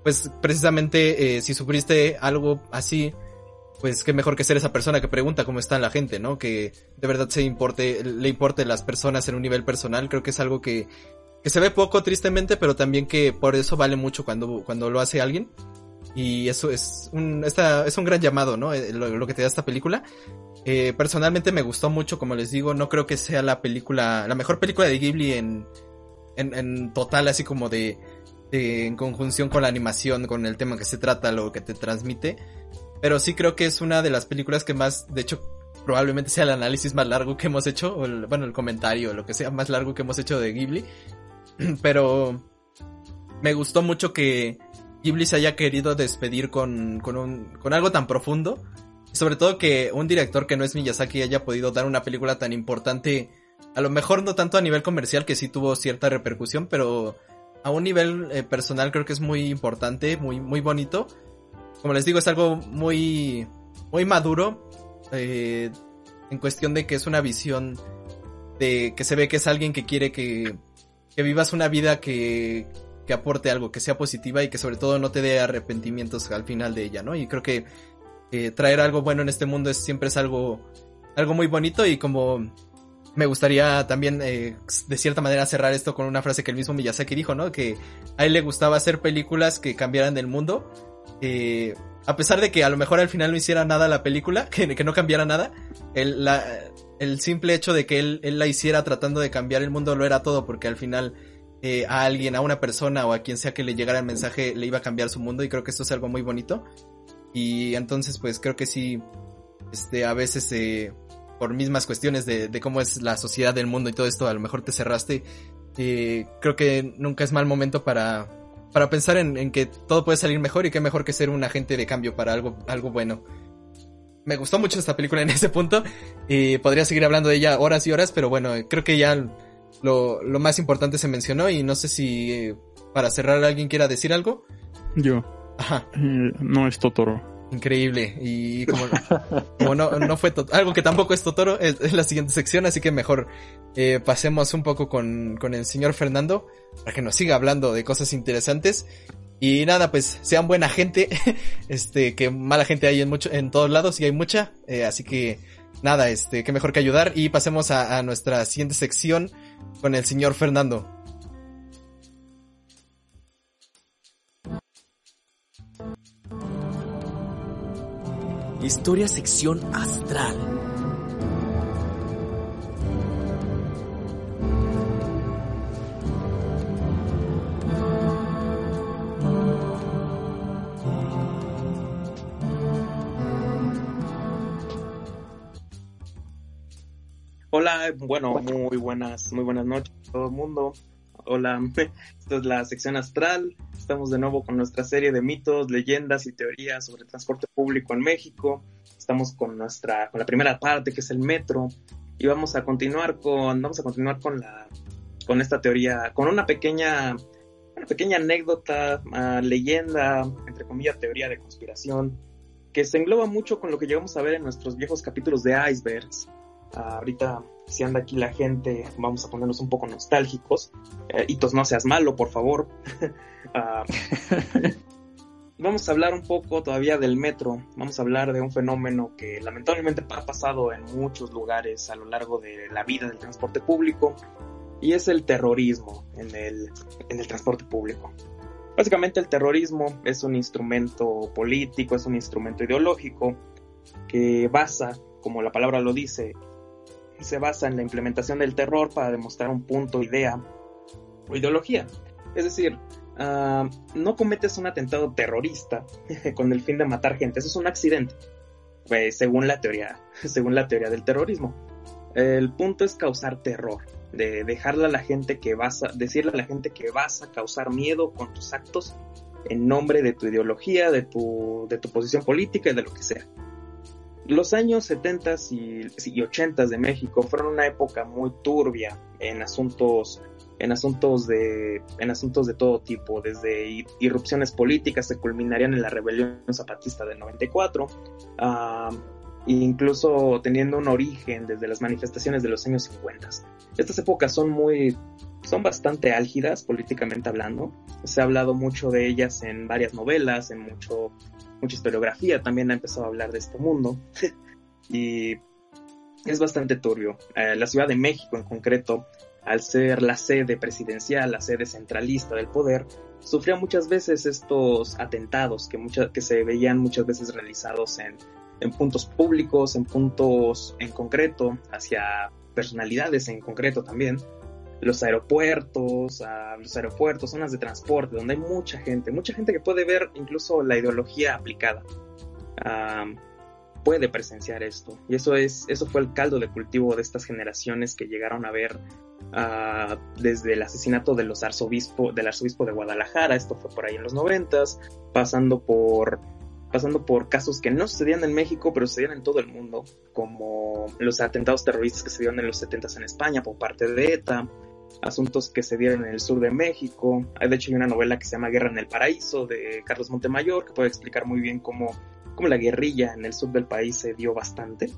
pues precisamente eh, si sufriste algo así, pues qué mejor que ser esa persona que pregunta cómo está la gente, ¿no? Que de verdad se importe, le importe las personas en un nivel personal, creo que es algo que, que se ve poco tristemente, pero también que por eso vale mucho cuando, cuando lo hace alguien. Y eso es un, esta, es un gran llamado, ¿no? Eh, lo, que te da esta película. Eh, personalmente me gustó mucho, como les digo, no creo que sea la película, la mejor película de Ghibli en, en, en total, así como de, en conjunción con la animación, con el tema que se trata, lo que te transmite. Pero sí creo que es una de las películas que más, de hecho, probablemente sea el análisis más largo que hemos hecho, o el, bueno, el comentario, lo que sea más largo que hemos hecho de Ghibli. Pero me gustó mucho que Ghibli se haya querido despedir con, con, un, con algo tan profundo. Sobre todo que un director que no es Miyazaki haya podido dar una película tan importante, a lo mejor no tanto a nivel comercial, que sí tuvo cierta repercusión, pero a un nivel eh, personal creo que es muy importante, muy, muy bonito. Como les digo, es algo muy, muy maduro, eh, en cuestión de que es una visión de que se ve que es alguien que quiere que, que vivas una vida que, que aporte algo, que sea positiva y que sobre todo no te dé arrepentimientos al final de ella, ¿no? Y creo que traer algo bueno en este mundo es siempre es algo, algo muy bonito y como me gustaría también eh, de cierta manera cerrar esto con una frase que el mismo Miyazaki dijo, ¿no? Que a él le gustaba hacer películas que cambiaran el mundo. Eh, a pesar de que a lo mejor al final no hiciera nada la película, que, no cambiara nada, el, simple hecho de que él, la hiciera tratando de cambiar el mundo lo era todo, porque al final eh, a alguien, a una persona o a quien sea que le llegara el mensaje le iba a cambiar su mundo y creo que esto es algo muy bonito. Y entonces pues creo que sí, este, a veces eh, por mismas cuestiones de, cómo es la sociedad del mundo y todo esto, a lo mejor te cerraste. Creo que nunca es mal momento para, para pensar en, en, que todo puede salir mejor y que mejor que ser un agente de cambio para algo, algo bueno. Me gustó mucho esta película en ese punto y podría seguir hablando de ella horas y horas, pero bueno, creo que ya lo, lo más importante se mencionó y no sé si eh, para cerrar alguien quiera decir algo. Yo. Ajá. Eh, no es Totoro. Increíble. Y como, como no, no fue algo que tampoco es Totoro, es, es, la siguiente sección, así que mejor eh, pasemos un poco con, con el señor Fernando para que nos siga hablando de cosas interesantes. Y nada, pues sean buena gente, este, que mala gente hay en mucho, en todos lados y hay mucha, eh, así que nada, este, qué mejor que ayudar y pasemos a, a nuestra siguiente sección con el señor Fernando. Historia sección astral. Hola, bueno, muy buenas, muy buenas noches a todo el mundo. Hola, esta es la sección astral. Estamos de nuevo con nuestra serie de mitos, leyendas y teorías sobre transporte público en México. Estamos con nuestra, con la primera parte que es el metro y vamos a continuar con, vamos a continuar con la, con esta teoría, con una pequeña, una pequeña anécdota, uh, leyenda, entre comillas, teoría de conspiración, que se engloba mucho con lo que llegamos a ver en nuestros viejos capítulos de Icebergs. Uh, ahorita, si anda aquí la gente, vamos a ponernos un poco nostálgicos. Eh, Hitos, no seas malo, por favor. uh, vamos a hablar un poco todavía del metro. Vamos a hablar de un fenómeno que lamentablemente ha pasado en muchos lugares a lo largo de la vida del transporte público. Y es el terrorismo en el, en el transporte público. Básicamente el terrorismo es un instrumento político, es un instrumento ideológico que basa, como la palabra lo dice, se basa en la implementación del terror para demostrar un punto, idea o ideología. Es decir, uh, no cometes un atentado terrorista con el fin de matar gente, eso es un accidente, pues, según la teoría, según la teoría del terrorismo. El punto es causar terror, de dejarle a la gente que vas a, decirle a la gente que vas a causar miedo con tus actos en nombre de tu ideología, de tu, de tu posición política y de lo que sea los años 70 y, y 80 de México fueron una época muy turbia en asuntos en asuntos de en asuntos de todo tipo desde irrupciones políticas que culminarían en la rebelión zapatista del 94 uh, incluso teniendo un origen desde las manifestaciones de los años 50 estas épocas son muy son bastante álgidas políticamente hablando. Se ha hablado mucho de ellas en varias novelas en mucho mucha historiografía también ha empezado a hablar de este mundo y es bastante turbio. Eh, la Ciudad de México en concreto, al ser la sede presidencial, la sede centralista del poder, sufría muchas veces estos atentados que, que se veían muchas veces realizados en, en puntos públicos, en puntos en concreto, hacia personalidades en concreto también, los aeropuertos, a los aeropuertos, zonas de transporte, donde hay mucha gente, mucha gente que puede ver incluso la ideología aplicada. puede presenciar esto. Y eso es, eso fue el caldo de cultivo de estas generaciones que llegaron a ver ah, desde el asesinato de los arzobispo, del arzobispo de Guadalajara, esto fue por ahí en los noventas, pasando por pasando por casos que no sucedían en México, pero sucedían en todo el mundo, como los atentados terroristas que se dieron en los 70 en España por parte de ETA, asuntos que se dieron en el sur de México. De hecho, hay una novela que se llama Guerra en el Paraíso de Carlos Montemayor, que puede explicar muy bien cómo, cómo la guerrilla en el sur del país se dio bastante.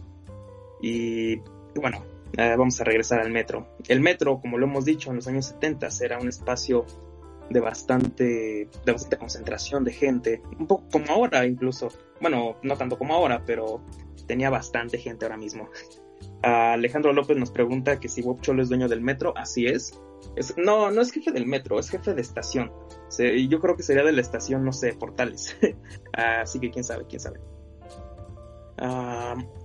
Y bueno, eh, vamos a regresar al metro. El metro, como lo hemos dicho, en los años 70 era un espacio de bastante, de bastante concentración de gente, un poco como ahora incluso, bueno, no tanto como ahora, pero tenía bastante gente ahora mismo. Alejandro López nos pregunta que si Bob Cholo es dueño del metro, así es. no, no es jefe del metro, es jefe de estación. yo creo que sería de la estación, no sé, Portales. así que quién sabe, quién sabe.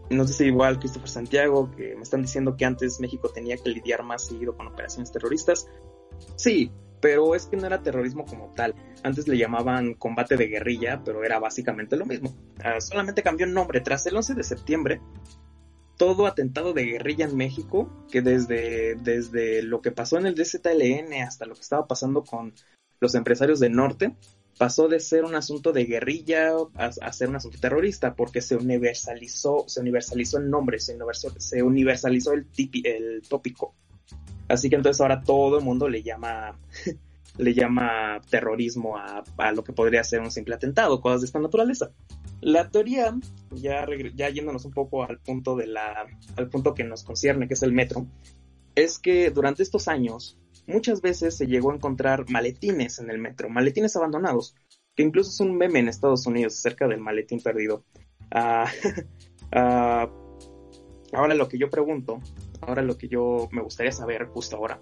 no sé si igual Christopher Santiago, que me están diciendo que antes México tenía que lidiar más seguido con operaciones terroristas. Sí, pero es que no era terrorismo como tal. Antes le llamaban combate de guerrilla, pero era básicamente lo mismo. Ah, solamente cambió el nombre. Tras el 11 de septiembre, todo atentado de guerrilla en México, que desde, desde lo que pasó en el DZLN hasta lo que estaba pasando con los empresarios del norte, pasó de ser un asunto de guerrilla a, ser un asunto terrorista, porque se universalizó, se universalizó el nombre, se universalizó, el, el tópico. Así que entonces ahora todo el mundo le llama, le llama terrorismo a, lo que podría ser un simple atentado, cosas de esta naturaleza. La teoría, ya, ya yéndonos un poco al punto de la, al punto que nos concierne, que es el metro, es que durante estos años muchas veces se llegó a encontrar maletines en el metro, maletines abandonados, que incluso es un meme en Estados Unidos acerca del maletín perdido. Ah, ah, ahora lo que yo pregunto Ahora lo que yo me gustaría saber justo ahora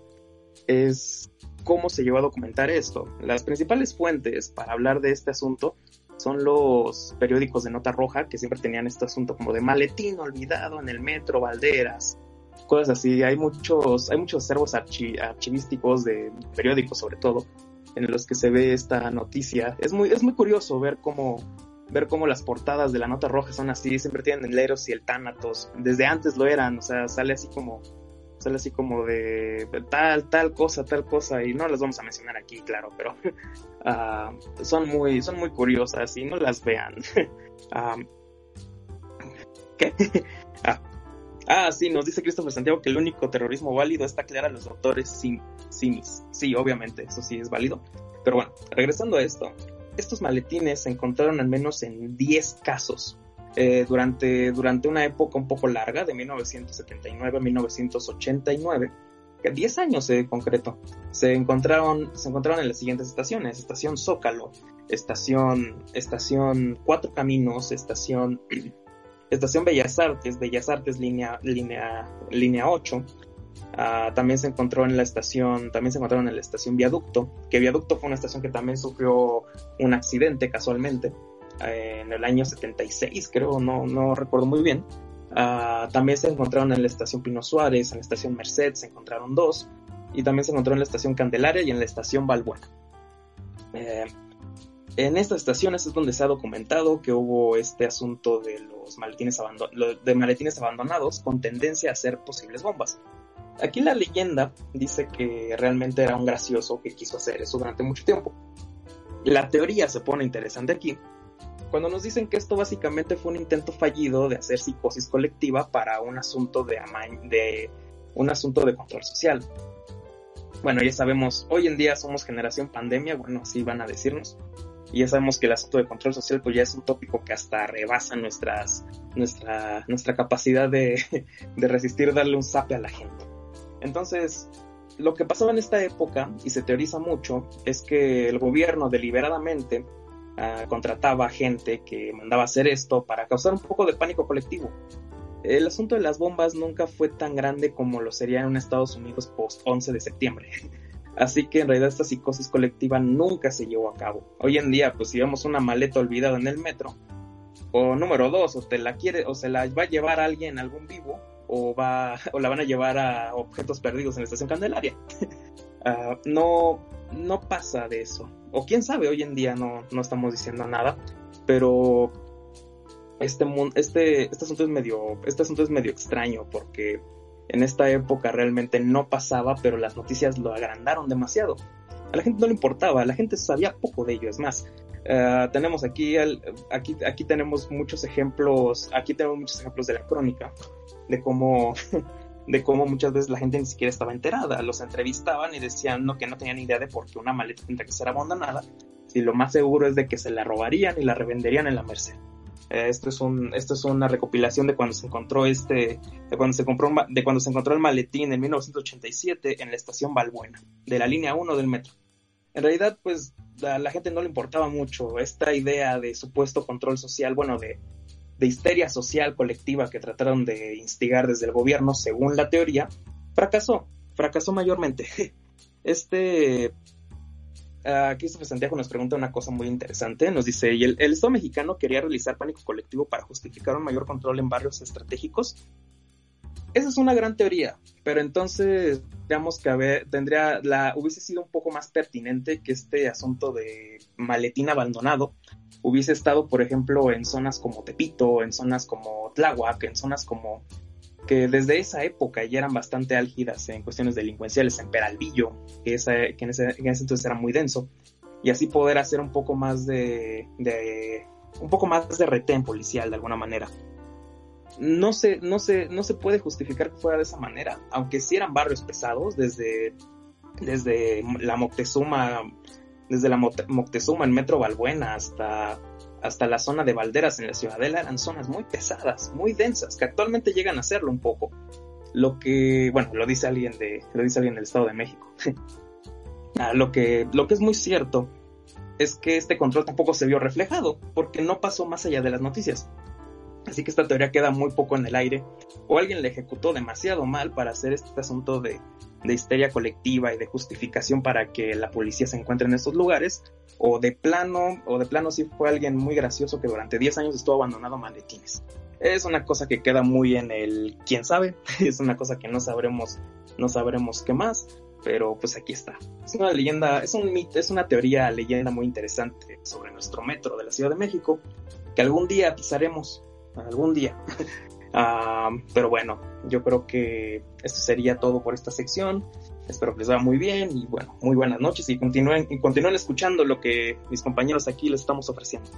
es cómo se llevó a documentar esto. Las principales fuentes para hablar de este asunto son los periódicos de nota roja que siempre tenían este asunto como de maletín olvidado en el metro Valderas, cosas así. Hay muchos, hay muchos acervos archivísticos de periódicos sobre todo en los que se ve esta noticia. Es muy, es muy curioso ver cómo ver cómo las portadas de la nota roja son así, siempre tienen el Eros y el Thanatos, desde antes lo eran, o sea, sale así como sale así como de tal, tal cosa, tal cosa, y no las vamos a mencionar aquí, claro, pero ah, son muy, son muy curiosas y no las vean. Ah, ¿Qué? ah, ah, sí, nos dice Christopher Santiago que el único terrorismo válido está clara a los doctores sin simis. Sí, obviamente, eso sí es válido. Pero bueno, regresando a esto, estos maletines se encontraron al menos en 10 casos eh, durante, durante una época un poco larga, de 1979 a 1989, 10 años en concreto, se encontraron, se encontraron en las siguientes estaciones, estación Zócalo, estación, estación Cuatro Caminos, estación, estación Bellas Artes, Bellas Artes línea, línea, línea 8, Ah, también se encontró en la estación, también se encontraron en la estación Viaducto, que Viaducto fue una estación que también sufrió un accidente casualmente eh, en el año 76, creo, no, no recuerdo muy bien. Ah, también se encontraron en la estación Pino Suárez, en la estación Merced se encontraron dos, y también se encontró en la estación Candelaria y en la estación Balbuena. Eh, en estas estaciones es donde se ha documentado que hubo este asunto de los maletines, de maletines abandonados con tendencia a ser posibles bombas. Aquí la leyenda dice que realmente era un gracioso que quiso hacer eso durante mucho tiempo. La teoría se pone interesante aquí, cuando nos dicen que esto básicamente fue un intento fallido de hacer psicosis colectiva para un asunto de, de un asunto de control social. Bueno, ya sabemos, hoy en día somos generación pandemia, bueno, así van a decirnos. Y ya sabemos que el asunto de control social pues ya es un tópico que hasta rebasa nuestras, nuestra, nuestra capacidad de, de resistir darle un zape a la gente. Entonces, lo que pasaba en esta época, y se teoriza mucho, es que el gobierno deliberadamente uh, contrataba gente que mandaba hacer esto para causar un poco de pánico colectivo. El asunto de las bombas nunca fue tan grande como lo sería en Estados Unidos post 11 de septiembre. Así que en realidad esta psicosis colectiva nunca se llevó a cabo. Hoy en día, pues si vemos una maleta olvidada en el metro, o número dos, o te la quiere, o se la va a llevar alguien, algún vivo, o, va, o la van a llevar a objetos perdidos en la estación Candelaria. Ah, no, no pasa de eso. O quién sabe, hoy en día no, no estamos diciendo nada, pero este, este, este, asunto es medio, este asunto es medio extraño porque en esta época realmente no pasaba, pero las noticias lo agrandaron demasiado. A la gente no le importaba, la gente sabía poco de ello, es más. Eh, tenemos aquí, aquí, aquí tenemos muchos ejemplos, aquí tenemos muchos ejemplos de la crónica, de cómo, de cómo muchas veces la gente ni siquiera estaba enterada, los entrevistaban y decían no, que no tenían idea de por qué una maleta tendría que ser abandonada, y lo más seguro es de que se la robarían y la revenderían en la Merced. Eh, esto es un, esto es una recopilación de cuando se encontró este, de cuando se compró, de cuando se encontró el maletín en 1987 en la estación Balbuena, de la línea 1 del metro. En realidad, pues, a la gente no le importaba mucho esta idea de supuesto control social, bueno, de, de histeria social colectiva que trataron de instigar desde el gobierno, según la teoría, fracasó, fracasó mayormente. Este Uh, Christopher Santiago nos pregunta una cosa muy interesante. Nos dice, ¿y el, Estado mexicano quería realizar pánico colectivo para justificar un mayor control en barrios estratégicos? Esa es una gran teoría, pero entonces, digamos que tendría, la, hubiese sido un poco más pertinente que este asunto de maletín abandonado hubiese estado, por ejemplo, en zonas como Tepito, en zonas como Tláhuac, en zonas como que desde esa época ya eran bastante álgidas en cuestiones delincuenciales, en Peralvillo, que, que en, ese, entonces era muy denso, y así poder hacer un poco más de, un poco más de retén policial de alguna manera. No se, no, se, no se puede justificar que fuera de esa manera, aunque sí eran barrios pesados, desde, desde la Moctezuma, desde la Moctezuma, el Metro Balbuena, hasta hasta la zona de Valderas en la Ciudadela eran zonas muy pesadas, muy densas, que actualmente llegan a serlo un poco. Lo que, bueno, lo dice alguien de, lo dice alguien del Estado de México. Ah, lo que, lo que es muy cierto es que este control tampoco se vio reflejado, porque no pasó más allá de las noticias. Así que esta teoría queda muy poco en el aire, o alguien le ejecutó demasiado mal para hacer este asunto de, de histeria colectiva y de justificación para que la policía se encuentre en estos lugares, o de plano, o de plano sí fue alguien muy gracioso que durante 10 años estuvo abandonado maletines. Es una cosa que queda muy en el quién sabe, es una cosa que no sabremos, no sabremos qué más, pero pues aquí está. Es una leyenda, es un mito, es una teoría, leyenda muy interesante sobre nuestro metro de la Ciudad de México, que algún día pisaremos, algún día. Ah, pero bueno, yo creo que esto sería todo por esta sección. Espero que les vaya muy bien y bueno, muy buenas noches y continúen, y continúen escuchando lo que mis compañeros aquí les estamos ofreciendo.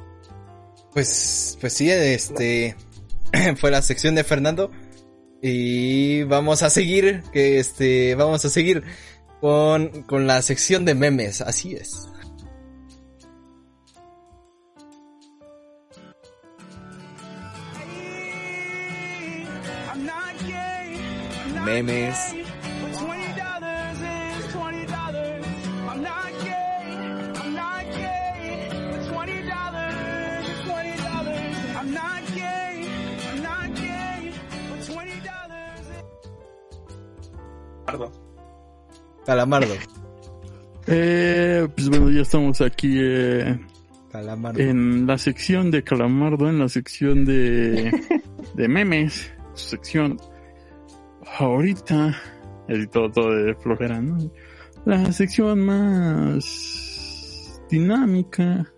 Pues, pues sí, este fue la sección de Fernando y vamos a seguir, que este, vamos a seguir con, con la sección de memes, así es. Memes. Calamardo. Eh, pues bueno, ya estamos aquí eh, en la sección de Calamardo, en la sección de, de memes, su sección ahorita, edito todo de flojera, ¿no? La sección más dinámica.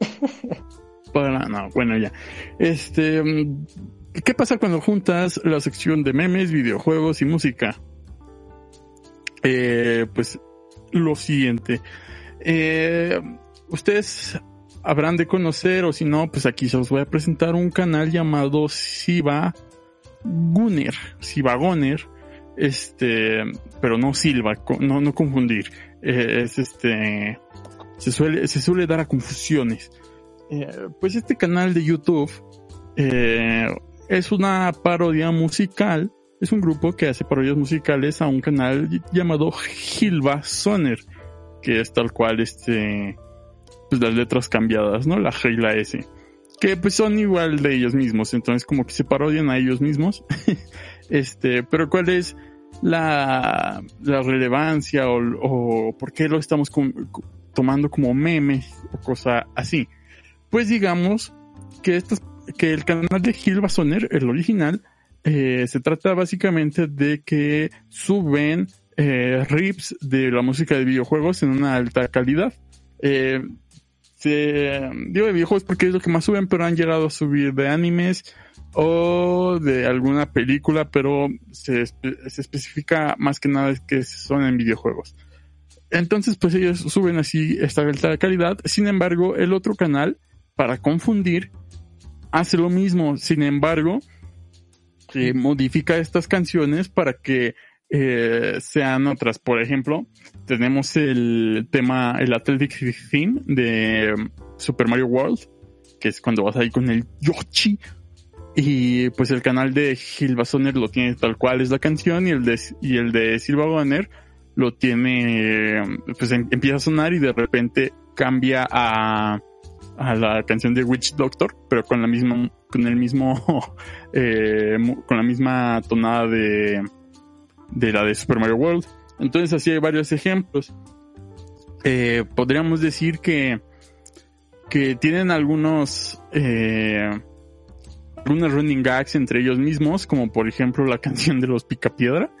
Para, no, bueno, ya. Este, ¿qué pasa cuando juntas la sección de memes, videojuegos y música? Eh, pues lo siguiente. Eh, ustedes habrán de conocer, o si no, pues aquí se os voy a presentar un canal llamado Siva Gunner, Siva Gunner, este, pero no Silva, no, no confundir, eh, es este, se suele, se suele dar a confusiones. Eh, pues este canal de YouTube eh, es una parodia musical, es un grupo que hace parodias musicales a un canal llamado Hilva Soner, que es tal cual este, pues las letras cambiadas, ¿no? La G y la S que pues son igual de ellos mismos, entonces como que se parodian a ellos mismos. este, pero cuál es la, la relevancia o, por qué lo estamos tomando como meme o cosa así. Pues digamos que estos, que el canal de Gil Basoner, el original, eh, se trata básicamente de que suben eh, rips de la música de videojuegos en una alta calidad. Eh, este, digo de videojuegos porque es lo que más suben, pero han llegado a subir de animes o de alguna película, pero se, especifica más que nada que son en videojuegos. Entonces, pues ellos suben así esta alta calidad. Sin embargo, el otro canal, para confundir, hace lo mismo. Sin embargo, que modifica estas canciones para que eh, sean otras. Por ejemplo, tenemos el tema, el Athletic Theme de Super Mario World, que es cuando vas ahí con el Yoshi. Y pues el canal de Gilba Soner lo tiene tal cual es la canción y el de, y el de Silva Bonner lo tiene, pues em, empieza a sonar y de repente cambia a, a la canción de Witch Doctor, pero con la misma, con el mismo, eh, con la misma tonada de, de la de Super Mario World. Entonces así hay varios ejemplos. Eh, podríamos decir que, que tienen algunos, eh, algunos running gags entre ellos mismos, como por ejemplo la canción de los Picapiedra,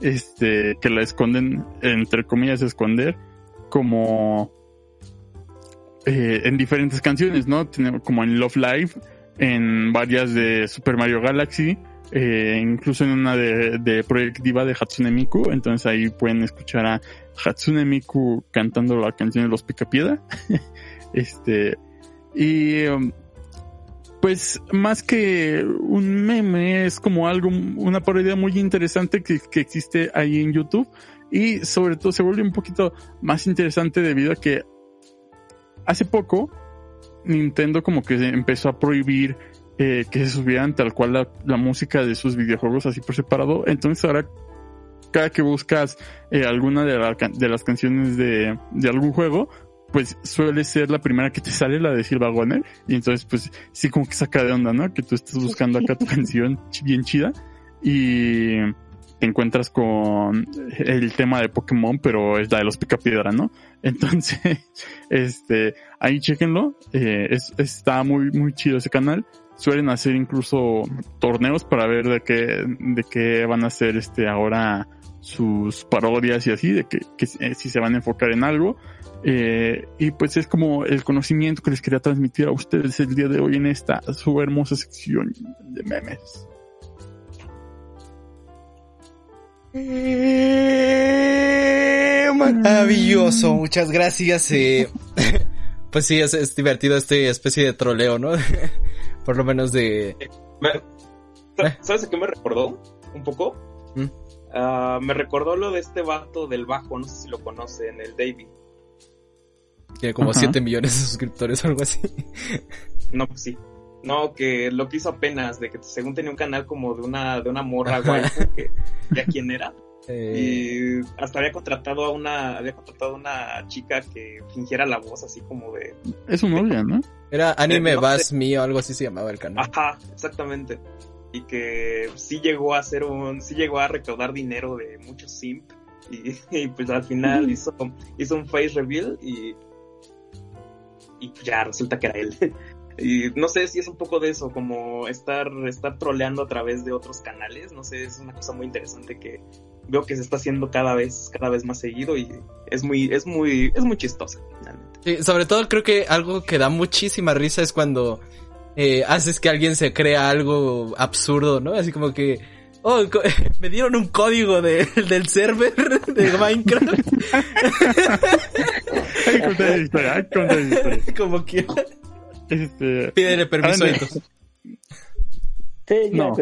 este, que la esconden, entre comillas, esconder, como eh, en diferentes canciones, ¿no? Como en Love Live, en varias de Super Mario Galaxy, eh, incluso en una de, de Project de Hatsune Miku, entonces ahí pueden escuchar a Hatsune Miku cantando la canción de los Picapiedra. este, y um, pues más que un meme, es como algo, una parodia muy interesante que, que existe ahí en YouTube. Y sobre todo se vuelve un poquito más interesante debido a que hace poco Nintendo como que empezó a prohibir eh, que se subieran tal cual la, la, música de sus videojuegos así por separado. Entonces ahora cada que buscas eh, alguna de, la, de, las canciones de, de algún juego, pues suele ser la primera que te sale la de Silva Goner y entonces pues sí como que saca de onda, ¿no? Que tú estás buscando acá tu canción bien chida y te encuentras con el tema de Pokémon, pero es la de los Picapiedra, ¿no? Entonces, este, ahí chequenlo, eh, es, está muy, muy chido ese canal. Suelen hacer incluso torneos para ver de qué, de qué van a hacer este ahora sus parodias y así, de que, que eh, si se van a enfocar en algo. Eh, y pues es como el conocimiento que les quería transmitir a ustedes el día de hoy en esta su hermosa sección de memes. Eh, maravilloso, muchas gracias. Eh, pues sí, es, es, divertido este especie de troleo, ¿no? Por lo menos de... ¿Sabes a qué me recordó? Un poco. ¿Mm? Uh, me recordó lo de este vato del bajo, no sé si lo conocen, el David. Tiene como 7 millones de suscriptores o algo así. No, pues sí. No, que lo que hizo apenas, de que según tenía un canal como de una, de una morra guay, que ya quién era. Eh... Y hasta había contratado a una, había contratado a una chica que fingiera la voz así como de. Es un novia, ¿no? Era Anime no Bass Me o algo así se llamaba el canal. Ajá, exactamente. Y que sí llegó a hacer un, sí llegó a recaudar dinero de muchos simp. Y, y pues al final hizo, hizo un face reveal y y ya resulta que era él. y no sé si es un poco de eso, como estar, estar troleando a través de otros canales, no sé, es una cosa muy interesante que veo que se está haciendo cada vez, cada vez más seguido y es muy, es muy, es muy chistosa, finalmente. Sí, sobre todo creo que algo que da muchísima risa es cuando eh, haces que alguien se crea algo absurdo, ¿no? Así como que, oh, me dieron un código de, del server de Minecraft. Como quiera. Este, Pídele permiso a Sí, ya no,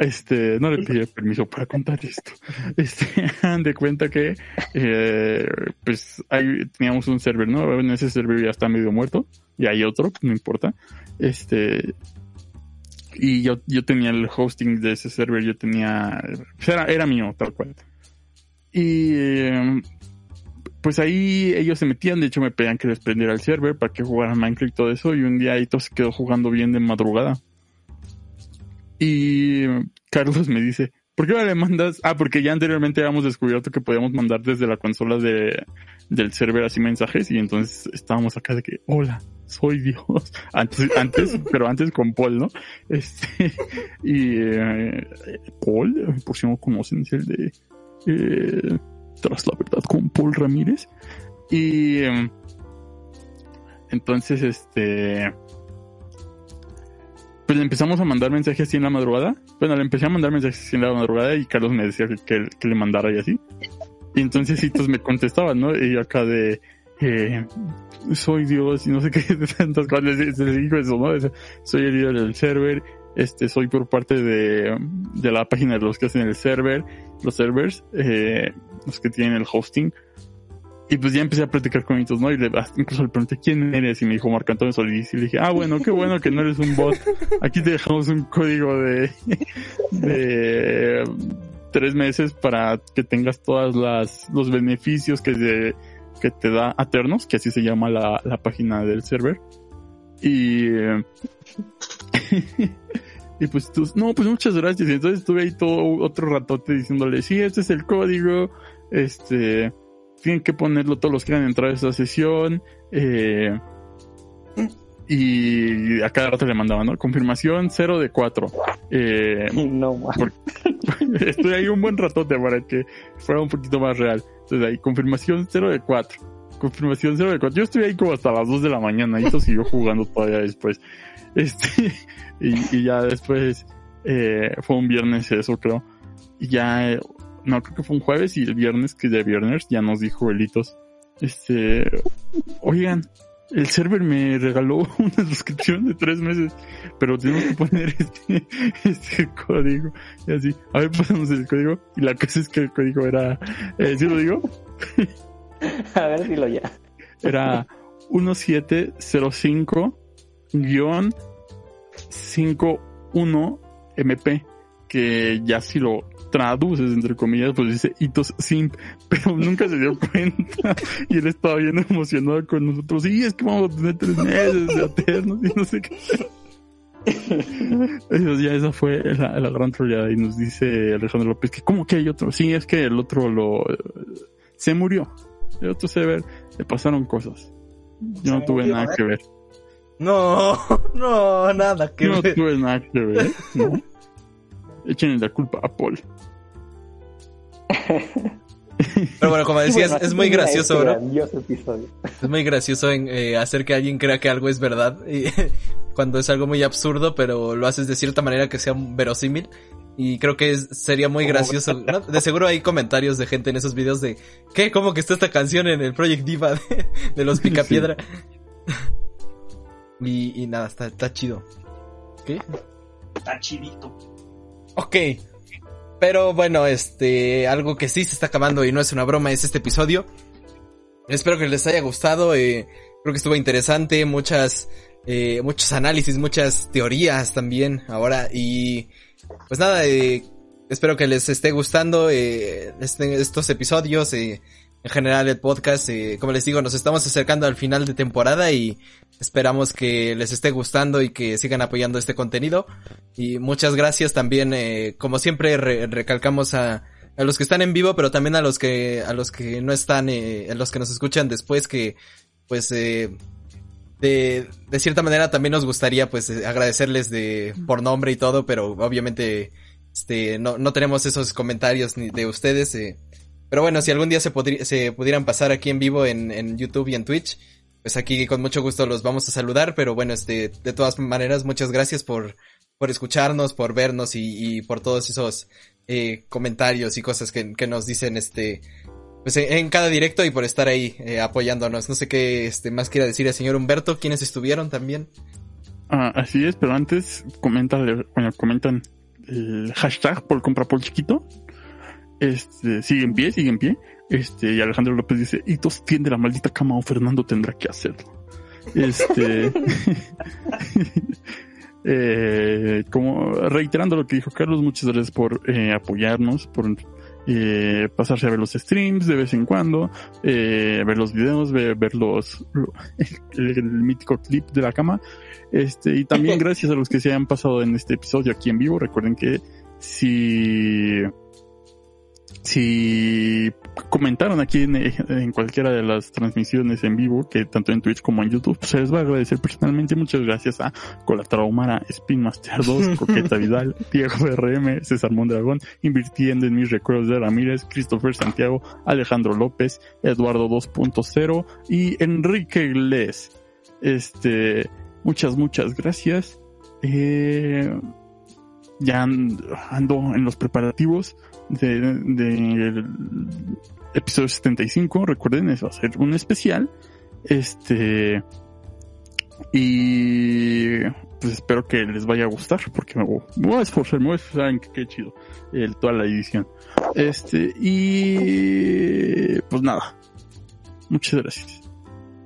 este, no le pide permiso para contar esto. Este, de cuenta que, eh, pues, ahí teníamos un server, ¿no? En ese server ya está medio muerto, y hay otro, no importa. Este, y yo, yo tenía el hosting de ese server, yo tenía, pues era, era mío, tal cual. Y, eh, pues ahí ellos se metían, de hecho me pedían que les prendiera el server para que jugaran Minecraft y todo eso, y un día todo se quedó jugando bien de madrugada. Y Carlos me dice, ¿por qué le mandas? Ah, porque ya anteriormente habíamos descubierto que podíamos mandar desde la consola de, del server así mensajes, y entonces estábamos acá de que, hola, soy Dios. Antes, antes, pero antes con Paul, ¿no? Este, y eh, Paul, por si no conocen, es el de... Eh, tras la verdad con Paul Ramírez. Y Entonces, este, pues le empezamos a mandar mensajes así en la madrugada. Bueno, le empecé a mandar mensajes así en la madrugada y Carlos me decía que, le mandara y así. Y entonces Hitos me contestaba, ¿no? Y yo acá de, eh, soy Dios y no sé qué, de tantas cosas, les, les digo eso, ¿no? Soy el líder del server, este, soy por parte de, de la página de los que hacen el server, los servers, eh, los que tienen el hosting. Y pues ya empecé a platicar con ellos, ¿no? Y le, incluso le pregunté quién eres y me dijo Marco Antonio Solís y le dije, ah, bueno, qué bueno que no eres un bot. Aquí te dejamos un código de, de tres meses para que tengas todas las, los beneficios que te, que te da Aternos, que así se llama la, la página del server. Y, y pues tú, no, pues muchas gracias. Y entonces estuve ahí todo otro ratote diciéndole, sí, este es el código, este, tienen que ponerlo todos los que quieran entrar a esa sesión. Eh, y a cada rato le mandaba, ¿no? Confirmación 0 de 4. Eh, no, porque, estoy ahí un buen ratote para que fuera un poquito más real. Entonces ahí, confirmación 0 de 4. Confirmación 0 de 4. Yo estuve ahí como hasta las 2 de la mañana y esto siguió jugando todavía después. Este, y, y ya después, eh, fue un viernes eso creo. Y ya, eh, no, creo que fue un jueves y el viernes, que de viernes, ya nos dijo Elitos, este, oigan, el server me regaló una suscripción de tres meses, pero tenemos que poner este, este código. Y así, a ver, pasamos el código. Y la cosa es que el código era, eh, ¿sí lo digo? a ver, dilo ya. Era 1705-51MP, que ya si lo traduces, entre comillas, pues dice hitos simp, pero nunca se dio cuenta y él estaba bien emocionado con nosotros. Y es que vamos a tener tres meses de aternos y no sé qué. Eso, ya esa fue la, la gran troleada y nos dice Alejandro López que como que hay otro, sí, es que el otro lo se murió, el otro se ve, le pasaron cosas. Yo no tuve nada que ver. No, no, nada que no ver. tuve nada que ver, ¿no? Échenle la culpa a Paul. Pero bueno, como decías, Bueno, es muy gracioso, este bro. episodio. Es muy gracioso en, eh, hacer que alguien crea que algo es verdad. Y, cuando es algo muy absurdo, pero lo haces de cierta manera que sea verosímil. Y creo que es- sería muy gracioso. ¿no? De seguro hay comentarios de gente en esos videos de ¿Qué? ¿Cómo que está esta canción en el Project Diva de, de los Picapiedra? y, y nada, está, está chido. ¿Qué? Está chidito. Ok. Pero bueno, este, algo que sí se está acabando y no es una broma es este episodio. Espero que les haya gustado. eh, creo que estuvo interesante. Muchas, eh, muchos análisis, muchas teorías también ahora. Y pues nada, eh, espero que les esté gustando eh, este- estos episodios. eh, en general el podcast, eh, como les digo, nos estamos acercando al final de temporada y esperamos que les esté gustando y que sigan apoyando este contenido. Y muchas gracias también, eh, como siempre re- recalcamos a, a los que están en vivo, pero también a los que, a los que no están, eh, a los que nos escuchan después que, pues, eh, de, de cierta manera también nos gustaría, pues, eh, agradecerles de, por nombre y todo, pero obviamente, este, no, no tenemos esos comentarios ni de ustedes, eh. Pero bueno, si algún día se, pudieran pasar aquí en vivo en, YouTube y en Twitch, pues aquí con mucho gusto los vamos a saludar, pero bueno, este, de todas maneras, muchas gracias por, escucharnos, por vernos y, por todos esos eh, comentarios y cosas que, nos dicen este pues en, en cada directo y por estar ahí eh, apoyándonos. No sé qué este más quiera decir el señor Humberto, quienes estuvieron también. Ah, así es, pero antes comentan, bueno, comentan el hashtag por compra por chiquito. Este, sigue en pie, sigue en pie. Este, y Alejandro López dice, Hitos tiende la maldita cama o Fernando tendrá que hacerlo. Este, eh, como reiterando lo que dijo Carlos, muchas gracias por eh, apoyarnos, por eh, pasarse a ver los streams de vez en cuando, eh, ver los videos, ver, ver los, lo- el, el mítico clip de la cama. Este, y también gracias a los que se han pasado en este episodio aquí en vivo. Recuerden que si, si comentaron aquí en, en cualquiera de las transmisiones en vivo, que tanto en Twitch como en YouTube, pues, se les va a agradecer personalmente. Muchas gracias a Colatraumara, Spin Master 2, Coqueta Vidal, Diego RM, César Mondragón, invirtiendo en mis recuerdos de Ramírez, Christopher Santiago, Alejandro López, Eduardo 2.0 y Enrique Iglesias. Este, muchas, muchas gracias. Eh, ya ando en los preparativos del de, episodio 75. Recuerden, eso va a ser un especial. Este, y pues espero que les vaya a gustar porque me voy, a esforzar, me voy a esforzar que chido el, toda la edición. Este, y pues nada. Muchas gracias.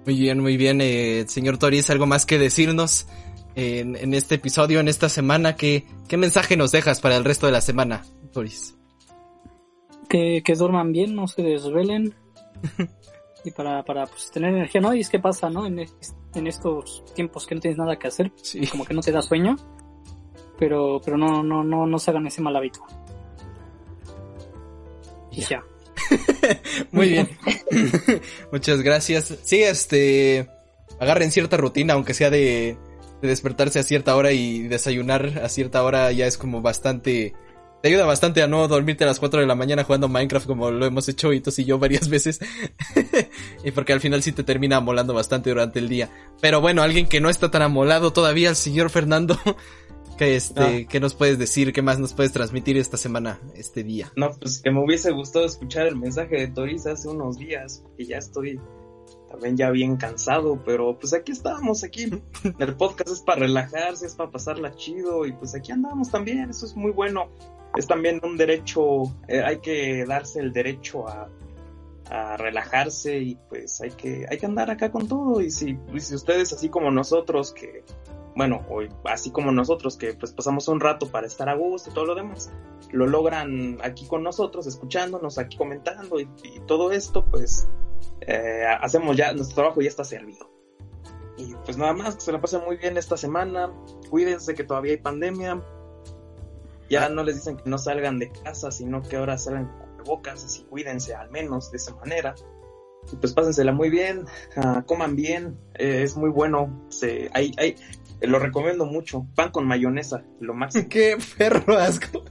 Muy bien, muy bien, eh, señor Toris, algo más que decirnos en, en este episodio, en esta semana. ¿Qué, ¿Qué mensaje nos dejas para el resto de la semana, Toris? Que, que duerman bien, no se desvelen. y para, para pues, tener energía, ¿no? Y es que pasa, ¿no? En, en estos tiempos que no tienes nada que hacer, Sí. como que no te da sueño. Pero, pero no, no, no, no se hagan ese mal hábito. Y ya. Muy bien. Muchas gracias. Sí, este, agarren cierta rutina, aunque sea de, de despertarse a cierta hora y desayunar a cierta hora, ya es como bastante, te ayuda bastante a no dormirte a las 4 de la mañana jugando Minecraft como lo hemos hecho Hitos y yo varias veces. y porque al final sí te termina amolando bastante durante el día. Pero bueno, alguien que no está tan amolado todavía, el señor Fernando, que este, ¿qué nos puedes decir? ¿Qué más nos puedes transmitir esta semana, este día? No, pues que me hubiese gustado escuchar el mensaje de Toris hace unos días, porque ya estoy también ya bien cansado, pero pues aquí estamos, aquí. El podcast es para relajarse, es para pasarla chido y pues aquí andamos también, eso es muy bueno. Es también un derecho, eh, hay que darse el derecho a, relajarse y pues hay que, hay que andar acá con todo. Y si, y si ustedes así como nosotros que, bueno, hoy, así como nosotros que pues pasamos un rato para estar a gusto y todo lo demás, lo logran aquí con nosotros, escuchándonos, aquí comentando y, y todo esto, pues eh, hacemos ya, nuestro trabajo ya está servido. Y pues nada más, que se la pasen muy bien esta semana, cuídense que todavía hay pandemia, ya no les dicen que no salgan de casa, sino que ahora salgan con bocas, así cuídense al menos de esa manera. Y pues pásensela muy bien, ah, coman bien, eh, es muy bueno, se, hay, hay, lo recomiendo mucho, pan con mayonesa, lo máximo. Qué perro asco.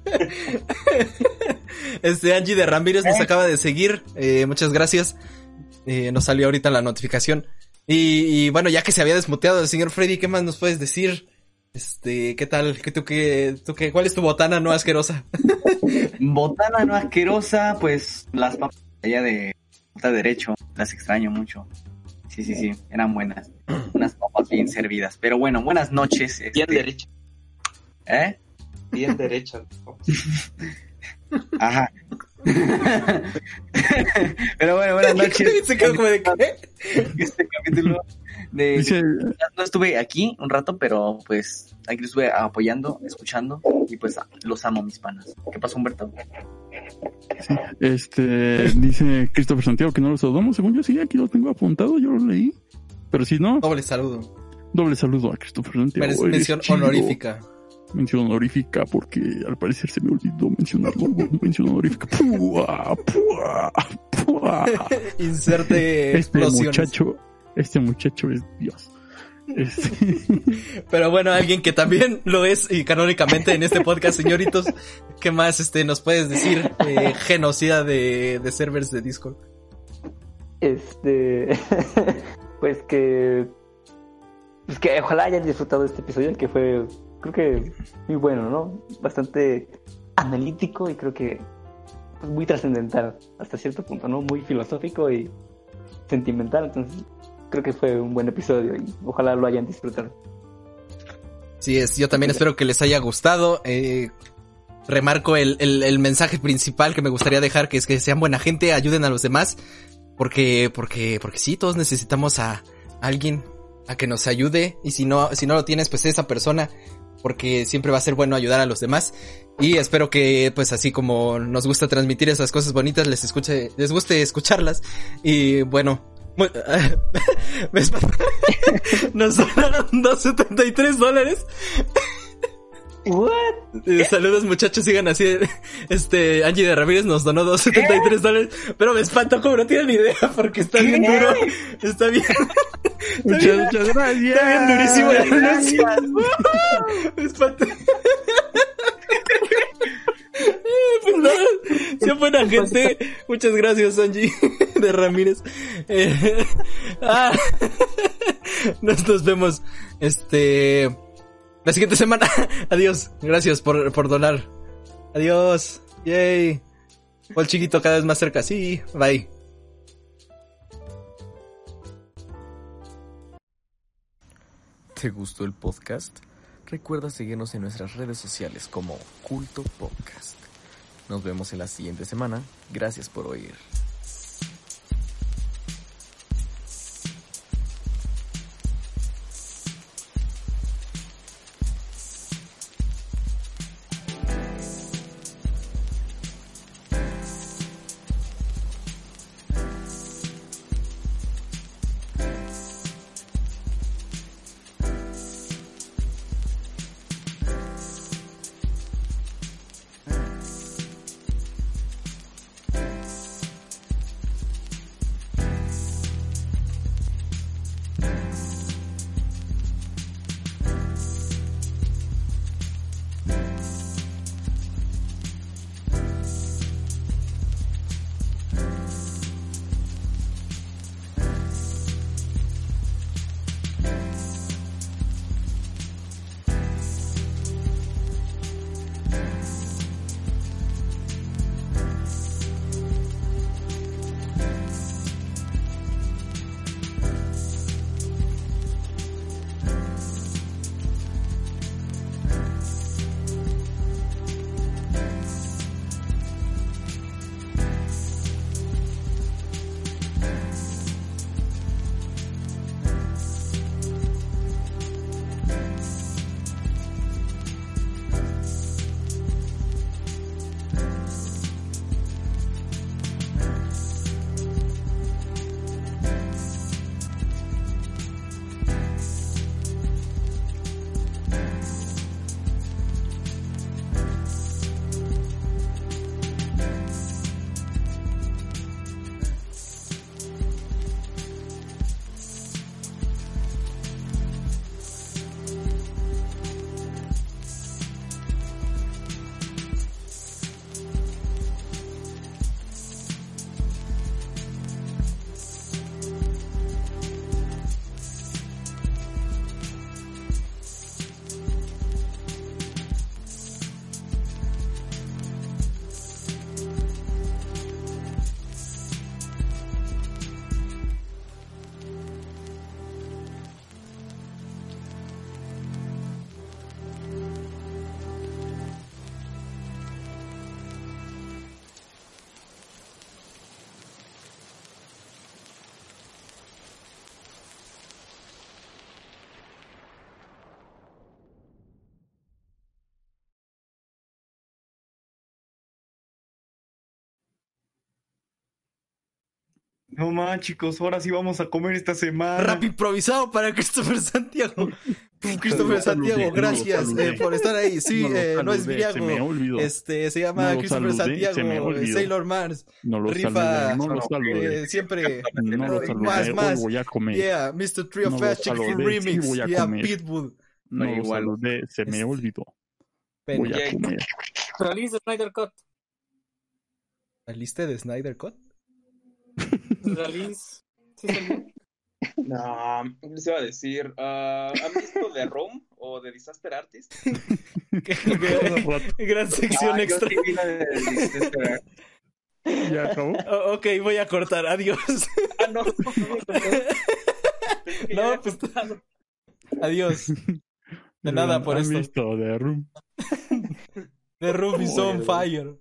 este Angie de Ramírez nos acaba de seguir. Eh, muchas gracias. Eh, nos salió ahorita la notificación. Y, y, bueno, ya que se había desmuteado el señor Freddy, ¿qué más nos puedes decir? Este, ¿qué tal? ¿Qué, tú, qué, tú, qué, ¿Cuál es tu botana no asquerosa? botana no asquerosa, pues las papas allá de puta derecho, las extraño mucho. Sí, sí, sí, eran buenas. Unas papas bien servidas. Pero bueno, buenas noches. Bien este- derecha, ¿Eh? bien derecha. Ajá. Pero bueno, buenas noches. Se quedó como de ¿qué? Este capítulo de... Dice, No estuve aquí un rato, pero pues aquí lo estuve apoyando, escuchando y pues los amo mis panas. ¿Qué pasó, Humberto? este, dice Christopher Santiago que no lo saludamos. Según yo, sí, aquí lo tengo apuntado, yo lo leí. Pero si no, Doble saludo. doble saludo a Christopher Santiago. Mención chido. honorífica. Mención honorífica porque al parecer se me olvidó mencionarlo. mención honorífica. Pua, pua, pua. Inserte Este muchacho, este muchacho es Dios. Este, Pero bueno, alguien que también lo es y canónicamente en este podcast, señoritos, ¿qué más este nos puedes decir? Eh, genocida de, de servers de Discord. Este, pues que, pues que ojalá hayan disfrutado este episodio que fue, creo que muy bueno, ¿no? Bastante analítico y creo que pues, muy trascendental hasta cierto punto, ¿no? Muy filosófico y sentimental, entonces creo que fue un buen episodio y ojalá lo hayan disfrutado. Sí, es, yo también espero que les haya gustado. Eh, remarco el, el, el mensaje principal que me gustaría dejar, que es que sean buena gente, ayuden a los demás, porque, porque, porque sí, todos necesitamos a alguien a que nos ayude, y si no, si no lo tienes, pues esa persona, porque siempre va a ser bueno ayudar a los demás. Y espero que, pues así como nos gusta transmitir esas cosas bonitas, les escuche, les guste escucharlas. Y bueno, muy- espanta- nos donaron 273 dólares. Eh, saludos muchachos, sigan así. Este, Angie de Ramírez nos donó 273 dólares, pero me espantó como no tienen idea porque está bien duro. Está bien. Muchas, muchas gracias. Está bien durísimo el. Me espantó. Pues nada, sean buena gente. Muchas gracias, Angie de Ramírez. Eh, ah, Nos, nos vemos, este, la siguiente semana. Adiós. Gracias por, por donar. Adiós. Yay. Paul chiquito cada vez más cerca. Sí. Bye. ¿Te gustó el podcast? Recuerda seguirnos en nuestras redes sociales como Culto Podcast. Nos vemos en la siguiente semana. Gracias por oír. No man, chicos, ahora sí vamos a comer esta semana. Rap improvisado para Christopher Santiago. Christopher Santiago, gracias eh, por estar ahí. Sí, No eh, no es Viago. se. Este, se llama No Christopher saludé, Santiago, eh. Sailor Mars. No lo rifa saludé, no lo saludé. eh, siempre No lo saludé, más, más. voy a comer. Yeah, Mr. Trio No Fast Chick Full saludé, sí Remix. voy a yeah, comer. Pitbull. No igual. saludé, se me olvidó. Voy a comer. Release de Snyder Cut. ¿La lista de Snyder Cut? Sí, salió. No, les iba a decir, ah, ¿han visto The Room o The Disaster Artist? Qué, qué- gran sección Ah, extra. de ¿Ya acabó? Oh, ok, voy a cortar. Adiós. Ah, no. No, pues. Adiós. De nada por ¿Han esto. visto The Room? The Room is on fire.